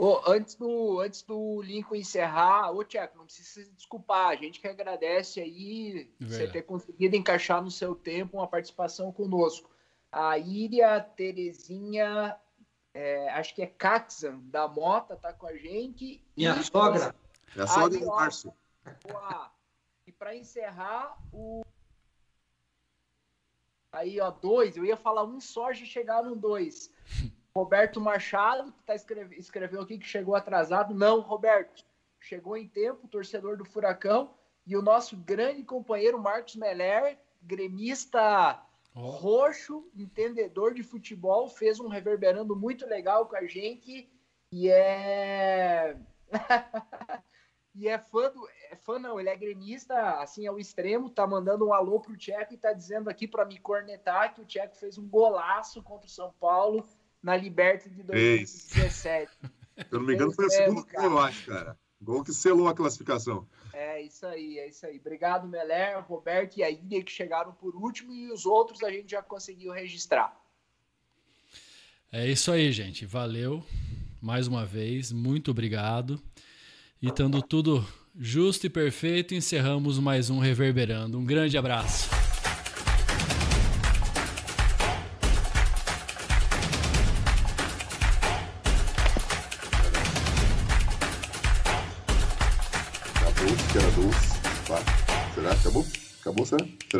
Ô, antes, do, antes do Lincoln encerrar, ô Tcheco, não precisa se desculpar. A gente que agradece aí você ter conseguido encaixar no seu tempo uma participação conosco. A Íria Terezinha, é, acho que é Caxan, da Mota, tá com a gente. Minha e, sogra. Minha sogra do Márcio. E para encerrar, o. Aí, ó, dois. Eu ia falar um só, já chegar no dois. (laughs) Roberto Machado, que tá escreve... escreveu aqui que chegou atrasado. Não, Roberto. Chegou em tempo, torcedor do Furacão. E o nosso grande companheiro Marcos Meller, gremista oh. roxo, entendedor de futebol, fez um reverberando muito legal com a gente. E é. (laughs) e é fã do. É fã, não, ele é gremista, assim, ao extremo, tá mandando um alô pro Tcheco e tá dizendo aqui para me cornetar que o Tcheco fez um golaço contra o São Paulo na Liberta de 2017. Se eu não me engano, foi o segundo gol, eu acho, cara. Gol que selou a classificação. É isso aí, é isso aí. Obrigado, Meler, Roberto e a Ilha que chegaram por último e os outros a gente já conseguiu registrar. É isso aí, gente. Valeu mais uma vez. Muito obrigado. E estando tudo justo e perfeito, encerramos mais um Reverberando. Um grande abraço.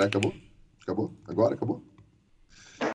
Acabou? Será?